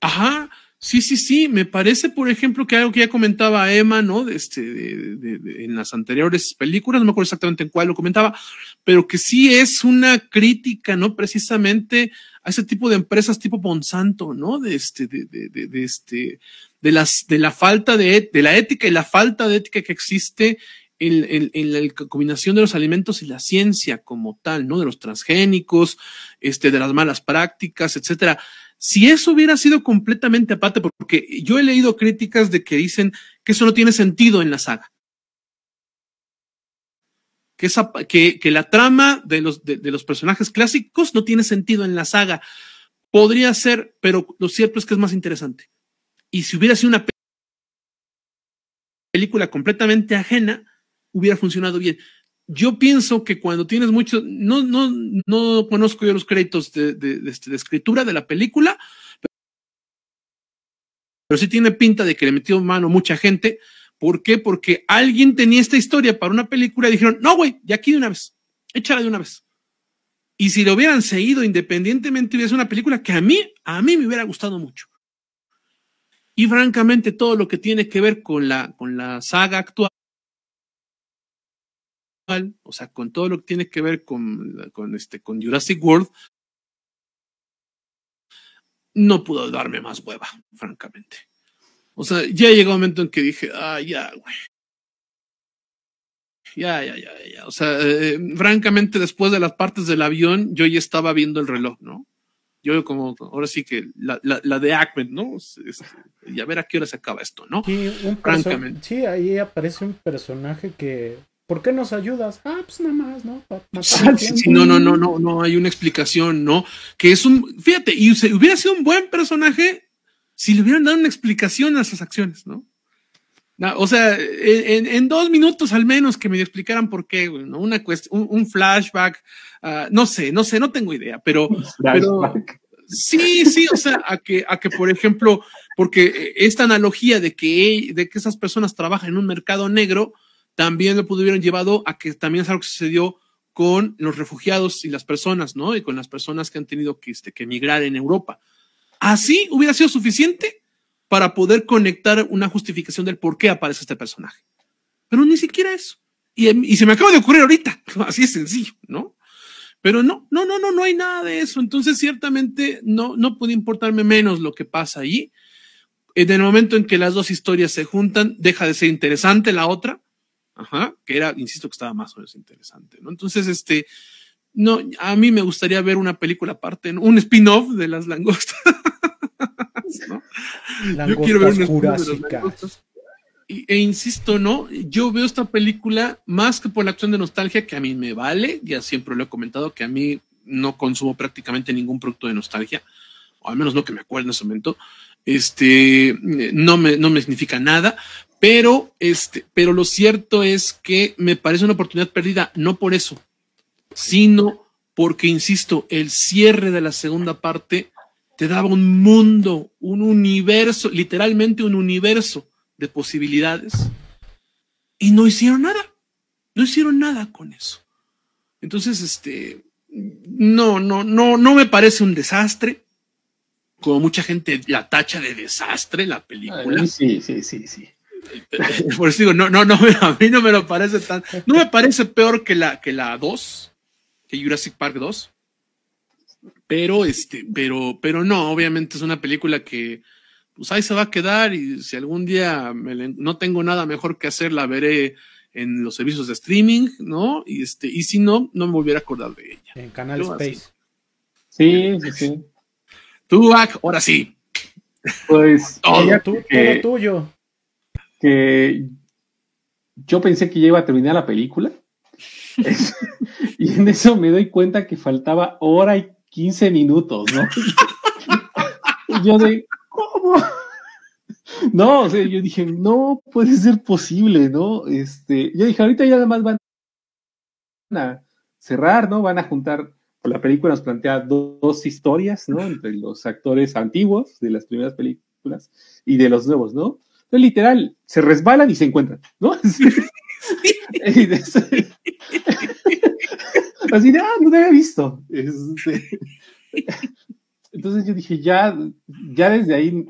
Ajá, sí, sí, sí. Me parece, por ejemplo, que algo que ya comentaba Emma, ¿no? De este, de, de, de, en las anteriores películas, no me acuerdo exactamente en cuál lo comentaba, pero que sí es una crítica, ¿no? Precisamente a ese tipo de empresas tipo Monsanto, ¿no? De este, de, de, de, de este, de las, de la falta de, de la ética y la falta de ética que existe en, la combinación de los alimentos y la ciencia como tal, ¿no? De los transgénicos, este, de las malas prácticas, etcétera. Si eso hubiera sido completamente aparte, porque yo he leído críticas de que dicen que eso no tiene sentido en la saga. Que, esa, que, la trama de los, de los personajes clásicos no tiene sentido en la saga. Podría ser, pero lo cierto es que es más interesante. Y si hubiera sido una película completamente ajena, hubiera funcionado bien. Yo pienso que cuando tienes mucho, no, no, no conozco yo los créditos de, de, este, de escritura de la película, pero sí tiene pinta de que le metió mano mucha gente. ¿Por qué? Porque alguien tenía esta historia para una película y dijeron, no, güey, ya aquí de una vez, échala de una vez. Y si lo hubieran seguido independientemente, hubiera sido una película que a mí, a mí me hubiera gustado mucho. Y francamente, todo lo que tiene que ver con la, con la saga actual, o sea, con todo lo que tiene que ver con, con, este, con Jurassic World, no pudo darme más hueva, francamente. O sea, ya llegó un momento en que dije, ah, ya, güey. Ya, ya, ya, ya. O sea, eh, francamente, después de las partes del avión, yo ya estaba viendo el reloj, ¿no? yo como, ahora sí que la, la, la de Ahmed, ¿no? Este, y a ver a qué hora se acaba esto, ¿no? Sí, Francamente. Sí, ahí aparece un personaje que, ¿por qué nos ayudas? Ah, pues nada más, ¿no? Sí, no, no, no, no, no, hay una explicación, ¿no? Que es un, fíjate, y hubiera sido un buen personaje si le hubieran dado una explicación a esas acciones, ¿no? o sea, en, en, dos minutos al menos que me explicaran por qué, ¿no? Una un, un flashback, uh, no sé, no sé, no tengo idea, pero, pero sí, sí, o sea, a que, a que, por ejemplo, porque esta analogía de que, de que esas personas trabajan en un mercado negro, también lo pudieron llevado a que también es algo que sucedió con los refugiados y las personas, ¿no? Y con las personas que han tenido que, este, emigrar en Europa. Así hubiera sido suficiente para poder conectar una justificación del por qué aparece este personaje. Pero ni siquiera eso. Y, se me acaba de ocurrir ahorita, así es sencillo, ¿no? Pero no, no, no, no, no hay nada de eso. Entonces, ciertamente, no, no puede importarme menos lo que pasa allí. En el momento en que las dos historias se juntan, deja de ser interesante la otra, ajá, que era, insisto, que estaba más o menos interesante, ¿no? Entonces, este, no, a mí me gustaría ver una película aparte, un spin-off de las langostas. Yo quiero ver un e insisto, ¿no? Yo veo esta película más que por la acción de nostalgia, que a mí me vale, ya siempre lo he comentado, que a mí no consumo prácticamente ningún producto de nostalgia, o al menos no que me acuerde en ese momento, este, no me, no me significa nada, pero, este, pero lo cierto es que me parece una oportunidad perdida, no por eso, sino porque, insisto, el cierre de la segunda parte te daba un mundo, un universo, literalmente un universo de posibilidades. Y no hicieron nada. No hicieron nada con eso. Entonces, este, no, no, no, no me parece un desastre. Como mucha gente la tacha de desastre la película. Sí, sí, sí, sí. Por eso digo, no, no, no, a mí no me lo parece tan. No me parece peor que la, que la 2, que Jurassic Park 2. Pero, este, pero, pero no, obviamente es una película que, pues ahí se va a quedar y si algún día no tengo nada mejor que hacer, la veré en los servicios de streaming, ¿no? Y este, y si no, no me volviera a acordar de ella. En Canal Space. Sí, sí, sí. Tú, ahora sí. Pues todo, tú, todo tuyo. Que yo pensé que ya iba a terminar la película. y en eso me doy cuenta que faltaba hora y 15 minutos, ¿no? y yo de, ¿cómo? No, o sea, yo dije, no puede ser posible, ¿no? Este, yo dije, ahorita ya además van a cerrar, ¿no? Van a juntar, la película nos plantea dos, historias, ¿no? Entre los actores antiguos de las primeras películas y de los nuevos, ¿no? Entonces, literal, se resbalan y se encuentran, ¿no? Así de, ah, no te había visto. Este, entonces yo dije, ya, ya desde ahí,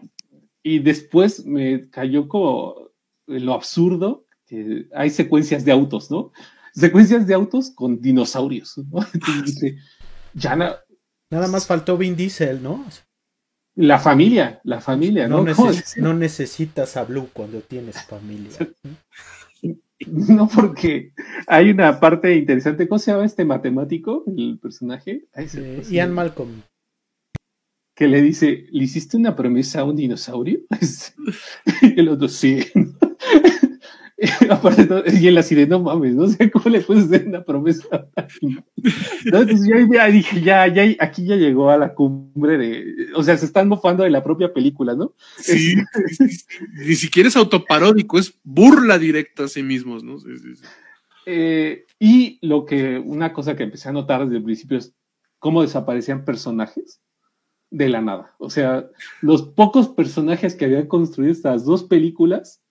y después me cayó como lo absurdo, que hay secuencias de autos, ¿no? Secuencias de autos con dinosaurios, ¿no? Entonces dije, ya Nada más faltó Vin Diesel, ¿no? La familia, la familia, ¿no? no necesitas a Blue cuando tienes familia. No, porque hay una parte interesante. ¿Cómo se llama este matemático, el personaje? Ian Malcolm. Que le dice, ¿le hiciste una promesa a un dinosaurio? y el otro, sí. y él así de no mames, no sé cómo le puedes hacer una promesa. Entonces yo ya dije, ya, ya, aquí ya llegó a la cumbre de, o sea, se están mofando de la propia película, ¿no? Sí, ni siquiera es autoparódico, es burla directa a sí mismos, ¿no? Eh, y lo que, una cosa que empecé a notar desde el principio es cómo desaparecían personajes de la nada. O sea, los pocos personajes que habían construido estas dos películas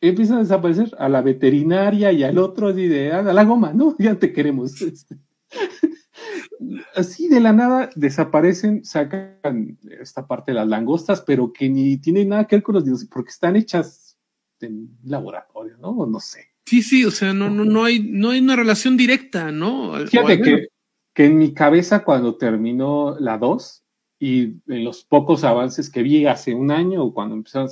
empiezan a desaparecer a la veterinaria y al otro así de a la goma, ¿no? Ya te queremos. Así de la nada desaparecen, sacan esta parte de las langostas, pero que ni tienen nada que ver con los dinosaurios, porque están hechas en laboratorio, ¿no? No sé. Sí, sí, o sea, no, no, no hay, no hay una relación directa, ¿no? Fíjate que, que en mi cabeza cuando terminó la 2 y en los pocos avances que vi hace un año o cuando empezaron,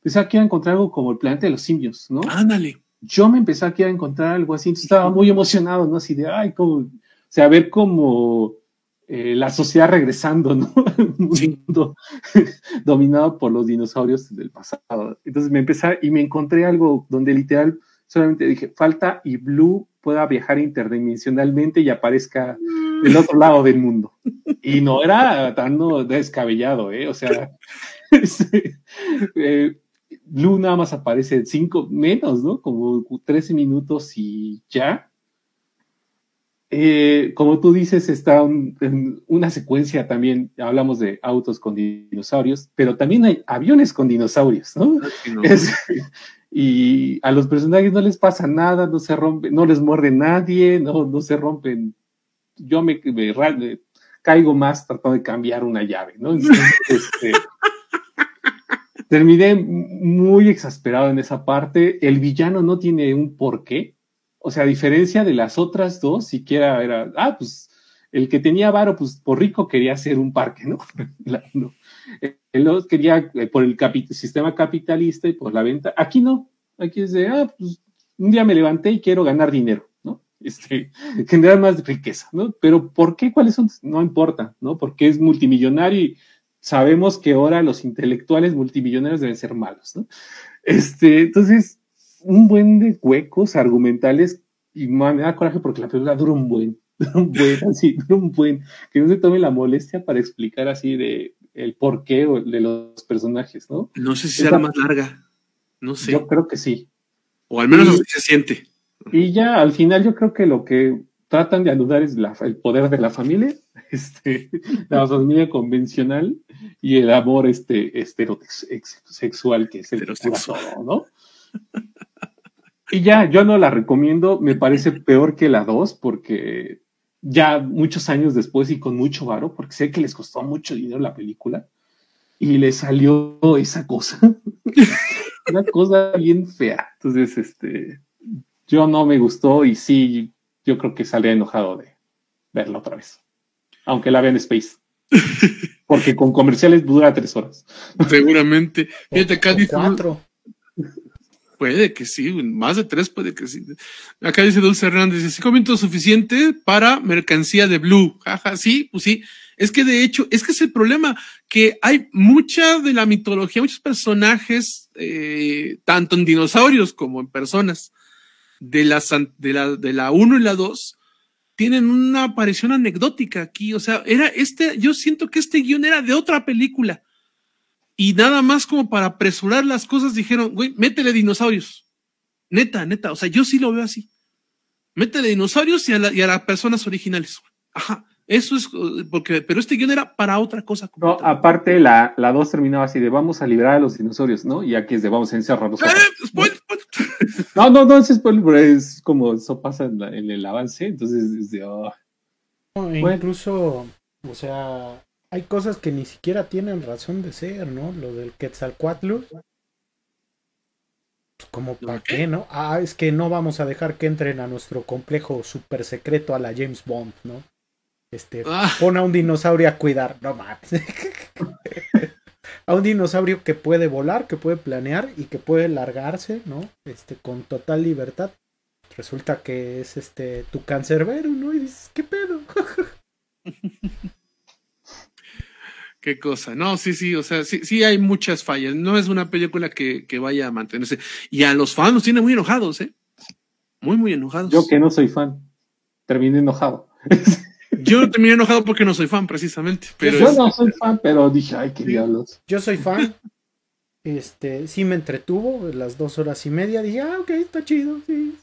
empecé aquí a encontrar algo como el planeta de los simios, ¿no? Ándale. Yo me empecé aquí a encontrar algo así, estaba muy emocionado, ¿no? Así de, ay, como, o sea, ver como eh, la sociedad regresando, ¿no? Un mundo dominado por los dinosaurios del pasado. Entonces me empecé y me encontré algo donde literal solamente dije, falta y Blue pueda viajar interdimensionalmente y aparezca del otro lado del mundo. Y no era tan descabellado, ¿eh? O sea, eh, Blue nada más aparece cinco, menos, ¿no? Como 13 minutos y ya. Eh, como tú dices, está en una secuencia también, hablamos de autos con dinosaurios, pero también hay aviones con dinosaurios, ¿no? y a los personajes no les pasa nada, no se rompe, no les muerde nadie, no, no se rompen. Yo me, me, caigo más tratando de cambiar una llave, ¿no? este, terminé muy exasperado en esa parte. El villano no tiene un porqué. O sea, a diferencia de las otras dos, siquiera era, ah, pues el que tenía varo, pues por rico quería hacer un parque, ¿no? no. Él quería eh, por el sistema capitalista y por la venta. Aquí no. Aquí es de, ah, pues un día me levanté y quiero ganar dinero, ¿no? Este, generar más riqueza, ¿no? Pero ¿por qué? ¿Cuáles son? No importa, ¿no? Porque es multimillonario y sabemos que ahora los intelectuales multimillonarios deben ser malos, ¿no? Este, entonces, un buen de huecos argumentales y me da coraje porque la película dura un buen, dura un buen, así, dura un buen, que no se tome la molestia para explicar así de el porqué de los personajes, ¿no? No sé si será más larga, no sé. Yo creo que sí. O al menos así se siente. Y ya al final yo creo que lo que tratan de anudar es el poder de la familia, este, la familia convencional y el amor este, sexual que es el todo, ¿no? Y ya, yo no la recomiendo, me parece peor que la 2 porque ya muchos años después y con mucho varo, porque sé que les costó mucho dinero la película, y le salió esa cosa, una cosa bien fea. Entonces, este, yo no me gustó y sí, yo creo que salía enojado de verla otra vez, aunque la vean en Space. Porque con comerciales dura tres horas. Seguramente. Fíjate, acá cuatro. Puede que sí, más de tres puede que sí. Acá dice Dulce Hernández, dice, cinco minutos suficiente para mercancía de Blue. Jaja, sí, pues sí. Es que de hecho, es que es el problema, que hay mucha de la mitología, muchos personajes, eh, tanto en dinosaurios como en personas, de, las, de la de la 1 y la 2, tienen una aparición anecdótica aquí. O sea, era este, yo siento que este guion era de otra película y nada más como para apresurar las cosas dijeron, güey, métele dinosaurios. Neta, neta, o sea, yo sí lo veo así. Métele dinosaurios y a, las personas originales. Ajá, eso es porque, pero este guion era para otra cosa. No, aparte la, la dos terminaba así de vamos a liberar a los dinosaurios, ¿no? Y aquí es de vamos a encerrarlos. ¡Eh! No, no, no es spoiler, pero es como eso pasa en, el avance, entonces es de... Oh. incluso, o sea, hay cosas que ni siquiera tienen razón de ser, ¿no? Lo del Quetzalcoatl. Pues, como para qué? ¿no? Ah, es que no vamos a dejar que entren a nuestro complejo super secreto a la James Bond, ¿no? Este, ah. pone a un dinosaurio a cuidar, no mames. a un dinosaurio que puede volar, que puede planear y que puede largarse, ¿no? Este, con total libertad. Resulta que es este tu cancerbero, ¿no? Y dices, ¿qué pedo? Qué cosa. No, sí, sí, o sea, sí, sí hay muchas fallas. No es una película que, que vaya a mantenerse. Y a los fans los tiene muy enojados, ¿eh? Muy, muy enojados. Yo que no soy fan, terminé enojado. Yo terminé enojado porque no soy fan, precisamente. Pero yo no soy fan, pero dije, ay, qué diablos. Yo soy fan. Este, sí me entretuvo las dos horas y media. Dije, ah, ok, está chido, sí.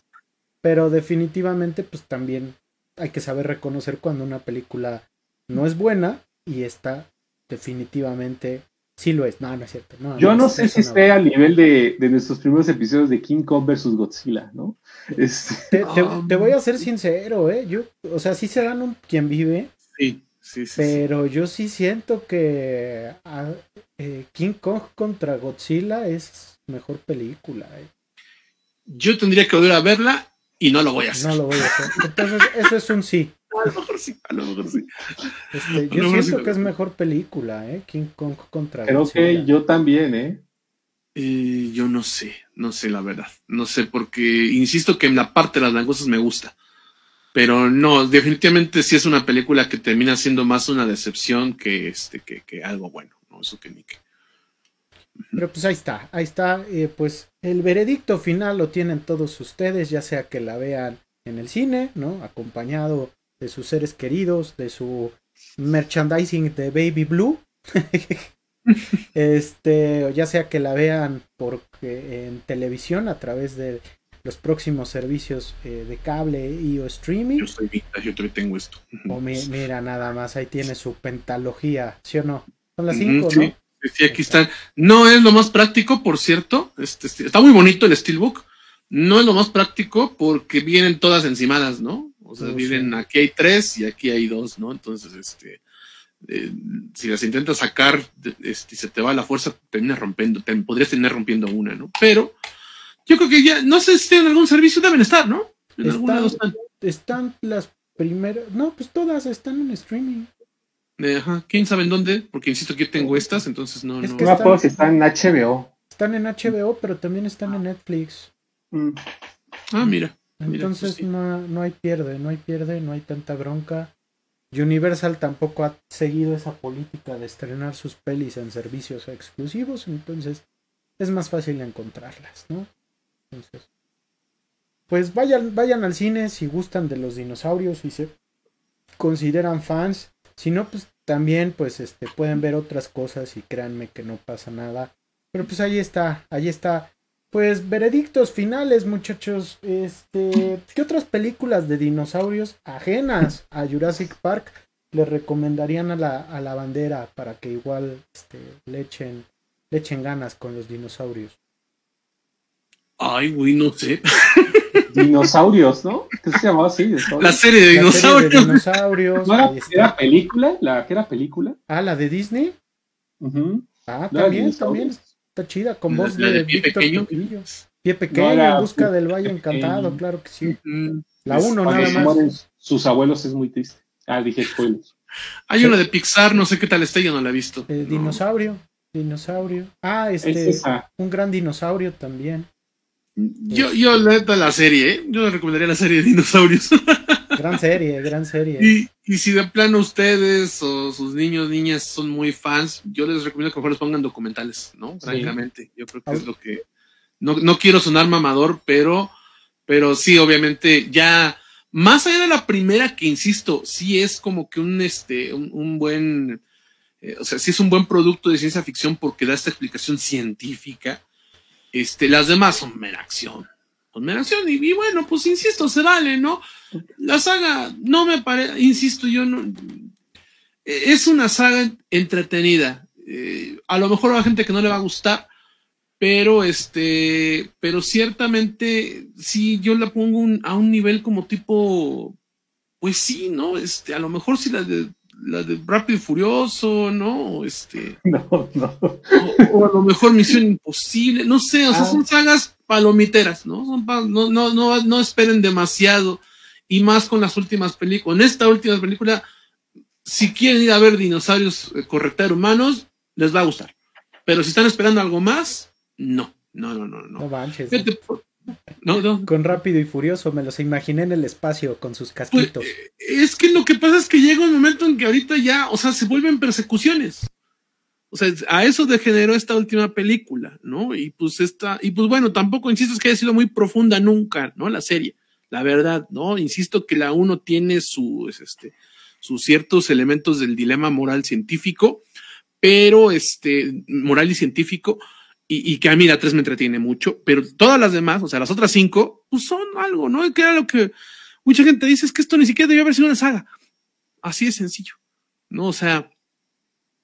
pero definitivamente pues también hay que saber reconocer cuando una película no es buena y está definitivamente sí lo es. No, no es cierto. Yo no, sé si esté al nivel de, nuestros primeros episodios de King Kong versus Godzilla, ¿no? Te, te, voy a ser sincero, ¿eh? Yo, o sea, sí se dan un quien vive. Sí, sí, sí. Pero yo sí siento que ah, eh, King Kong contra Godzilla es mejor película. ¿eh? Yo tendría que volver a verla y no lo voy a hacer. No lo voy a hacer. Entonces, eso es un sí. A lo mejor sí, a lo mejor sí. Este, yo siento que es mejor película, ¿eh? King Kong contra Creo que yo también, ¿eh? ¿eh? Yo no sé, no sé la verdad. No sé, porque insisto que en la parte de las langostas me gusta. Pero no, definitivamente sí es una película que termina siendo más una decepción que, este, que, que algo bueno. ¿no? Eso que ni que. Pero pues ahí está, ahí está. Eh, pues el veredicto final lo tienen todos ustedes, ya sea que la vean en el cine, ¿no? Acompañado de sus seres queridos, de su merchandising de Baby Blue. este, ya sea que la vean por, en televisión a través de los próximos servicios eh, de cable y o streaming. Yo soy yo tengo esto. O mira, nada más, ahí tiene su pentalogía, ¿sí o no? Son las cinco, ¿no? Sí, aquí están. No es lo más práctico, por cierto. Este, este, está muy bonito el Steelbook. No es lo más práctico porque vienen todas encimadas, ¿no? O sea, vienen, aquí hay tres y aquí hay dos, ¿no? Entonces, este, eh, si las intentas sacar, este, se te va la fuerza, terminas rompiendo, te, podrías tener rompiendo una, ¿no? Pero yo creo que ya, no sé si en algún servicio deben estar, ¿no? En están, están. están las primeras, no, pues todas están en streaming. Ajá, quién sabe en dónde, porque insisto que yo tengo estas, entonces no. Es no. que están, si están en HBO. Están en HBO, pero también están en Netflix. Mm. Ah, mira. Entonces pues no, no hay pierde, no hay pierde, no hay tanta bronca. Universal tampoco ha seguido esa política de estrenar sus pelis en servicios exclusivos, entonces es más fácil encontrarlas, ¿no? Entonces, pues vayan, vayan al cine si gustan de los dinosaurios y se consideran fans. Si no, pues también pues este pueden ver otras cosas y créanme que no pasa nada. Pero pues ahí está, ahí está. Pues veredictos finales, muchachos. Este, ¿qué otras películas de dinosaurios ajenas a Jurassic Park le recomendarían a la, a la bandera para que igual este, le echen le echen ganas con los dinosaurios? Ay, güey, no sé. Dinosaurios, ¿no? ¿Qué se llamaba así? La serie de dinosaurios. Serie de dinosaurios. ¿No era, era, película? ¿La que era película? Ah, la de Disney. Uh Ah, también, también está chida, con voz de, de Pie Víctor Pequeño. Pie Pequeño, en busca del Valle Encantado, claro que sí. La uno nada más. Sus abuelos es muy triste. Ah, dije spoilers. Hay una de Pixar, no sé qué tal está, yo no la he visto. Dinosaurio, dinosaurio. Ah, este, un gran dinosaurio también. Yo, yo le la serie, ¿eh? Yo le recomendaría la serie de dinosaurios. Gran serie, gran serie. Y, y, si de plano ustedes o sus niños, niñas son muy fans, yo les recomiendo que mejor les pongan documentales, ¿no? Francamente, yo creo que es lo que... No, no quiero sonar mamador, pero, pero sí, obviamente, ya más allá de la primera, que insisto, sí es como que un, este, un, un buen, eh, o sea, sí es un buen producto de ciencia ficción porque da esta explicación científica este, las demás son mera acción. Acción. Y, bueno, pues insisto, se vale, ¿no? La saga no me parece, insisto, yo no. Es una saga entretenida. Eh, a lo mejor a gente que no le va a gustar, pero este, pero ciertamente sí, yo la pongo a un nivel como tipo, pues sí, ¿no? Este, a lo mejor si la de la de Rápido y Furioso, ¿no? Este, no, no. O, a lo mejor Misión Imposible, no sé, o sea, ah. son sagas palomiteras, ¿no? Son no, no, no, no esperen demasiado. Y más con las últimas películas. En esta última película, si quieren ir a ver dinosaurios eh, correctar humanos, les va a gustar. Pero si están esperando algo más, no. No, no, no, no. No manches. No, no. Con rápido y furioso, me los imaginé en el espacio con sus pues, casquitos. Eh, es que lo que pasa es que llega un momento en que ahorita ya, o sea, se vuelven persecuciones. O sea, a eso degeneró esta última película, ¿no? Y pues esta, y pues bueno, tampoco insisto es que haya sido muy profunda nunca, ¿no? La serie, la verdad, ¿no? Insisto que la uno tiene sus, este, sus ciertos elementos del dilema moral científico, pero este, moral y científico, y, que a mí la 3 me entretiene mucho, pero todas las demás, o sea, las otras cinco, pues son algo, ¿no? Que era lo que mucha gente dice, es que esto ni siquiera debió haber sido una saga. Así de sencillo, ¿no? O sea,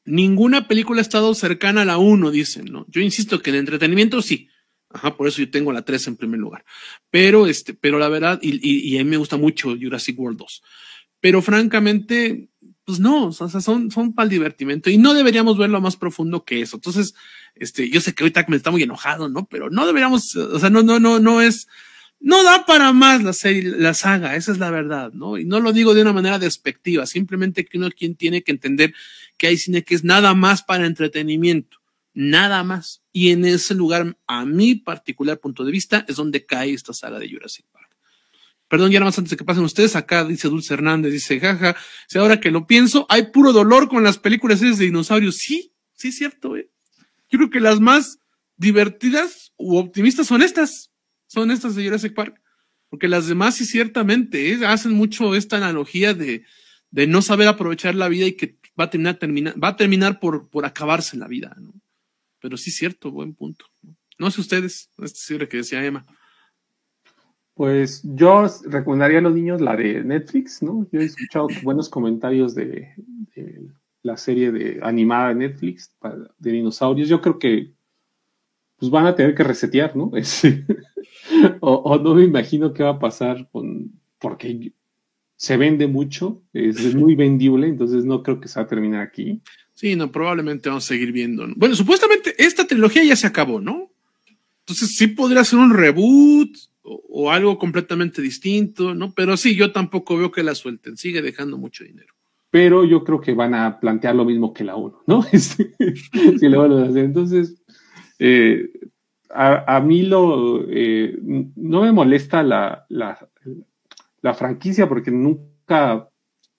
ninguna película ha estado cercana a la 1, dicen, ¿no? Yo insisto que en entretenimiento sí. Ajá, por eso yo tengo la 3 en primer lugar. Pero, este, pero la verdad, y, y, y a mí me gusta mucho Jurassic World 2. Pero francamente, pues no, o sea, son, son para el divertimento y no deberíamos verlo más profundo que eso. Entonces, este, yo sé que ahorita me está muy enojado, ¿no? Pero no deberíamos, o sea, no, no, no, no es, no da para más la serie, la saga, esa es la verdad, ¿no? Y no lo digo de una manera despectiva, simplemente que uno quien tiene que entender que hay cine que es nada más para entretenimiento, nada más. Y en ese lugar, a mi particular punto de vista, es donde cae esta saga de Jurassic Park. Perdón, ya nada más antes de que pasen ustedes, acá dice Dulce Hernández, dice, jaja, si ahora que lo pienso, hay puro dolor con las películas de dinosaurios. Sí, sí es cierto, eh. Yo creo que las más divertidas u optimistas son estas, son estas de Jurassic Park. Porque las demás sí ciertamente eh, hacen mucho esta analogía de, no saber aprovechar la vida y que va a terminar, por, acabarse la vida, ¿no? Pero sí cierto, buen punto. No sé ustedes, este es lo que decía Emma. Pues yo recomendaría a los niños la de Netflix, ¿no? Yo he escuchado buenos comentarios de, la serie de animada de Netflix de dinosaurios. Yo creo que pues van a tener que resetear, ¿no? o, no me imagino qué va a pasar con porque se vende mucho, es, muy vendible, entonces no creo que se va a terminar aquí. Sí, no, probablemente vamos a seguir viendo. Bueno, supuestamente esta trilogía ya se acabó, ¿no? Entonces sí podría ser un reboot o, algo completamente distinto, ¿no? Pero sí, yo tampoco veo que la suelten, sigue dejando mucho dinero. Pero yo creo que van a plantear lo mismo que la 1, ¿no? si lo van a. Entonces, eh, a, mí lo, eh, no me molesta la, la, la, franquicia porque nunca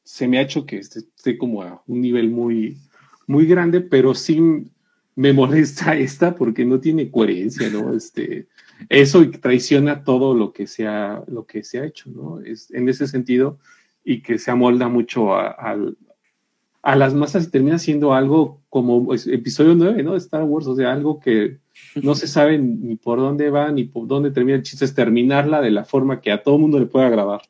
se me ha hecho que esté, como a un nivel muy, muy grande, pero sí me molesta esta porque no tiene coherencia, ¿no? Este, eso traiciona todo lo que se ha, lo que se ha hecho, ¿no? Es, en ese sentido, y que se amolda mucho a, a, las masas y termina siendo algo como pues, episodio 9, ¿no? Star Wars, o sea, algo que no se sabe ni por dónde va, ni por dónde termina el chiste, es terminarla de la forma que a todo mundo le pueda agradar.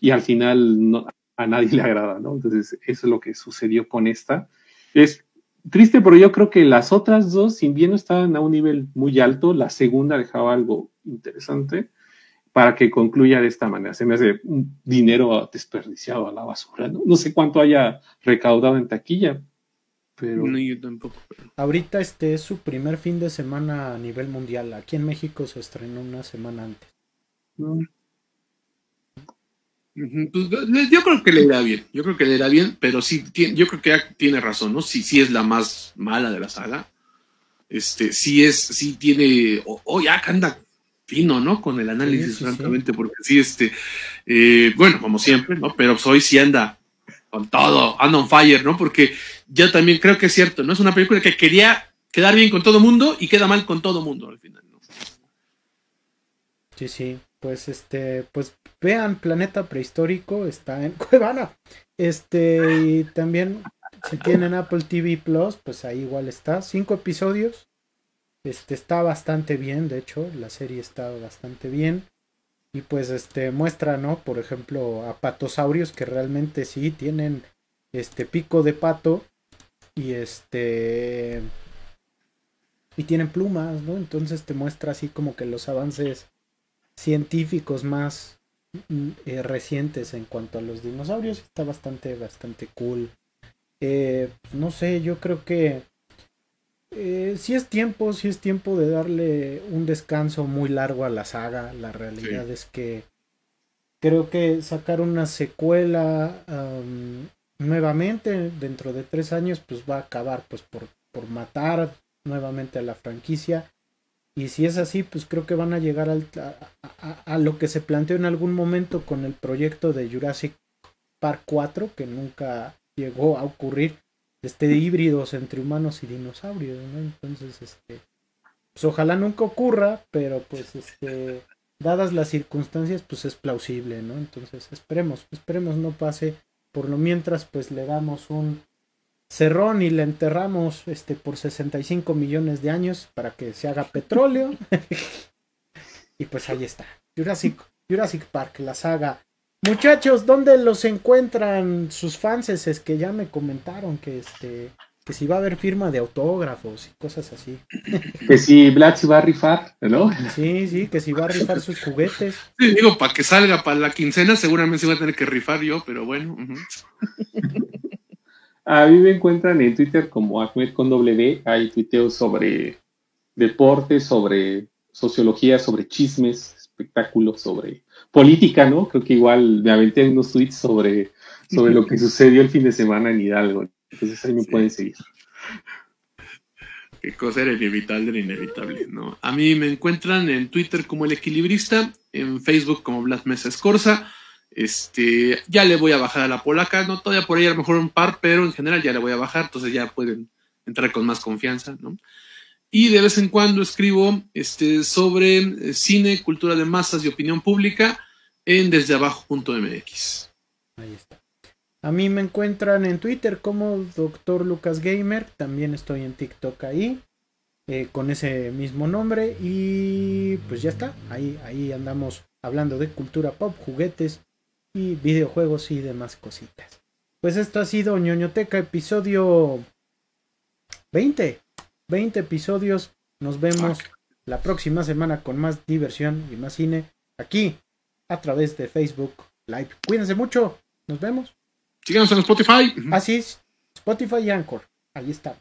Y al final no, a nadie le agrada, ¿no? Entonces, eso es lo que sucedió con esta. Es triste, pero yo creo que las otras dos, si bien no estaban a un nivel muy alto, la segunda dejaba algo interesante para que concluya de esta manera. Se me hace un dinero desperdiciado a la basura. No, sé cuánto haya recaudado en taquilla, pero... No, yo tampoco. Ahorita este es su primer fin de semana a nivel mundial. Aquí en México se estrenó una semana antes. Pues, yo creo que le irá bien, yo creo que le irá bien, pero sí, yo creo que tiene razón, ¿no? Sí, sí es la más mala de la saga. Este, sí es, sí tiene, o ya anda fino, ¿no? Con el análisis, francamente, porque sí, este, eh, bueno, como siempre, ¿no? Pero pues, hoy sí anda con todo, anda on fire, ¿no? Porque yo también creo que es cierto, ¿no? Es una película que quería quedar bien con todo mundo y queda mal con todo mundo al final, ¿no? Sí, sí, pues este, pues vean Planeta Prehistórico, está en Cuevana. Este, y también si tienen Apple TV Plus, pues ahí igual está. Cinco episodios. Este está bastante bien, de hecho, la serie está bastante bien. Y pues este muestra, ¿no? Por ejemplo, a patosaurios que realmente sí tienen este pico de pato y este y tienen plumas, ¿no? Entonces te muestra así como que los avances científicos más mm, eh, recientes en cuanto a los dinosaurios. Está bastante, bastante cool. Eh, no sé, yo creo que eh, si es tiempo, si es tiempo de darle un descanso muy largo a la saga. La realidad es que creo que sacar una secuela nuevamente dentro de tres años, pues va a acabar pues por, por matar nuevamente a la franquicia. Y si es así, pues creo que van a llegar al, a, lo que se planteó en algún momento con el proyecto de Jurassic Park 4, que nunca llegó a ocurrir, este, de híbridos entre humanos y dinosaurios, ¿no? Entonces, este, pues ojalá nunca ocurra, pero pues, este, dadas las circunstancias, pues es plausible, ¿no? Entonces, esperemos, esperemos no pase. Por lo mientras, pues le damos un Cerrón y le enterramos este, por 65 millones de años para que se haga petróleo. y pues ahí está. Jurassic, Jurassic Park, la saga. Muchachos, ¿dónde los encuentran sus fans? Es que ya me comentaron que este que si va a haber firma de autógrafos y cosas así. Que si Vlad se va a rifar, ¿no? Sí, sí, que si va a rifar sus juguetes. Sí, digo, para que salga para la quincena, seguramente se va a tener que rifar yo, pero bueno. A mí me encuentran en Twitter como Ahmed con W. Hay tuiteos sobre deportes, sobre sociología, sobre chismes, espectáculos, sobre política, ¿no? Creo que igual me aventé unos tweets sobre, sobre lo que sucedió el fin de semana en Hidalgo. Entonces ahí me pueden seguir. Qué cosa era inevitable, era inevitable, ¿no? A mí me encuentran en Twitter como El Equilibrista, en Facebook como Blas Mesa Escorza. Este, ya le voy a bajar a la polaca, no todavía por ahí a lo mejor un par, pero en general ya le voy a bajar, entonces ya pueden entrar con más confianza, ¿no? Y de vez en cuando escribo este, sobre eh, cine, cultura de masas y opinión pública en desdeabajo.mx. Ahí está. A mí me encuentran en Twitter como Dr. Lucas Gamer. También estoy en TikTok ahí. Eh, con ese mismo nombre. Y pues ya está. Ahí, ahí andamos hablando de cultura pop, juguetes y videojuegos y demás cositas. Pues esto ha sido ñoñoteca episodio 20. 20 episodios. Nos vemos la próxima semana con más diversión y más cine aquí a través de Facebook Live. Cuídense mucho. Nos vemos. Síganos en Spotify. Así es. Spotify y Anchor. Ahí está.